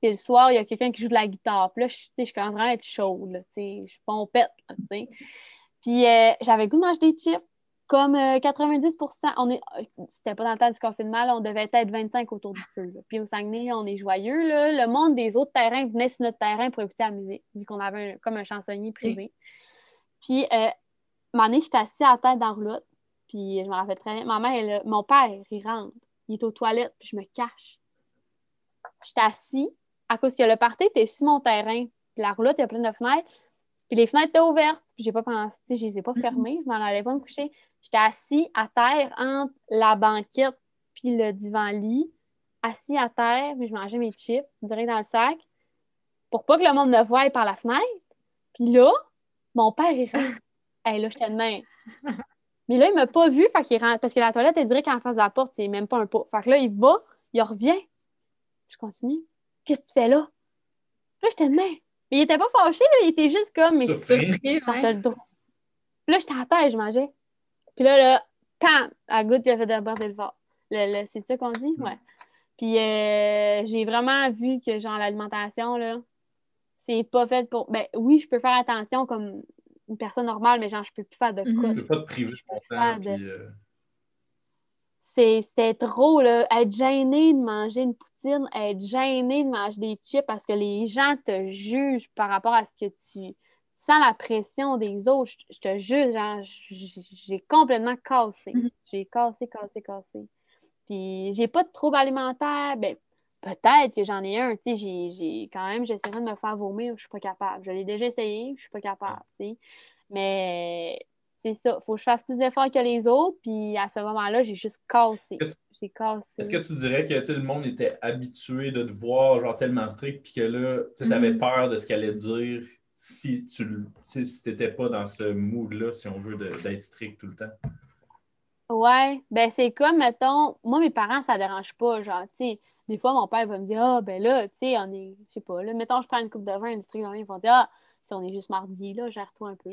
Puis le soir, il y a quelqu'un qui joue de la guitare. Puis là, je, commence vraiment à être chaude. Je pompette, là, tu. Puis euh, j'avais goût de manger des chips. Comme euh, 90 on est, euh, c'était pas dans le temps du confinement, là, on devait être 25 autour du feu. Puis au Saguenay, on est joyeux. Là. Le monde des autres terrains venait sur notre terrain pour écouter la musique, vu qu'on avait un- comme un chansonnier privé. Puis, euh, moment donné, j'étais assise à la tête dans la roulotte. Puis je me rappelle très bien. Ma mère, elle, mon père, il rentre. Il est aux toilettes, puis je me cache. J'étais assis à cause que le party était sur mon terrain. Puis la roulotte, il y a plein de fenêtres. Puis les fenêtres étaient ouvertes. Puis j'ai pas pensé, tu sais, je les ai pas fermées. Je m'en allais pas me coucher. J'étais assis à terre entre la banquette puis le divan-lit. Assis à terre, puis je mangeais mes chips direct dans le sac. Pour pas que le monde me voie par la fenêtre. Puis là, mon père, il rentre. Hey, là, j'étais de même. Mais là, il m'a pas vu, fait qu'il rentre. Parce que la toilette est direct en face de la porte, c'est même pas un pas. Fait que là, il va, il revient. Je continue. Qu'est-ce que tu fais là? Là, j'étais de même. Mais il était pas fâché, là, il était juste comme. Mais Surpris. Le droit. Puis là, j'étais à terre, je mangeais. Puis là, là, pam, la goutte qui a fait déborder le. Le, le- c'est ça qu'on dit? Ouais. Puis euh, j'ai vraiment vu que, genre, l'alimentation, là, c'est pas fait pour. Ben oui, je peux faire attention comme une personne normale, mais genre, je peux plus faire de Mhm. quoi. Je peux pas te priver, je. Ah, de- euh, C'est- C'était trop, là. Être gêné de manger une poutine, être gêné de manger des chips parce que les gens te jugent par rapport à ce que tu. tu sens la pression des autres. Je, je te juge, genre, j- j'ai complètement cassé. Mhm. J'ai cassé, cassé, cassé. Puis j'ai pas de trouble alimentaire. Ben, peut-être que j'en ai un. Tu sais, j'ai- j'ai quand même, j'essaierai de me faire vomir. Je suis pas capable. Je l'ai déjà essayé, je suis pas capable. tu sais. Mais c'est ça. Faut que je fasse plus d'efforts que les autres. Puis à ce moment-là, j'ai juste cassé. Est-ce- J'ai cassé. Est-ce que tu dirais que le monde était habitué de te voir genre tellement strict puis que là, tu avais Mhm. peur de ce qu'elle allait dire si tu si n'étais pas dans ce mood-là, si on veut, d'être strict tout le temps? Ouais, ben c'est comme, mettons, moi, mes parents, ça dérange pas. Genre, tu sais, des fois, mon père va me dire, ah, ben là, tu sais, on est, je sais pas, là, mettons, je prends une coupe de vin, une dans ils vont dire, ah, si on est juste mardi, là, gère-toi un peu.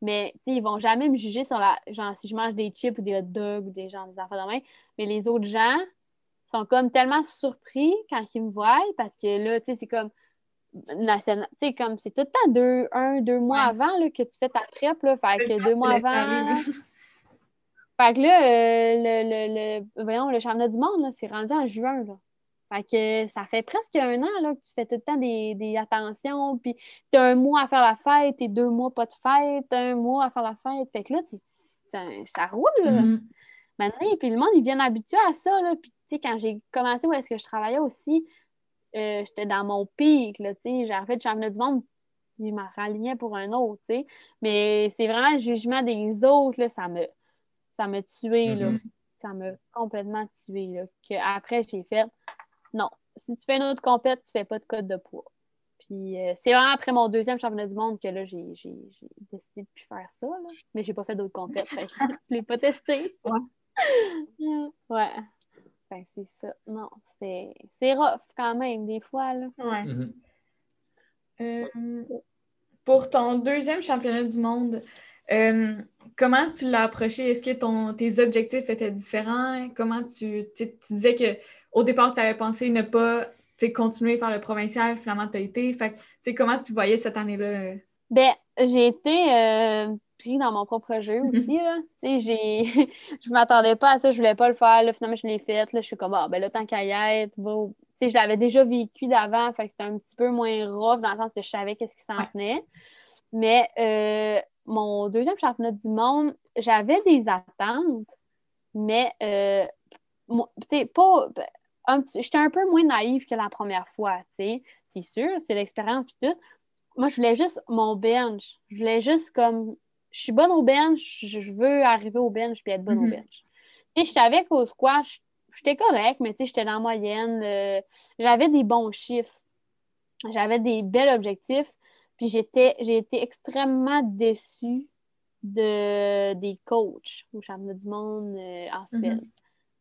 Mais, tu sais, ils vont jamais me juger sur la, genre, si je mange des chips ou des hot dogs ou des gens, des affaires de main. Mais les autres gens sont comme tellement surpris quand ils me voient parce que là, tu sais, c'est comme, national- tu sais, comme, c'est tout le temps deux, un, deux mois Ouais. avant, là, que tu fais ta prep, là. Fait que deux mois avant. Fait que là, euh, le, le, le, voyons, le championnat du monde, là, c'est rendu en juin. Là. Fait que ça fait presque un an là, que tu fais tout le temps des, des attentions, puis tu as un mois à faire la fête et deux mois pas de fête, un mois à faire la fête. Fait que là, un- ça roule. Là. Mhm. Maintenant, puis le monde, ils viennent habitués à ça. Là. Puis, tu sais, quand j'ai commencé où est-ce que je travaillais aussi, euh, j'étais dans mon pic. Là, tu sais. Le championnat du monde, je m'en ralignais pour un autre. tu sais. Mais c'est vraiment le jugement des autres, là, ça me, ça me tué. là. Mhm. Ça m'a complètement tué. Là. Que après, j'ai fait non, si tu fais une autre compète, tu fais pas de code de poids. Puis euh, c'est vraiment après mon deuxième championnat du monde que là, j'ai j'ai- j'ai décidé de plus faire ça. Là. Mais j'ai pas fait d'autres compètes. je l'ai pas testé. Ouais. que c'est ça. Non, c'est c'est rough quand même, des fois. Là. Ouais. Mhm. Euh, pour ton deuxième championnat du monde, euh, comment tu l'as approché? Est-ce que ton, tes objectifs étaient différents? Comment tu, tu disais que au départ, tu avais pensé ne pas continuer faire le provincial, finalement, tu as été. Fait comment tu voyais cette année-là? Ben, j'ai été euh, pris dans mon propre jeu aussi. Là. J'ai... je m'attendais pas à ça, je voulais pas le faire. Là, finalement, je l'ai fait. Là, je suis comme, ah, ben là, tant qu'à y être, sais, je l'avais déjà vécu d'avant, fait que c'était un petit peu moins rough dans le sens que je savais qu'est-ce qui s'en Ouais. venait. Mais euh, mon deuxième championnat du monde, j'avais des attentes, mais euh, moi, pas. J'étais un peu moins naïve que la première fois, tu sais. C'est sûr, c'est l'expérience puis tout. Moi, je voulais juste mon bench. Je voulais juste comme. Je suis bonne au bench, je veux arriver au bench puis être bonne au bench. Tu sais, je savais qu'au squash, j'étais correct, mais tu sais, j'étais dans la moyenne. euh, j'avais des bons chiffres. J'avais des bels objectifs. Puis j'étais, j'ai été extrêmement déçue de, des coachs au championnat du monde euh, en Suède.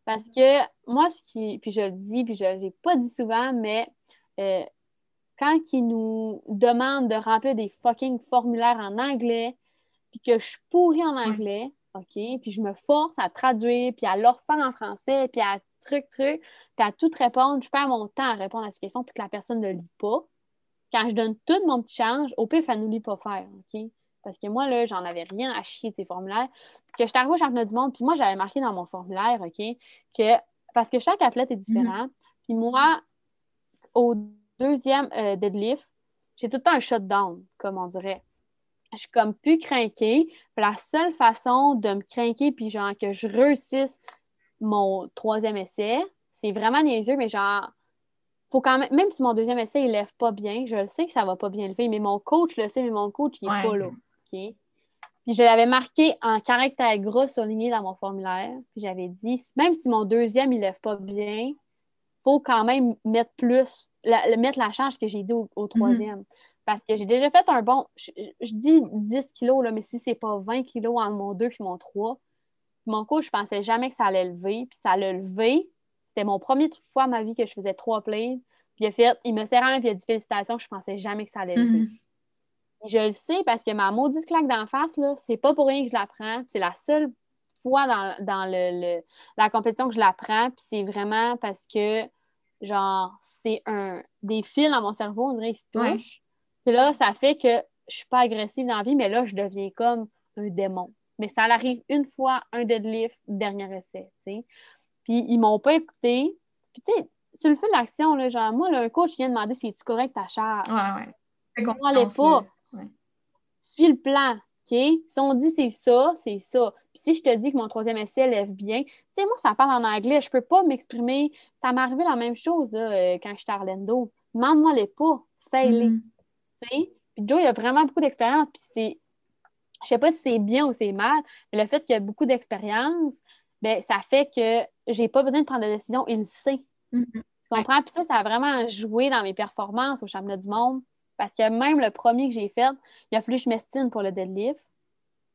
Parce que moi, ce qui. Puis je le dis, puis je ne l'ai pas dit souvent, mais euh, quand ils nous demandent de remplir des fucking formulaires en anglais, puis que je suis pourrie en anglais, OK, puis je me force à traduire, puis à leur faire en français, puis à truc, truc, puis à tout répondre, je perds mon temps à répondre à ces questions, puis que la personne ne lit pas. Quand je donne tout mon petit change, au pire, elle ne nous lit pas faire, OK? Parce que moi, là, j'en avais rien à chier de ces formulaires. Puis que je suis arrivée au championnat du monde, puis moi, j'avais marqué dans mon formulaire, OK, que parce que chaque athlète est différent. Puis moi, au deuxième euh, deadlift, j'ai tout le temps un shutdown, comme on dirait. Je suis comme plus craquée. Puis la seule façon de me craquer, puis genre que je réussisse mon troisième essai, c'est vraiment niaiseux, mais genre, faut quand même, même si mon deuxième essai, il lève pas bien, je le sais que ça va pas bien lever, mais mon coach le sait, mais mon coach, il est Ouais. pas là. Puis je l'avais marqué en caractère gras surligné dans mon formulaire. Puis j'avais dit, même si mon deuxième, il lève pas bien, faut quand même mettre plus, la- mettre la charge que j'ai dit au, au troisième. Parce que j'ai déjà fait un bon, je, je dis 10 kilos, là, mais si c'est pas 20 kilos entre mon 2 et mon 3, mon coach, je pensais jamais que ça allait lever. Puis ça l'a levé. C'était mon premier fois à ma vie que je faisais trois plays. Puis il a fait, il me serré puis il a dit félicitations, je pensais jamais que ça allait lever. Mhm. Je le sais parce que ma maudite claque d'en face, là, c'est pas pour rien que je la prends. C'est la seule fois dans, dans le, le- la compétition que je la prends. Puis c'est vraiment parce que genre, c'est un des fils dans mon cerveau, on dirait qu'ils se touchent. Ouais. Puis là, ça fait que je suis pas agressive dans la vie, mais là, je deviens comme un démon. Mais ça arrive une fois, un deadlift, dernier essai, tu sais. Puis ils m'ont pas écouté. Puis tu sais, sur le feu de l'action, là, genre, moi, là, un coach vient demander si tu correct ta charge. Ouais, ouais. Confiance, pas. Ouais. suis le plan, OK? Si on dit c'est ça, c'est ça. Puis si je te dis que mon troisième essai lève bien, tu sais, moi, ça parle en anglais, je peux pas m'exprimer. Ça m'est arrivé la même chose là, euh, quand j'étais à Orlando. Demande-moi les pas, fais-les. Tu sais? Puis Joe, il a vraiment beaucoup d'expérience, puis c'est... Je sais pas si c'est bien ou c'est mal, mais le fait qu'il a beaucoup d'expérience, ben, ça fait que j'ai pas besoin de prendre de décision, il le sait. Mhm. Tu comprends? Puis ça, ça a vraiment joué dans mes performances au championnat du monde. Parce que même le premier que j'ai fait, il a fallu que je m'estime pour le deadlift.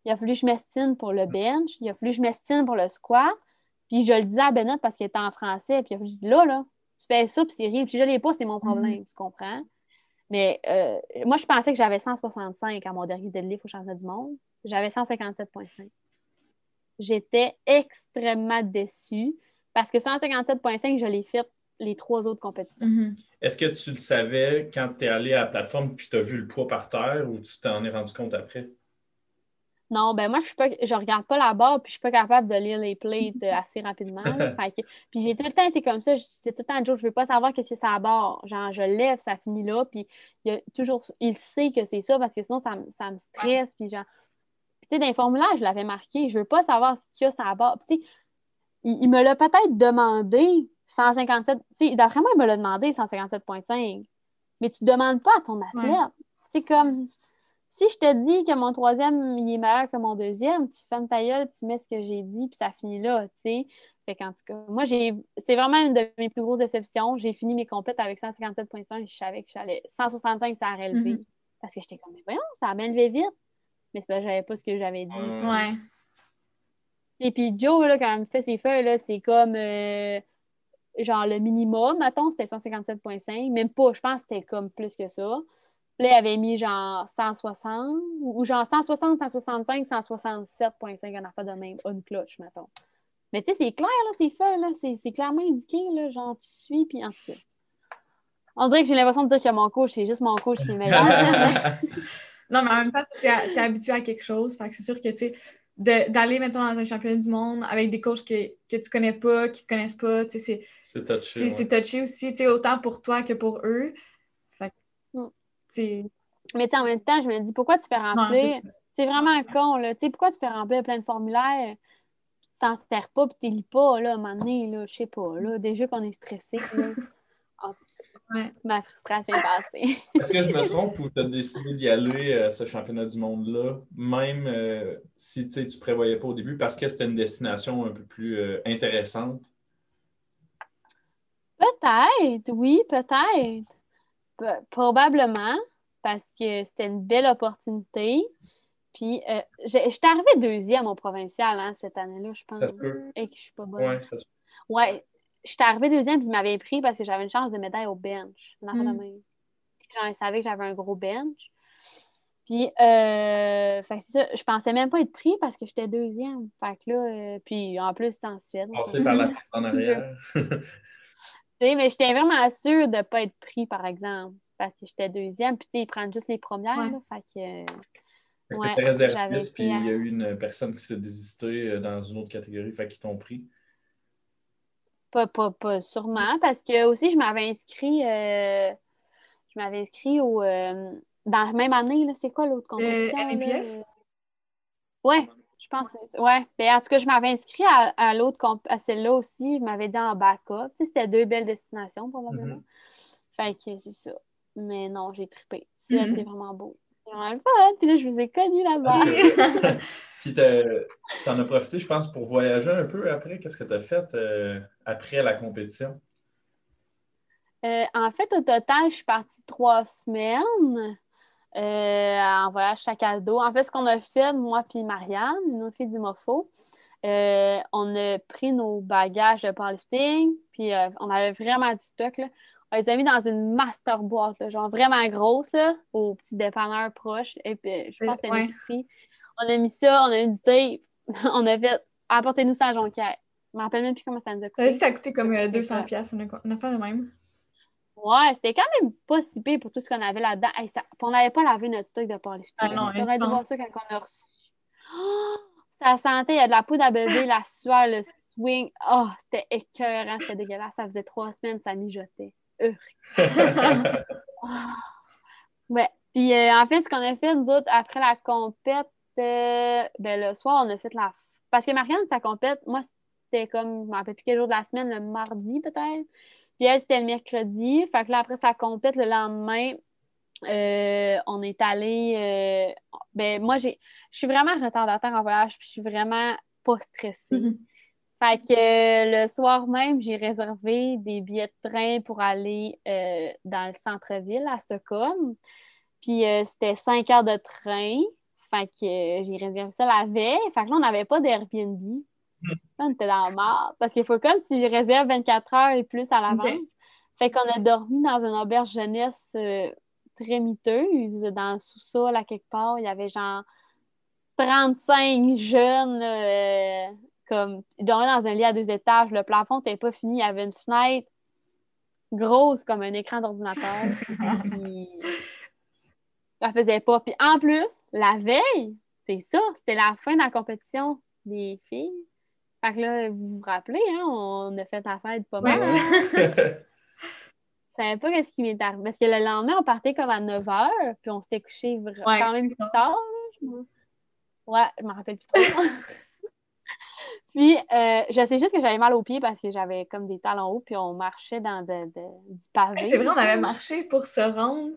Il a fallu que je m'estime pour le bench. Il a fallu que je m'estime pour le squat. Puis je le disais à Benoît parce qu'il était en français. Puis il a fallu que je dise là, là, tu fais ça, puis c'est rien. Puis je l'ai pas, c'est mon problème. Tu comprends? Mais euh, moi, je pensais que j'avais 165 à mon dernier deadlift au championnat du monde. J'avais 157,5. J'étais extrêmement déçue parce que 157,5, je l'ai fait les trois autres compétitions. Mhm. Est-ce que tu le savais quand tu es allé à la plateforme puis tu as vu le poids par terre ou tu t'en es rendu compte après? Non, ben moi, je suis pas, je regarde pas la barre puis je suis pas capable de lire les plates euh, assez rapidement. là. Fait que- puis j'ai tout le temps été comme ça. Je disais tout le temps, Joe, je veux pas savoir qu'est-ce que c'est à barre. Genre, je lève, ça finit là. Puis il, y a toujours, il sait que c'est ça parce que sinon, ça, me- ça me stresse. Puis genre, tu sais, dans les formulaires, je l'avais marqué. Je veux pas savoir ce qu'il y a sur la barre. Puis, tu sais, il, il me l'a peut-être demandé 157. Tu sais, d'après moi, il me l'a demandé 157,5. Mais tu demandes pas à ton athlète. C'est comme si je te dis que mon troisième il est meilleur que mon deuxième, tu fermes ta gueule, tu mets ce que j'ai dit, puis ça finit là, tu sais. Fait qu'en tout cas, moi, j'ai c'est vraiment une de mes plus grosses déceptions. J'ai fini mes compètes avec 157,5, je savais que j'allais 165, ça a relevé. Mhm. Parce que j'étais comme, mais voyons, ça a bien levé vite. Mais c'est que j'avais pas ce que j'avais dit. Ouais. Et puis Joe, là, quand il me fait ses feuilles, là, c'est comme euh, genre le minimum, mettons, c'était 157,5. Même pas, je pense que c'était comme plus que ça. Là, il avait mis genre 160, ou genre 160, 165, 167,5 en affaire de même, on clutch, mettons. Mais tu sais, c'est clair, là, ces feuilles, là, c'est c'est clairement indiqué, là, genre tu suis, puis en tout cas. On dirait que j'ai l'impression de dire que mon coach, c'est juste mon coach qui est meilleur. Non, mais en même temps, tu es, habitué à quelque chose. Fait que c'est sûr que, tu sais, d'aller, mettons, dans un championnat du monde avec des coachs que, que tu connais pas, qui te connaissent pas, tu sais, c'est- C'est touché. c'est ouais. c'est touché aussi, tu sais, autant pour toi que pour eux. Fait que, Mm. c'est... Mais tu sais, en même temps, je me dis, pourquoi tu fais remplir? c'est vraiment con, là. Tu sais, pourquoi tu fais remplir plein de formulaires? Tu t'en sers pas, puis tu lis pas, là, à un moment donné, là, je sais pas, là. Déjà qu'on est stressé, là. Ouais. ma frustration est passée. Est-ce que je me trompe ou tu as décidé d'y aller à ce championnat du monde-là, même euh, si tu tu prévoyais pas au début, parce que c'était une destination un peu plus euh, intéressante? Peut-être, oui, peut-être. P- probablement, parce que c'était une belle opportunité. Puis, euh, j'étais arrivée deuxième au provincial hein, cette année-là, je pense. Ça se peut. Et que je suis pas bonne. Oui, ça se Ouais, j'étais arrivée deuxième, puis il m'avait pris parce que j'avais une chance de médaille au bench. Mm. même. Genre, il savait que j'avais un gros bench. Puis, euh, fait ça, je pensais même pas être pris parce que j'étais deuxième. Fait que là, euh, puis en plus, c'est en Suède. passé par la en arrière. Mais j'étais vraiment sûre de ne pas être pris, par exemple, parce que j'étais deuxième. Puis, tu sais, ils prennent juste les premières. Ouais. là, fait que, euh, Fait que Ouais, réserviste, puis il y a eu une personne qui s'est désistée euh, dans une autre catégorie, fait qu'ils t'ont pris. Pas, pas, pas sûrement, parce que aussi, je m'avais inscrit, euh, je m'avais inscrit au, euh, dans la même année, là, c'est quoi l'autre compétition? là? NAPF? Ouais, je pense que c'est Ouais, ben, en tout cas, je m'avais inscrit à, à l'autre, comp- à celle-là aussi, je m'avais dit en backup. Tu sais, c'était deux belles destinations, probablement. Mhm. Fait que c'est ça. Mais non, j'ai trippé. Suède, Mhm. c'est vraiment beau. C'est vraiment le fun. Puis là, je vous ai connus là-bas. Ah. Puis t'as- t'en as profité, je pense, pour voyager un peu après. Qu'est-ce que tu as fait euh, après la compétition? Euh, en fait, au total, je suis partie trois semaines euh, en voyage sac à dos. En fait, ce qu'on a fait, moi puis Marianne, une autre fille du MOFO, euh, on a pris nos bagages de powerlifting, puis euh, on avait vraiment du stock. Là. On les a mis dans une master boîte, là, genre vraiment grosse, là, au petit dépanneur proche. Et puis, je pense que c'était Ouais. une épicerie. On a mis ça, on a mis du tape, on a fait apportez-nous ça à Jonquière. Je me rappelle même plus comment ça nous a coûté. ça a coûté comme euh, C'est 200$, ça. piastres, une, une affaire de même. Ouais, c'était quand même pas si pire pour tout ce qu'on avait là-dedans. Hey, ça- puis on n'avait pas lavé notre stock de powerlifting. Ah non, on aurait dû voir ça quand on a reçu. Oh, ça sentait, il y a de la poudre à bébé, la sueur, le swing. Oh, c'était écœurant, c'était dégueulasse. Ça faisait trois semaines, ça mijotait. Ouais. Puis euh, en fait, ce qu'on a fait, nous autres, après la compète, euh, ben, le soir, on a fait la. Parce que Marianne, sa compète, moi, c'était comme, je ne me rappelle plus quel jour de la semaine, le mardi peut-être. Puis elle, c'était le mercredi. Fait que là, après sa compète, le lendemain, euh, on est allé. euh, ben, moi, j'ai, je suis vraiment retardataire en voyage, puis je suis vraiment pas stressée. Mhm. Fait que euh, le soir même, j'ai réservé des billets de train pour aller euh, dans le centre-ville à Stockholm. Puis c'était 5 heures de train. Fait que j'ai réservé ça la veille. Fait que là, on n'avait pas d'Airbnb. On était dans la mort. Parce qu'il faut comme tu réserves 24 heures et plus à l'avance. Fait qu'on a dormi dans une auberge jeunesse euh, très miteuse, dans le sous-sol, à quelque part. Il y avait genre 35 jeunes, euh, comme, ils dormaient dans un lit à deux étages. Le plafond n'était pas fini. Il y avait une fenêtre grosse comme un écran d'ordinateur. Puis, ça faisait pas. Puis en plus, la veille, c'est ça, c'était la fin de la compétition des filles. Fait que là, vous vous rappelez, hein, on a fait la fête pas mal. Ouais. hein? Je savais pas ce qui m'est arrivé. Parce que le lendemain, on partait comme à 9 h, puis on s'était couché Ouais. quand même plus tard. Ouais, je me rappelle plus trop. puis, euh, je sais juste que j'avais mal aux pieds parce que j'avais comme des talons hauts, puis on marchait dans de- de- du pavé. Hey, c'est vrai, on avait marché pour se rendre.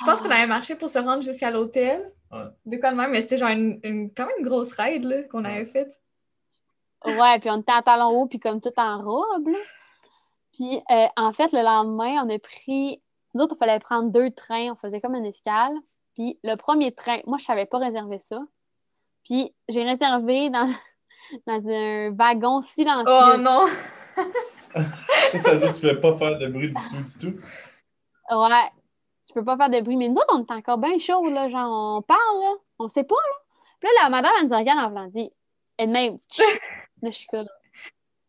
Je pense Ah. qu'on avait marché pour se rendre jusqu'à l'hôtel. Ouais. De quoi de même, mais c'était genre une, une- quand même une grosse ride là, qu'on avait faite. Ouais, puis on était en talons hauts, puis comme tout en robe. là. Puis euh, en fait, le lendemain, on a pris. Nous autres, il fallait prendre deux trains. On faisait comme une escale. Puis le premier train, moi, je savais pas réserver ça. Puis j'ai réservé dans, dans un wagon silencieux. Oh non! Ça, ça veut dire que tu ne peux pas faire de bruit du tout, du tout. Ouais, tu peux pas faire de bruit. Mais nous autres, on est encore bien chaud, là. Genre, on parle, là. On sait pas, là. Puis là, la madame, elle nous regarde en voulant dire, elle-même, Tch! Là, je suis comme,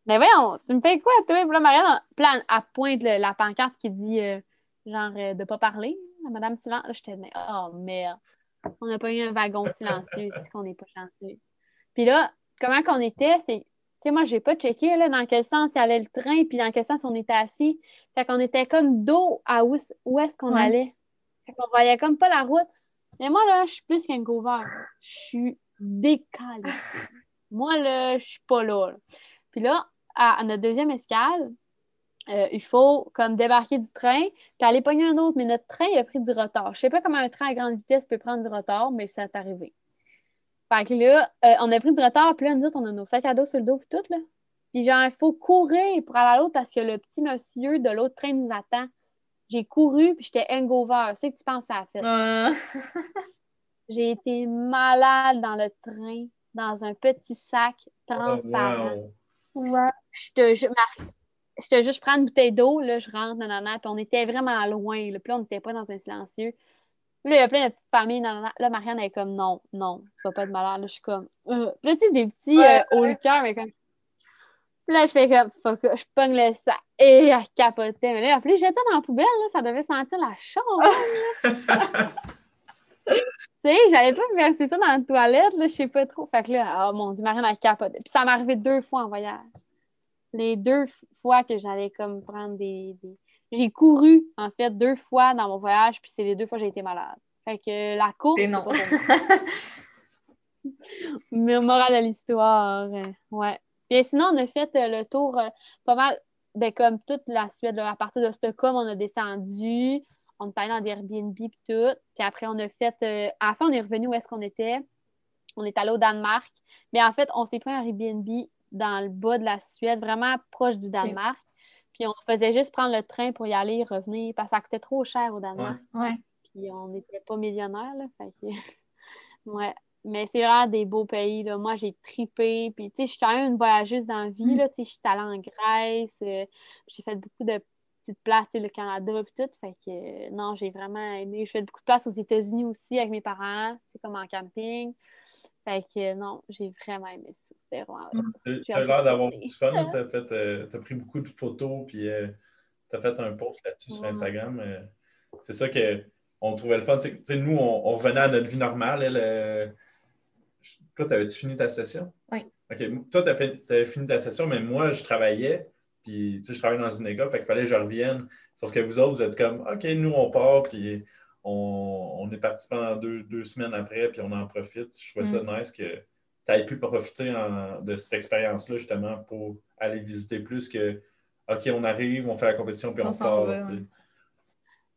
mais voyons, tu me fais quoi, toi? Puis là, Marianne, là, elle pointe le- la pancarte qui dit, euh, genre, euh, de pas parler, madame silence. Là, j'étais, mais, oh, merde. On n'a pas eu un wagon silencieux, c'est qu'on n'est pas chanceux. Puis là, comment qu'on était, c'est, tu sais, moi, j'ai pas checké, là, dans quel sens il allait le train, puis dans quel sens on était assis. Fait qu'on était comme dos à où, où est-ce qu'on Ouais. allait. Fait qu'on voyait comme pas la route. Mais moi, là, je suis plus qu'un gouverneur. Je suis décalée. Moi, là, je suis pas là. là. Puis là, à, à notre deuxième escale, euh, il faut comme débarquer du train, puis aller pogner un autre. Mais notre train il a pris du retard. Je sais pas comment un train à grande vitesse peut prendre du retard, mais ça est arrivé. Fait que là, euh, on a pris du retard, puis là, nous autres, on a nos sacs à dos sur le dos, puis tout, là. Puis genre, il faut courir pour aller à l'autre parce que le petit monsieur de l'autre train nous attend. J'ai couru, puis j'étais hangover. C'est que tu penses que ça a fait. Euh, J'ai été malade dans le train, dans un petit sac transparent. Wow. Ouais. Je te, ma- je te juste prends une bouteille d'eau, là, je rentre, nanana, puis on était vraiment loin, là, puis là, on n'était pas dans un silencieux. Là, il y a plein de petites familles, nanana. Là, Marianne, elle est comme, non, non, tu vas pas être malade. Là, je suis comme, euh. Puis là, tu sais, des petits Ouais, euh, le cœur, mais comme. Puis là, je fais comme, fuck, je pogne le sac, et elle capotait. Mais là, après, j'étais dans la poubelle, là, ça devait sentir la chose. Tu sais, j'avais pas versé ça dans la toilette, là, je sais pas trop. Fait que là, oh mon Dieu, Marianne a capoté. Puis ça m'est arrivé deux fois en voyage. Les deux fois que j'allais comme prendre des. des- J'ai couru, en fait, deux fois dans mon voyage, puis c'est les deux fois que j'ai été malade. Fait que la course, Et non. Mais morale de l'histoire, euh, ouais. Puis sinon, on a fait euh, le tour euh, pas mal, ben, comme toute la Suède. là. à partir de Stockholm, on a descendu, on est allé dans des Airbnb puis tout. Puis après, on a fait. euh, à la fin, on est revenu où est-ce qu'on était. On est allé au Danemark. Mais en fait, on s'est pris un Airbnb dans le bas de la Suède, vraiment proche du Danemark. Puis on faisait juste prendre le train pour y aller et revenir parce que ça coûtait trop cher au Danemark. ouais. Puis on n'était pas millionnaires, là. Fait que... ouais. Mais c'est vraiment des beaux pays, là. Moi, j'ai tripé. Puis, tu sais, je suis quand même une voyageuse dans la vie, Mm. là. Tu sais, je suis allée en Grèce. euh, j'ai fait beaucoup de tu sais, le Canada puis tout. Fait que euh, non, j'ai vraiment aimé. Je fais beaucoup de places aux États-Unis aussi avec mes parents, c'est comme en camping. Fait que non, j'ai vraiment aimé ça. C'était vraiment. Tu J'ai as hâte l'air d'avoir du fun. Tu as, fait, euh, t'as pris beaucoup de photos, puis tu as fait un post là-dessus sur. Instagram. euh, c'est ça qu'on trouvait le fun. Nous, on, on revenait à notre vie normale. elle, euh, Toi, t'avais-tu fini ta session? Oui. OK. Toi, tu avais fini ta session, mais moi, je travaillais. Puis, tu sais, je travaillais dans une école, fait qu'il fallait que je revienne. Sauf que vous autres, vous êtes comme, OK, nous, on part, puis on, on est parti pendant deux, deux semaines après, puis on en profite. Je trouvais ça nice que tu aies pu profiter en- de cette expérience-là, justement, pour aller visiter plus que, OK, on arrive, on fait la compétition, puis on, On part. va, ouais.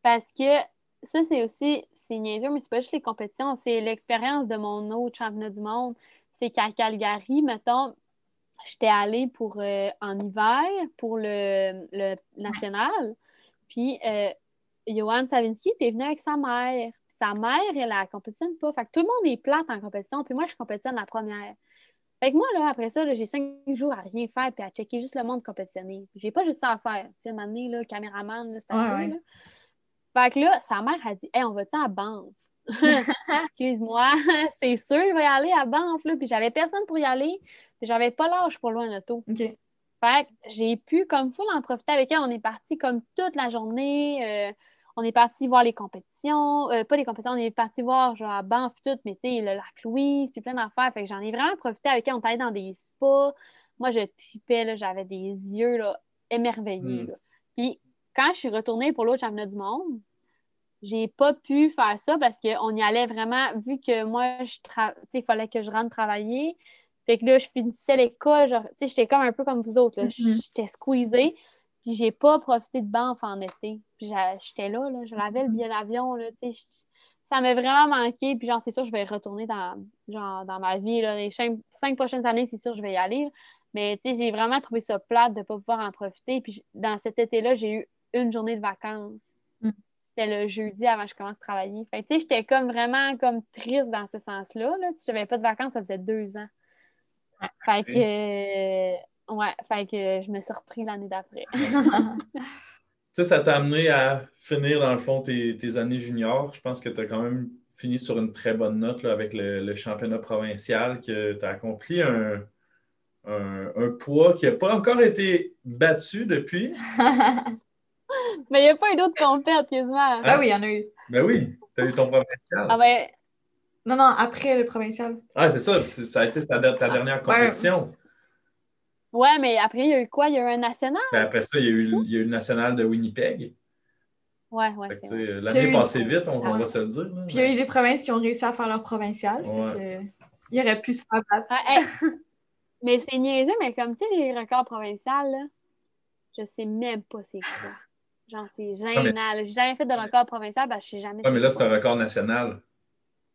Parce que ça, c'est aussi, c'est niaiseux, mais c'est pas juste les compétitions, c'est l'expérience de mon autre championnat du monde. C'est qu'à Calgary, mettons, j'étais allée pour euh, en hiver pour le, le national. Puis euh, Johan Savinski était venu avec sa mère. Puis sa mère, elle, elle compétitionne pas. Fait que tout le monde est plate en compétition. Puis moi, je compétitionne la première. Fait que moi, là, après ça, j'ai cinq jours à rien faire puis à checker juste le monde compétitionner. J'ai pas juste ça à faire. Tu sais, à un moment donné, là, caméraman, là, c'est Ouais. Fait que là, sa mère a dit Hey, on va-tu à Banff? Excuse-moi, c'est sûr, je vais y aller à Banff. Là. Puis j'avais personne pour y aller. Puis j'avais pas l'âge pour loin en auto. OK. Fait que j'ai pu, comme full, en profiter avec elle. On est parti comme toute la journée. euh, on est parti voir les compétitions. Euh, pas les compétitions, on est parti voir genre à Banff tout, mais tu sais, le lac Louise, puis plein d'affaires. Fait que j'en ai vraiment profité avec elle. On est allé dans des spas. Moi, je tripais, là, j'avais des yeux là, émerveillés. Mm. là. Puis quand je suis retournée pour l'autre championnat du monde, j'ai pas pu faire ça parce qu'on y allait vraiment, vu que moi, je tra- il fallait que je rentre travailler. Fait que là, je finissais l'école, genre, tu sais, j'étais comme un peu comme vous autres, là. Mhm. J'étais squeezée, puis j'ai pas profité de Banff en été. Puis j'étais là, là, je l'avais le billet d'avion, là, tu sais, ça m'a vraiment manqué, puis genre, c'est sûr, je vais retourner dans, genre, dans ma vie, là, les cinq, cinq prochaines années, c'est sûr, je vais y aller. Mais, tu sais, j'ai vraiment trouvé ça plate de pas pouvoir en profiter, puis dans cet été-là, j'ai eu une journée de vacances. C'était le jeudi avant que je commence à travailler. Fait tu sais, j'étais comme vraiment comme triste dans ce sens-là. Là. Si j'avais pas de vacances, ça faisait deux ans. Fait que, euh, ouais, fait que je me suis repris l'année d'après. Tu sais, ça t'a amené à finir, dans le fond, tes, tes années juniors. Je pense que tu as quand même fini sur une très bonne note là, avec le, le championnat provincial, que tu as accompli un, un- un poids qui n'a pas encore été battu depuis. Mais il n'y a pas eu d'autres compètes quasiment. Ben oui, il y en a eu. Ben oui, tu as eu ton provincial. Ah ben, Non, non, après le provincial. Ah, c'est ça, ça a été ta, ta dernière compétition. ouais, mais après, il y a eu quoi? Il y a eu un national? Puis après ça, il y a eu, il y a eu le national de Winnipeg. Ouais, ouais, L'année eu- passée vite, on, on Ouais. va se le dire. là. Puis il y a eu des provinces qui ont réussi à faire leur provincial. Ouais. que, il aurait pu se faire battre. Ah, hey, mais c'est niaiseux, mais comme tu sais, les records provinciaux, là, je sais même pas c'est quoi. Genre, c'est Ah, mais- gênant. J'ai jamais fait de record provincial parce que je sais jamais. Ouais, mais là, c'est un record national.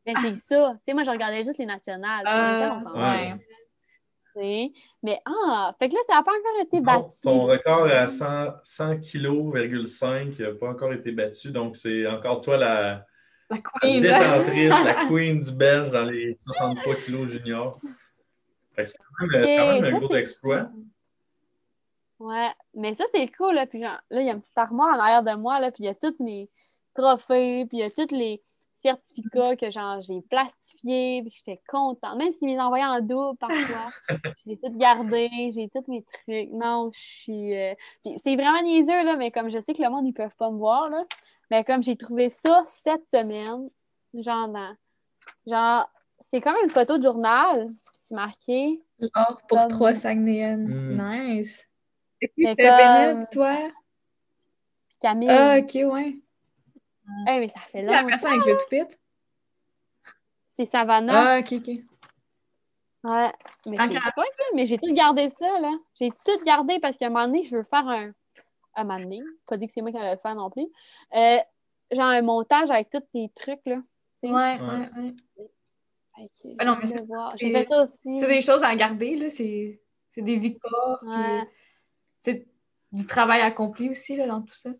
Mais c'est ça. Tu sais, moi, je regardais juste les nationales. Euh, Provinciales, on s'en ouais. Mais ah, fait que là, ça n'a pas encore été Non, battu. Son record à 100, 100 kg,5 n'a pas encore été battu. Donc, c'est encore toi la, La la queen. détentrice, la queen du Belge dans les 63 kg juniors. Fait que c'est quand même, c'est quand même Et un ça, gros exploit. Ouais, mais ça, c'est cool. Là. Puis genre, là, il y a une petite armoire en arrière de moi, là, puis il y a tous mes trophées, puis il y a tous les certificats que genre j'ai plastifiés, puis j'étais contente. Même s'ils me les envoyaient en double parfois. puis j'ai tout gardé, j'ai tous mes trucs. Non, je suis. euh, puis c'est vraiment niaiseux, là, mais comme je sais que le monde, ils peuvent pas me voir, là. Mais comme j'ai trouvé ça cette semaine, genre dans. Genre, c'est comme une photo de journal, puis c'est marqué. L'or pour Comme- trois Saguenayennes. Mm. Nice. Et puis, Mais comme- toi? puis Camille. Ah, ok, ouais. Hey, mais ça fait La longtemps. personne avec le toupette? C'est Savannah. Ah, ok, ok. Ouais. Mais c'est ça? J'ai tout gardé ça, là. J'ai tout gardé parce qu'à un moment donné, je veux faire un. Un moment donné. Pas dit que c'est moi qui allais le faire non plus. Euh, genre un montage avec tous tes trucs, là. Ouais, Ouais. ouais, Ben non, j'ai fait ça aussi. C'est des choses à garder, là. C'est c'est des victoires. Ouais. Du travail accompli aussi, là, dans tout ça.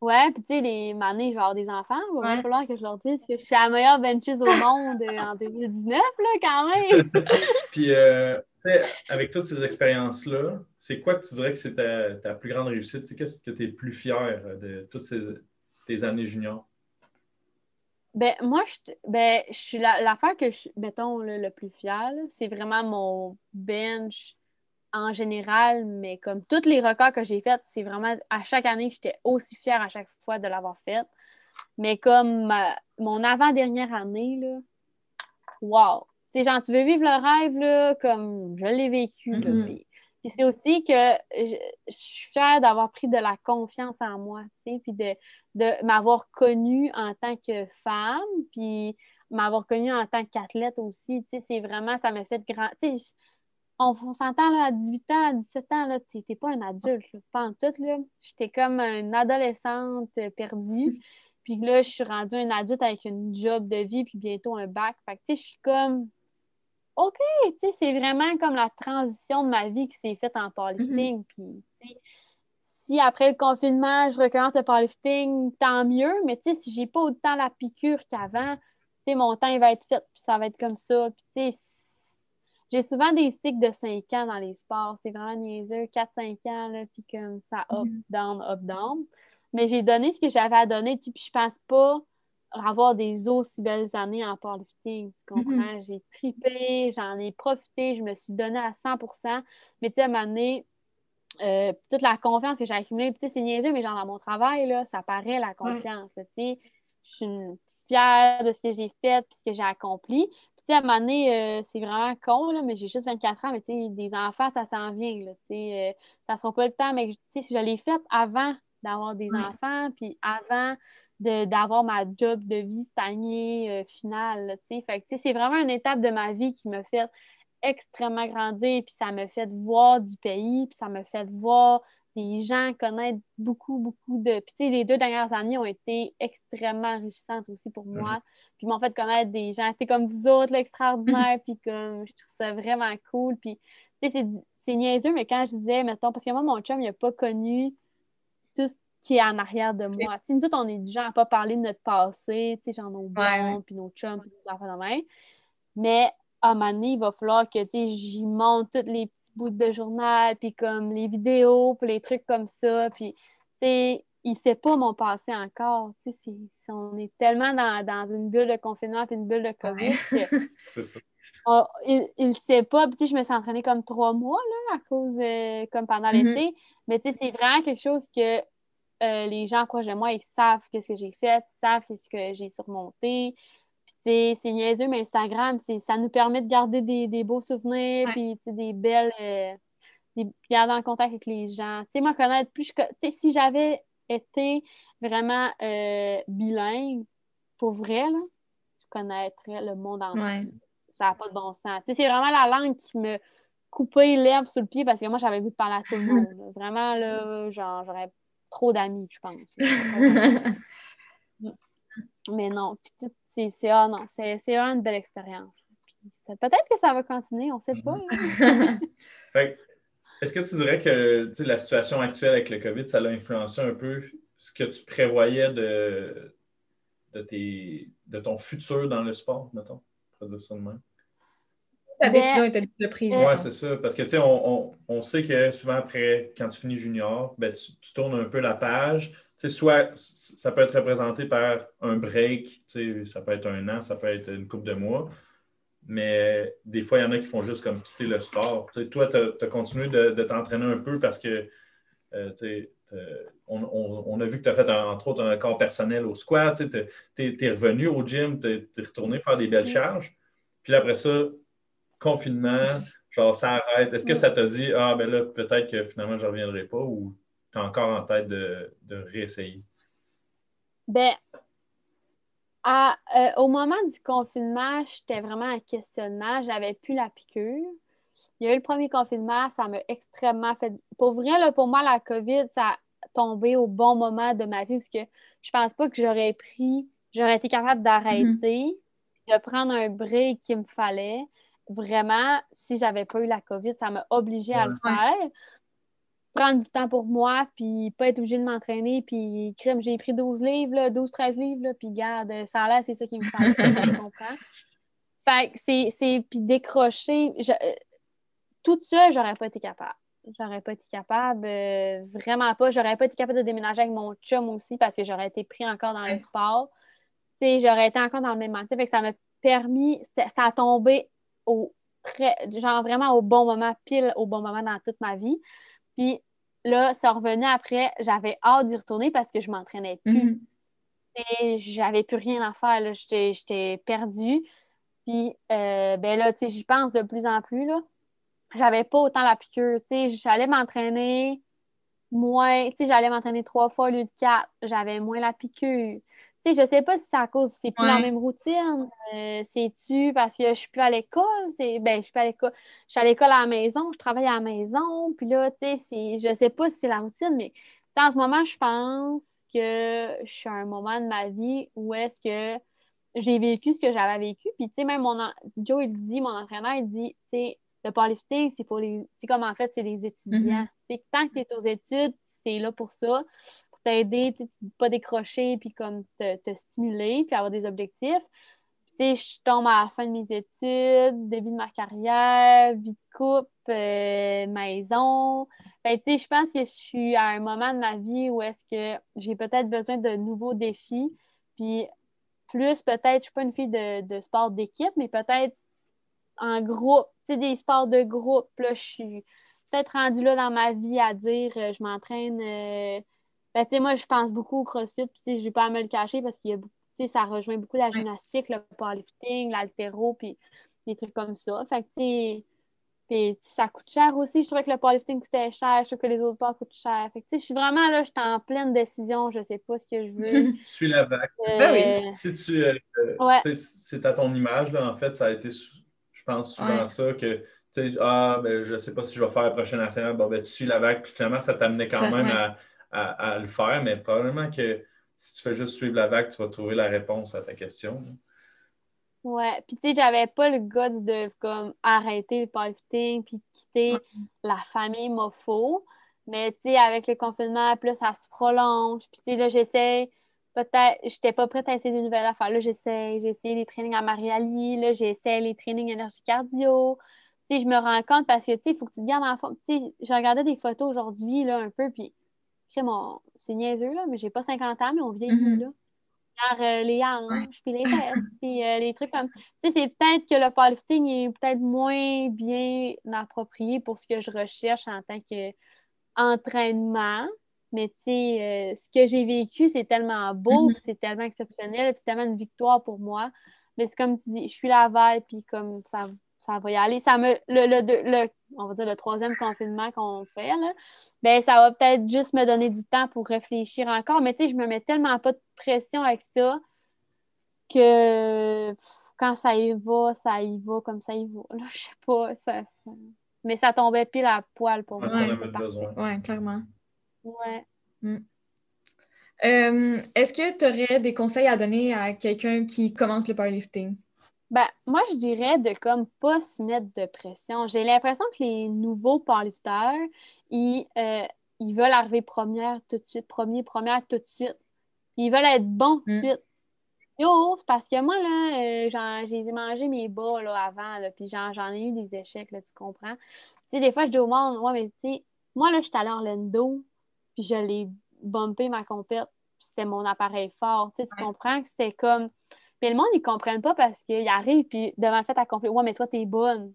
Ouais, puis tu sais, les années, je vais avoir des enfants, il va Ouais. falloir que je leur dise que je suis la meilleure bencheuse au monde euh, en 2019, là, quand même. Puis, euh, tu sais, avec toutes ces expériences-là, c'est quoi que tu dirais que c'est ta, ta plus grande réussite? Tu sais, Qu'est-ce que tu es plus fier de toutes ces, tes années juniors? Ben, moi, je, ben, je suis la- l'affaire que je suis, mettons, là, le plus fière, c'est vraiment mon bench en général, mais comme tous les records que j'ai faits, c'est vraiment à chaque année, j'étais aussi fière à chaque fois de l'avoir fait. Mais comme ma- mon avant-dernière année, là, wow! Tu genre, tu veux vivre le rêve, là, comme je l'ai vécu, là, Mhm. puis- puis c'est aussi que je, je suis fière d'avoir pris de la confiance en moi, tu sais, puis de, de m'avoir connue en tant que femme, puis m'avoir connue en tant qu'athlète aussi, tu sais, c'est vraiment, ça m'a fait grand... Tu sais, on, on s'entend, là, à 18 ans, à 17 ans, là, t'es t'es pas un adulte, là, pas en tout, là. J'étais comme une adolescente euh, perdue, puis là, je suis rendue une adulte avec une job de vie, puis bientôt un bac, fait que, tu sais, je suis comme... OK, tu sais, c'est vraiment comme la transition de ma vie qui s'est faite en powerlifting. Puis, tu sais, si après le confinement, je recommence le powerlifting, tant mieux. Mais tu sais, si j'ai pas autant la piqûre qu'avant, tu sais, mon temps il va être fait, puis ça va être comme ça. Puis, tu sais, j'ai souvent des cycles de 5 ans dans les sports. C'est vraiment niaiseux, 4-5 ans, là, puis comme ça, up, Mhm. down, up, down. Mais j'ai donné ce que j'avais à donner, puis je pense pas avoir des aussi belles années en powerlifting. Tu comprends? J'ai tripé, j'en ai profité, je me suis donnée à 100 Mais tu sais, à un moment donné, euh, toute la confiance que j'ai accumulée, puis tu sais, c'est niaiseux, mais genre dans mon travail, là, ça paraît la confiance. tu sais. Je suis fière de ce que j'ai fait puis ce que j'ai accompli. Sais, à un moment donné, euh, c'est vraiment con, là, mais j'ai juste 24 ans, mais tu sais, des enfants, ça s'en vient, là, tu sais. euh, ça sera pas le temps, mais tu sais, si je l'ai fait avant d'avoir des Ouais. enfants, puis avant d'avoir ma job de vie stagnée euh, finale, tu sais. Fait que, tu sais, c'est vraiment une étape de ma vie qui m'a fait extrêmement grandir, puis ça m'a fait voir du pays, puis ça m'a fait voir des gens connaître beaucoup, beaucoup de... Puis, tu sais, les deux dernières années ont été extrêmement enrichissantes aussi pour moi, puis m'ont fait connaître des gens, tu sais, comme vous autres, là, extraordinaires, puis comme, je trouve ça vraiment cool, puis, tu sais, c'est- niaiseux, mais quand je disais, mettons, parce que moi, mon chum, il n'a pas connu tout ce qui est en arrière de moi. Tu sais, nous autres, on est du genre à pas parler de notre passé, tu sais, genre nos bons, puis nos chums, puis nos enfants de même. Mais à un moment donné, il va falloir que, tu sais, j'y monte tous les petits bouts de journal, puis comme les vidéos, puis les trucs comme ça, puis, tu sais, il sait pas mon passé encore, tu sais, on est tellement dans, dans une bulle de confinement puis une bulle de COVID Ouais. C'est ça. il, il sait pas. Puis, tu sais, je me suis entraînée comme trois mois, là, à cause, euh, comme pendant Mhm. l'été. Mais, tu sais, c'est vraiment quelque chose que euh, les gens proches de moi, ils savent qu'est-ce que j'ai fait, ils savent qu'est-ce que j'ai surmonté. C'est niaiseux, mais Instagram, ça nous permet de garder des, des beaux souvenirs, puis, des belles... euh, des- garder en contact avec les gens. Tu sais, moi, connaître plus... je si j'avais été vraiment euh, bilingue, pour vrai, là, je connaîtrais le monde entier Ouais. ça n'a pas de bon sens. Tu sais, c'est vraiment la langue qui me coupait l'herbe sous le pied parce que moi, j'avais le goût de parler à tout le monde. là. Vraiment, là, genre, j'aurais trop d'amis, je pense. Mais non, puis tout, c'est, c'est, ah non, c'est, c'est vraiment une belle expérience. Puis peut-être que ça va continuer, on sait pas. Fait que, est-ce que tu dirais que la situation actuelle avec le COVID, ça l'a influencé un peu ce que tu prévoyais de, de, tes, de ton futur dans le sport, mettons? On pourrait dire ça de même? Ta Ben, décision était déjà prise. euh, Oui, c'est ça. Parce que, tu sais, on, on- on sait que souvent après, quand tu finis junior, ben, tu, tu tournes un peu la page. Soit ça peut être représenté par un break, tu sais, ça peut être un an, ça peut être une couple de mois. Mais des fois, il y en a qui font juste comme quitter le sport. Tu sais, toi, tu as, continué de, de t'entraîner un peu parce que euh, tu sais, t'as- on, on- on a vu que tu as fait, un- entre autres, un record personnel au squat. Tu es, revenu au gym, tu es, retourné faire des belles Mm. charges. Puis là, après ça, confinement, genre ça arrête. Est-ce que Ouais. ça t'a dit, ah, ben là, peut-être que finalement, je ne reviendrai pas ou tu as encore en tête de, de réessayer? Ben, à, euh, au moment du confinement, j'étais vraiment en questionnement. J'avais plus la piqûre. Il y a eu le premier confinement, ça m'a extrêmement fait. Pour vrai, là, pour moi, la COVID, ça a tombé au bon moment de ma vie parce que je pense pas que j'aurais pris, j'aurais été capable d'arrêter, de prendre un break qu'il me fallait. Vraiment, si j'avais pas eu la COVID, ça m'a obligée à le Ouais. faire. Prendre du temps pour moi, puis pas être obligée de m'entraîner, puis crème, j'ai pris 12 livres, 12-13 livres, là, puis garde, ça a l'air, c'est ça qui me fait, tu comprends? Fait que c'est, puis décrocher, tout ça, j'aurais pas été capable. J'aurais pas été capable, euh, vraiment pas. J'aurais pas été capable de déménager avec mon chum aussi parce que j'aurais été pris encore dans le sport. sais, j'aurais été encore dans le même mental. Fait que ça m'a permis, ça, a tombé au très, genre vraiment au bon moment, pile au bon moment dans toute ma vie. Puis là, ça revenait après, j'avais hâte d'y retourner parce que je m'entraînais plus. Et j'avais plus rien à faire. J'étais perdue. Puis euh, ben là, tu sais, j'y pense de plus en plus. Là. J'avais pas autant la piqûre. Tu sais, j'allais m'entraîner moins. Tu sais, j'allais m'entraîner trois fois au lieu de quatre. J'avais moins la piqûre. Sais, je sais pas si c'est à cause c'est plus la même routine. Euh, c'est-tu parce que je suis plus à l'école? C'est, ben, je suis plus à l'école. Je suis à l'école à la maison, je travaille à la maison. Puis là, tu sais, c'est, je sais pas si c'est la routine, mais en ce moment, je pense que je suis à un moment de ma vie où est-ce que j'ai vécu ce que j'avais vécu. Puis, tu sais, même mon Joe, il dit, mon entraîneur, il dit, tu sais, le powerlifting, c'est pour les. C'est comme en fait, c'est les étudiants. Mm-hmm. Tant que tu es aux études, c'est là pour ça t'aider, pas décrocher, puis comme te, stimuler, puis avoir des objectifs. Puis, je tombe à la fin de mes études, début de ma carrière, vie de couple, euh, maison. Ben, je pense que je suis à un moment de ma vie où est-ce que j'ai peut-être besoin de nouveaux défis. Puis plus peut-être, je suis pas une fille de, de sport d'équipe, mais peut-être en groupe, tu sais, des sports de groupe. Là, je suis peut-être rendue là dans ma vie à dire euh, je m'entraîne euh, ben, moi, je pense beaucoup au CrossFit, puis je n'ai pas à me le cacher parce que ça rejoint beaucoup la gymnastique, le powerlifting, l'altéro, puis des trucs comme ça. Fait que, puis ça coûte cher aussi. Je trouvais que le powerlifting coûtait cher. Je trouve que les autres sports coûtent cher. Fait que, je suis vraiment là, je suis en pleine décision. Je sais pas ce que je veux. tu suis la vague. oui. Si tu. Euh, c'est à ton image, là, en fait, ça a été, je pense, souvent ça que. Tu sais, ah, ben, je sais pas si je vais faire la prochaine nationale. Bon, ben, tu suis la vague. Puis finalement, ça t'amenait quand même à à, le faire, mais probablement que si tu fais juste suivre la vague, tu vas trouver la réponse à ta question. Ouais, puis tu sais, j'avais pas le goût de comme arrêter le powerlifting puis quitter la famille mofo. Mais tu sais, avec le confinement, plus ça se prolonge. Puis tu sais, là, j'essaie, peut-être, j'étais pas prête à essayer de nouvelles affaires. Là, j'essaie, j'ai essayé les trainings à Mariali, là, j'essaie les trainings énergie cardio. Tu sais, je me rends compte parce que, tu sais, il faut que tu te gardes en forme. Tu sais, je regardais des photos aujourd'hui, là, un peu, puis c'est niaiseux, là, mais j'ai pas 50 ans, mais on vieillit, mm-hmm. là. Genre euh, les hanches, puis les fesses, puis euh, les trucs comme... Tu sais, c'est peut-être que le powerlifting est peut-être moins bien approprié pour ce que je recherche en tant qu'entraînement, mais tu sais, euh, ce que j'ai vécu, c'est tellement beau, mm-hmm. c'est tellement exceptionnel, c'est tellement une victoire pour moi. Mais c'est comme tu dis, je suis la veille, puis comme ça ça va y aller. Ça me, le, on va dire le troisième confinement qu'on fait, là, ben, ça va peut-être juste me donner du temps pour réfléchir encore. Mais tu sais, je me mets tellement pas de pression avec ça que quand ça y va, ça y va comme ça y va. Là, je sais pas. Ça, Mais ça tombait pile à poil pour moi. Oui, clairement. Ouais. Mm. Euh, est-ce que tu aurais des conseils à donner à quelqu'un qui commence le powerlifting? Ben, moi, je dirais de comme pas se mettre de pression. J'ai l'impression que les nouveaux powerlifters, ils, euh, ils veulent arriver première tout de suite, premier, première tout de suite. Ils veulent être bons tout de mm. suite. Yo, c'est parce que moi, là, euh, j'ai mangé mes bas là, avant, là, puis j'en ai eu des échecs, là, tu comprends? Tu sais, des fois, je dis au monde, ouais, mais tu sais, moi, là, je suis allée à Orlando, puis je l'ai bumpé ma compète, puis c'était mon appareil fort. Tu sais, tu comprends que c'était comme mais le monde, ils comprennent pas parce qu'ils arrivent, puis devant le fait accompli, ouais, mais toi, t'es bonne.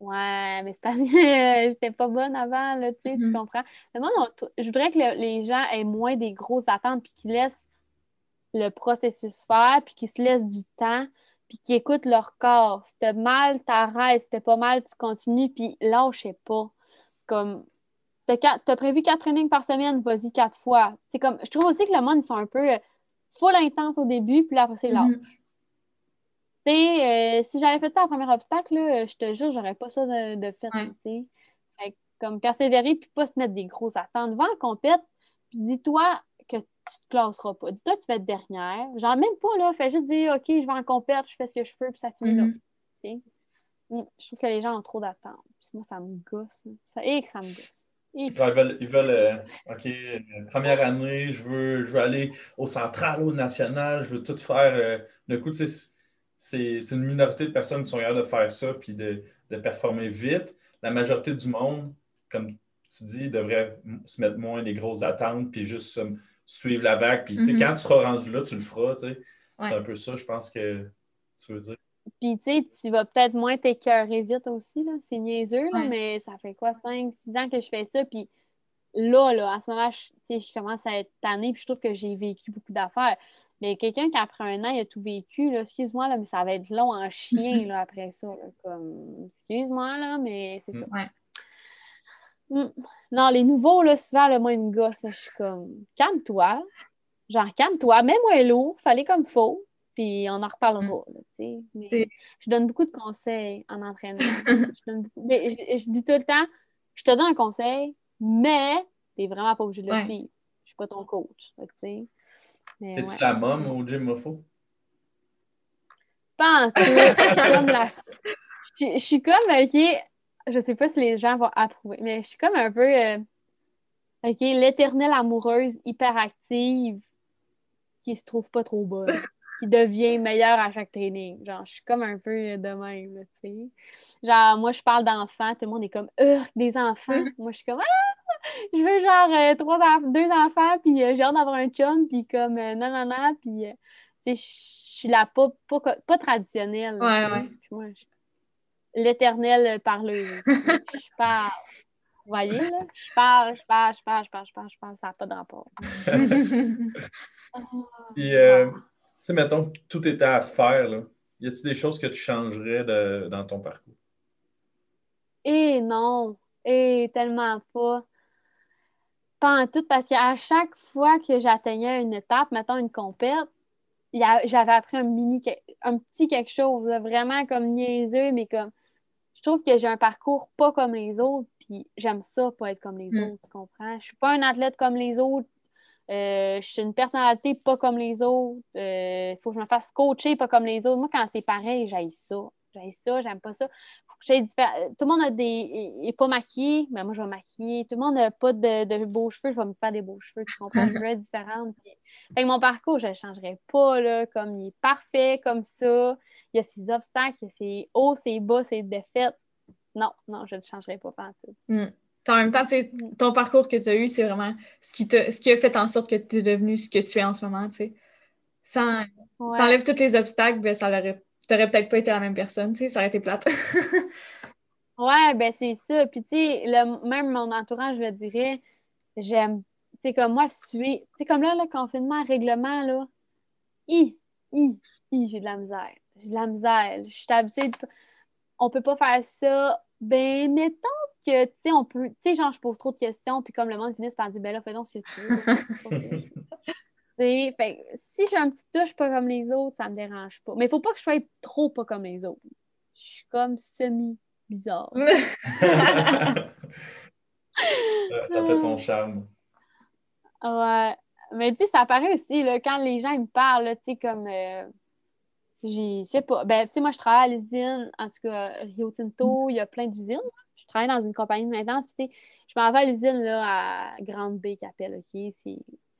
Ouais, mais c'est parce que j'étais pas bonne avant, là, tu sais, tu mm-hmm. comprends? Le monde, je voudrais que les gens aient moins des grosses attentes, puis qu'ils laissent le processus faire, puis qu'ils se laissent du temps, puis qu'ils écoutent leur corps. Si t'as mal, t'arrêtes. Si t'as pas mal, tu continues, puis lâchez pas. Comme, t'as prévu quatre trainings par semaine, vas-y quatre fois. C'est comme, je trouve aussi que le monde, ils sont un peu full intense au début, puis là, après, c'est lâche. Tu sais, euh, si j'avais fait ça en premier obstacle, là, je te jure, j'aurais pas ça de, de fait, tu sais. Comme persévérer, puis pas se mettre des grosses attentes. Va en compète, puis dis-toi que tu te classeras pas. Dis-toi que tu vas être dernière. Genre, même pas, là, fais juste dire, OK, je vais en compète, je fais ce que je peux, puis ça finit là. Tu sais. Mm, je trouve que les gens ont trop d'attentes. Puis moi, ça me gosse. Ça, et que ça me gosse. Ils veulent, ils veulent euh, OK, euh, première année, je veux, je veux aller au central, au national, je veux tout faire. Euh, le coup, c'est une minorité de personnes qui sont capables de faire ça puis de, de, performer vite. La majorité du monde, comme tu dis, devrait se mettre moins des grosses attentes puis juste suivre la vague. Puis, mm-hmm. quand tu seras rendu là, tu le feras. C'est un peu ça, je pense que tu veux dire. Puis, tu sais, tu vas peut-être moins t'écœurer vite aussi, là. C'est niaiseux, là, mais ça fait quoi, 5, 6 ans que je fais ça? Puis là, là, en ce moment, je, je commence à être tannée, puis je trouve que j'ai vécu beaucoup d'affaires. Mais quelqu'un qui, après un an, il a tout vécu, là, excuse-moi, là, mais ça va être long en chien, là, après ça. comme, excuse-moi, là, mais c'est ça. Hmm. Non, les nouveaux, là, souvent, le moi, ils me gosse. Je suis comme, calme-toi. Genre, calme-toi, mets-moi lourd, fallait comme faux puis on en reparlera. Mm. je donne beaucoup de conseils en entraînement. je, mais je, dis tout le temps, je te donne un conseil, mais tu n'es vraiment pas obligé de le suivre. Je ne suis pas ton coach. Es-tu la mom au gym Mofo? Pas en tout. je suis comme la... Je, suis comme, OK, je sais pas si les gens vont approuver, mais je suis comme un peu, euh, OK, l'éternelle amoureuse hyperactive qui se trouve pas trop bonne qui devient meilleur à chaque training. Genre, je suis comme un peu de même, tu sais. Genre, moi, je parle d'enfants, tout le monde est comme, euh, des enfants. Mm-hmm. Moi, je suis comme, ah! Je veux genre euh, trois deux enfants, puis euh, j'ai hâte d'avoir un chum, puis comme, euh, non, non, non, puis, tu sais, je suis là pas, pas, traditionnelle. Ouais, ouais. moi, l'éternelle parleuse. je parle. Vous voyez, là? Je parle, je parle, je parle, je parle, je parle, je parle, ça n'a pas de rapport. puis, sais, mettons tout était à refaire, là. Y a-t-il des choses que tu changerais dans ton parcours? Eh non! Eh, tellement pas. Pas en tout, parce qu'à chaque fois que j'atteignais une étape, mettons une compète, j'avais appris un mini, un petit quelque chose, vraiment comme niaiseux, mais comme je trouve que j'ai un parcours pas comme les autres, puis j'aime ça, pas être comme les mm. autres, tu comprends? Je suis pas un athlète comme les autres, euh, je suis une personnalité pas comme les autres. Il euh, faut que je me fasse coacher pas comme les autres. Moi, quand c'est pareil, j'aille ça. J'aille ça, j'aime pas ça. Tout le monde a des. est pas maquillé, mais moi, je vais maquiller. Tout le monde n'a pas de, beaux cheveux, je vais me faire des beaux cheveux. Tu comprends? Je veux être différente. mon parcours, je ne changerai pas. Là, comme il est parfait, comme ça. Il y a ses obstacles, il y a ses hauts, ses bas, ses défaites. Non, non, je ne changerai pas, pas tout. Mm en même temps, ton parcours que tu as eu, c'est vraiment ce qui, te, ce qui a fait en sorte que tu es devenu ce que tu es en ce moment. sais. Sans t'enlèves tous les obstacles, ben, ça t'aurais peut-être pas été la même personne, ça aurait été plate. ouais, ben c'est ça. Puis tu sais, même mon entourage, je le dirais, j'aime, tu sais, comme moi, suis, tu sais, comme là, le confinement, règlement, là, i, i, i, j'ai de la misère. J'ai de la misère. Je suis habituée de... On peut pas faire ça. Ben, mettons que, tu sais, on peut, tu sais, genre, je pose trop de questions, puis comme le monde finit par dire, ben là, fais donc ce que tu veux. fait, si j'ai un petit touche pas comme les autres, ça me dérange pas. Mais il faut pas que je sois trop pas comme les autres. Je suis comme semi-bizarre. ça fait ton charme. Ouais. Mais tu sais, ça apparaît aussi, là, quand les gens ils me parlent, tu sais, comme. Euh, je sais pas. Ben, tu sais, moi, je travaille à l'usine, en tout cas, Rio Tinto, il y a plein d'usines je travaille dans une compagnie de maintenance. Puis, je m'en vais à l'usine à Grande Bay qui appelle. OK?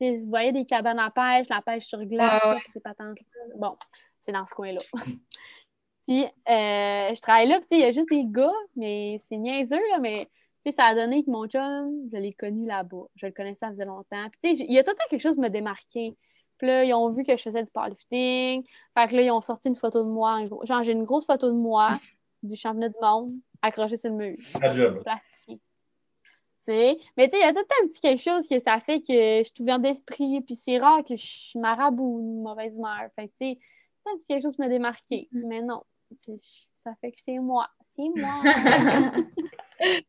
Vous voyez des cabanes à pêche, la pêche sur glace, puis c'est patente. Bon, c'est dans ce coin-là. puis, euh, je travaille là, puis il y a juste des gars, mais c'est niaiseux, là, mais ça a donné que mon chum, je l'ai connu là-bas. Je le connaissais ça faisait longtemps. Puis, il y a tout le temps quelque chose qui me démarqué. Puis là, ils ont vu que je faisais du powerlifting. Fait que là, ils ont sorti une photo de moi. Genre, j'ai une grosse photo de moi du championnat du monde accroché sur le mur. Plastifié. Mais tu sais, il y a tout un petit quelque chose que ça fait que je suis ouverte d'esprit, puis c'est rare que je suis marabout une mauvaise humeur. Fait que tu sais, un petit quelque chose qui m'a démarqué. Mm. Mais non, ça fait que c'est moi. C'est moi.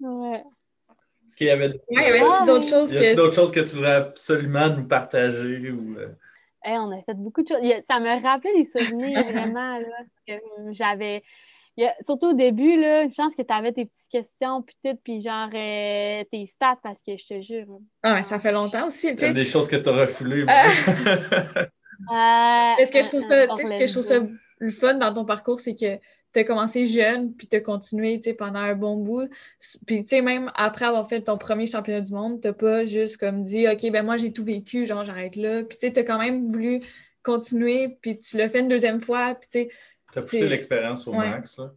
ouais. Est-ce qu'il y avait, d'autres choses, que... d'autres choses que tu voudrais absolument nous partager? Ou, euh? on a fait beaucoup de choses. Ça me rappelait des souvenirs vraiment. Là, j'avais surtout au début, là, je pense que tu avais tes petites questions, puis tout, puis genre euh, tes stats, parce que je te jure. Ah, ça fait longtemps aussi. Il y a des choses que tu as refoulées. Euh, Est-ce que je trouve ça, ce que je trouve ça le fun dans ton parcours, c'est que tu as commencé jeune, puis tu as continué pendant un bon bout. Puis, tu sais, même après avoir fait ton premier championnat du monde, tu pas juste comme dit, OK, ben moi, j'ai tout vécu, genre, j'arrête là. Puis, tu as quand même voulu continuer, puis tu l'as fait une deuxième fois, puis tu sais. Tu as poussé l'expérience au max, là.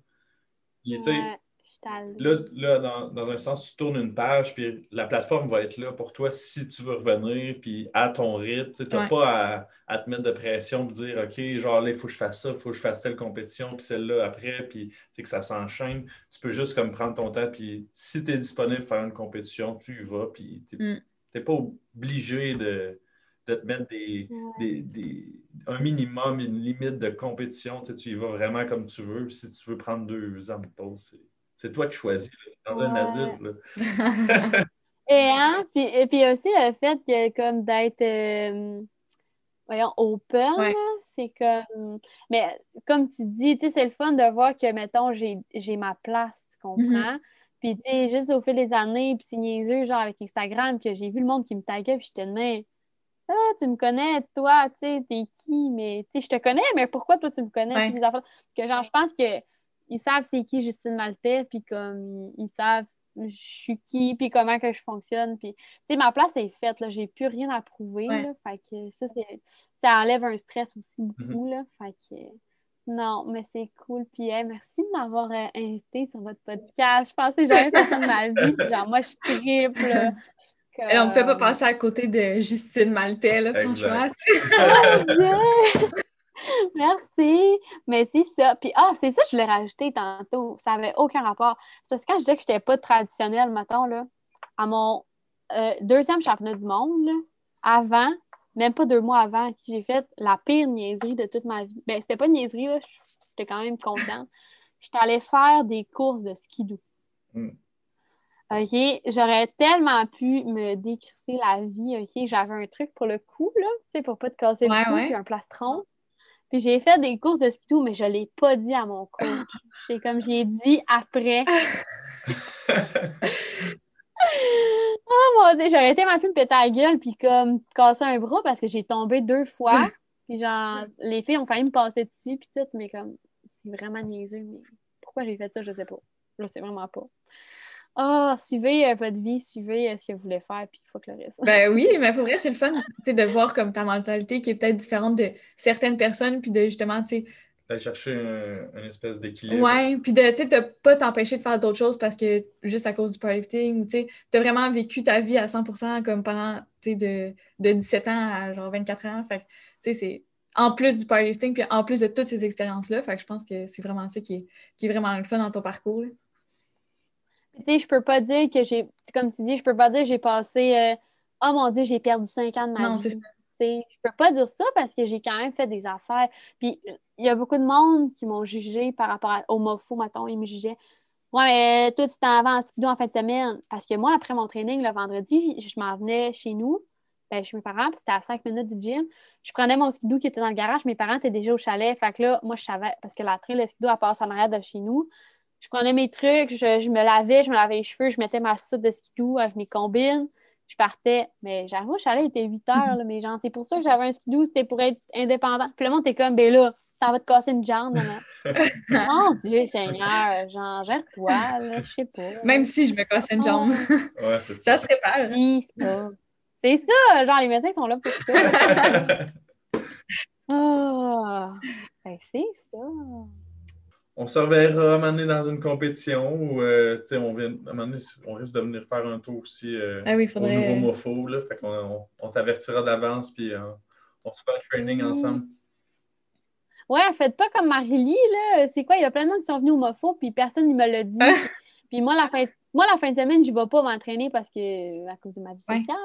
Là, là dans, dans, un sens, tu tournes une page, puis la plateforme va être là pour toi si tu veux revenir, puis à ton rythme. Tu n'as pas à, te mettre de pression, de dire OK, genre il faut que je fasse ça, il faut que je fasse telle compétition, puis celle-là après, puis que ça s'enchaîne. Tu peux juste comme prendre ton temps, puis si tu es disponible pour faire une compétition, tu y vas, puis tu n'es mm. pas obligé de, te mettre des, un minimum, une limite de compétition. Tu, y vas vraiment comme tu veux. Si tu veux prendre deux ans de pause, c'est toi qui choisis, dans un adulte. et, hein, puis, et puis aussi le fait que comme d'être euh, voyons, open, c'est comme. Mais comme tu dis, c'est le fun de voir que, mettons, j'ai ma place, tu comprends? Mm-hmm. Puis, tu sais, juste au fil des années, puis c'est niaiseux, genre avec Instagram, que j'ai vu le monde qui me taguait, puis j'étais de ah, tu me connais, toi, tu sais, t'es qui, mais tu sais, je te connais, mais pourquoi toi tu me connais? Que genre, je pense que ils savent c'est qui Justine Maltais, puis comme ils, savent je suis qui, puis comment que je fonctionne. Puis, tu sais, ma place est faite, là. J'ai plus rien à prouver, là. Fait que ça, ça enlève un stress aussi beaucoup, mm-hmm. là. Fait que non, mais c'est cool. Puis, merci de m'avoir euh, invité sur votre podcast. Je pensais jamais faire ça de ma vie. Genre, moi, je triple. on ne fait pas passer à côté de Justine Maltais, là, franchement. Merci. Mais c'est ça. Puis, ah, c'est ça que je voulais rajouter tantôt. Ça n'avait aucun rapport. parce que quand je disais que je n'étais pas traditionnelle, mettons, là, à mon euh, deuxième championnat du monde, avant, même pas deux mois avant, j'ai fait la pire niaiserie de toute ma vie. Ben, c'était pas une niaiserie, là. J'étais quand même contente. J'étais allée faire des courses de skidoo. Hmm. OK, j'aurais tellement pu me décrisser la vie, OK, j'avais un truc pour le cou, là, tu sais, pour pas te casser le cou, puis un plastron. Puis j'ai fait des courses de ski mais je ne l'ai pas dit à mon coach. C'est comme je l'ai dit après. oh mon dieu, j'aurais été ma fille me péter la gueule puis comme casser un bras parce que j'ai tombé deux fois. Puis genre, les filles ont failli me passer dessus puis tout, mais comme c'est vraiment niaiseux. Mais pourquoi j'ai fait ça, je sais pas. Je sais vraiment pas. Ah, suivez euh, votre vie, suivez euh, ce que vous voulez faire, puis il faut que le reste. ben oui, mais pour vrai, c'est le fun de voir comme ta mentalité qui est peut-être différente de certaines personnes, puis de justement, tu sais. D'aller chercher une espèce d'équilibre. Ouais, puis de, tu sais, de pas t'empêcher de faire d'autres choses parce que juste à cause du powerlifting, ou tu sais, t'as vraiment vécu ta vie à 100% comme pendant, tu sais, de, de 17 ans à genre 24 ans. Fait tu sais, c'est en plus du powerlifting, puis en plus de toutes ces expériences-là. Fait que je pense que c'est vraiment ça qui est, qui est vraiment le fun dans ton parcours je peux pas dire que j'ai, comme tu dis, je peux pas dire que j'ai passé, euh, oh mon Dieu, j'ai perdu cinq ans de ma non, vie. Je peux pas dire ça parce que j'ai quand même fait des affaires. Puis il y a beaucoup de monde qui m'ont jugé par rapport à, au MOFO, mettons, ils me jugeaient. Ouais, mais toi, tu t'en vas en skido en fin de semaine. Parce que moi, après mon training le vendredi, je m'en venais chez nous, ben, chez mes parents, puis c'était à cinq minutes du gym. Je prenais mon skido qui était dans le garage. Mes parents étaient déjà au chalet. Fait que là, moi, je savais, parce que la train, le skido, elle passe en arrière de chez nous je prenais mes trucs, je, me lavais, je me lavais les cheveux, je mettais ma soude de skidoo avec mes combines, je partais. Mais j'avoue, le chalet était 8 heures, là, mais genre, c'est pour ça que j'avais un skidoo, c'était pour être indépendant. Puis le monde était comme, ben là, ça va te casser une jambe. Mon Dieu, Seigneur, genre, gère-toi, je sais pas. Même si je me cassais une jambe. ouais, c'est ça. ça se répare. Oui, ça. C'est ça, genre, les médecins sont là pour ça. oh, ben c'est ça on se reverra à un dans une compétition où euh, on, vient, à un on risque de venir faire un tour aussi euh, ah oui, au nouveau MOFO. Là, fait qu'on on, t'avertira d'avance puis euh, on se fait un training ensemble. Ouais, faites pas comme Marie-Lie, là. C'est quoi? Il y a plein de monde qui sont venus au MOFO puis personne ne me l'a dit. puis moi, la fin, moi, la fin de semaine, je ne vais pas m'entraîner parce que à cause de ma vie sociale.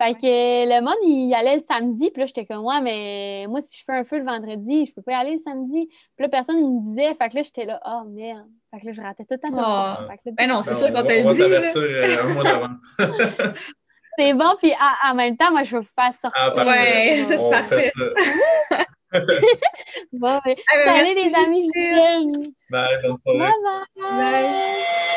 Fait que le monde, il allait le samedi, puis là, j'étais comme moi, mais moi, si je fais un feu le vendredi, je peux pas y aller le samedi. Puis là, personne ne me disait, fait que là, j'étais là, oh merde. Fait que là, je ratais tout le temps. Oh. Ben non, c'est ça quand elle dit. On va t'avertir euh, un mois d'avance. c'est bon, puis en même temps, moi, je veux vous faire sortir. Ah, ouais, ça, c'est parfait. bon, ben, salut les amis, je vous Bye, bonne soirée. bye. bye.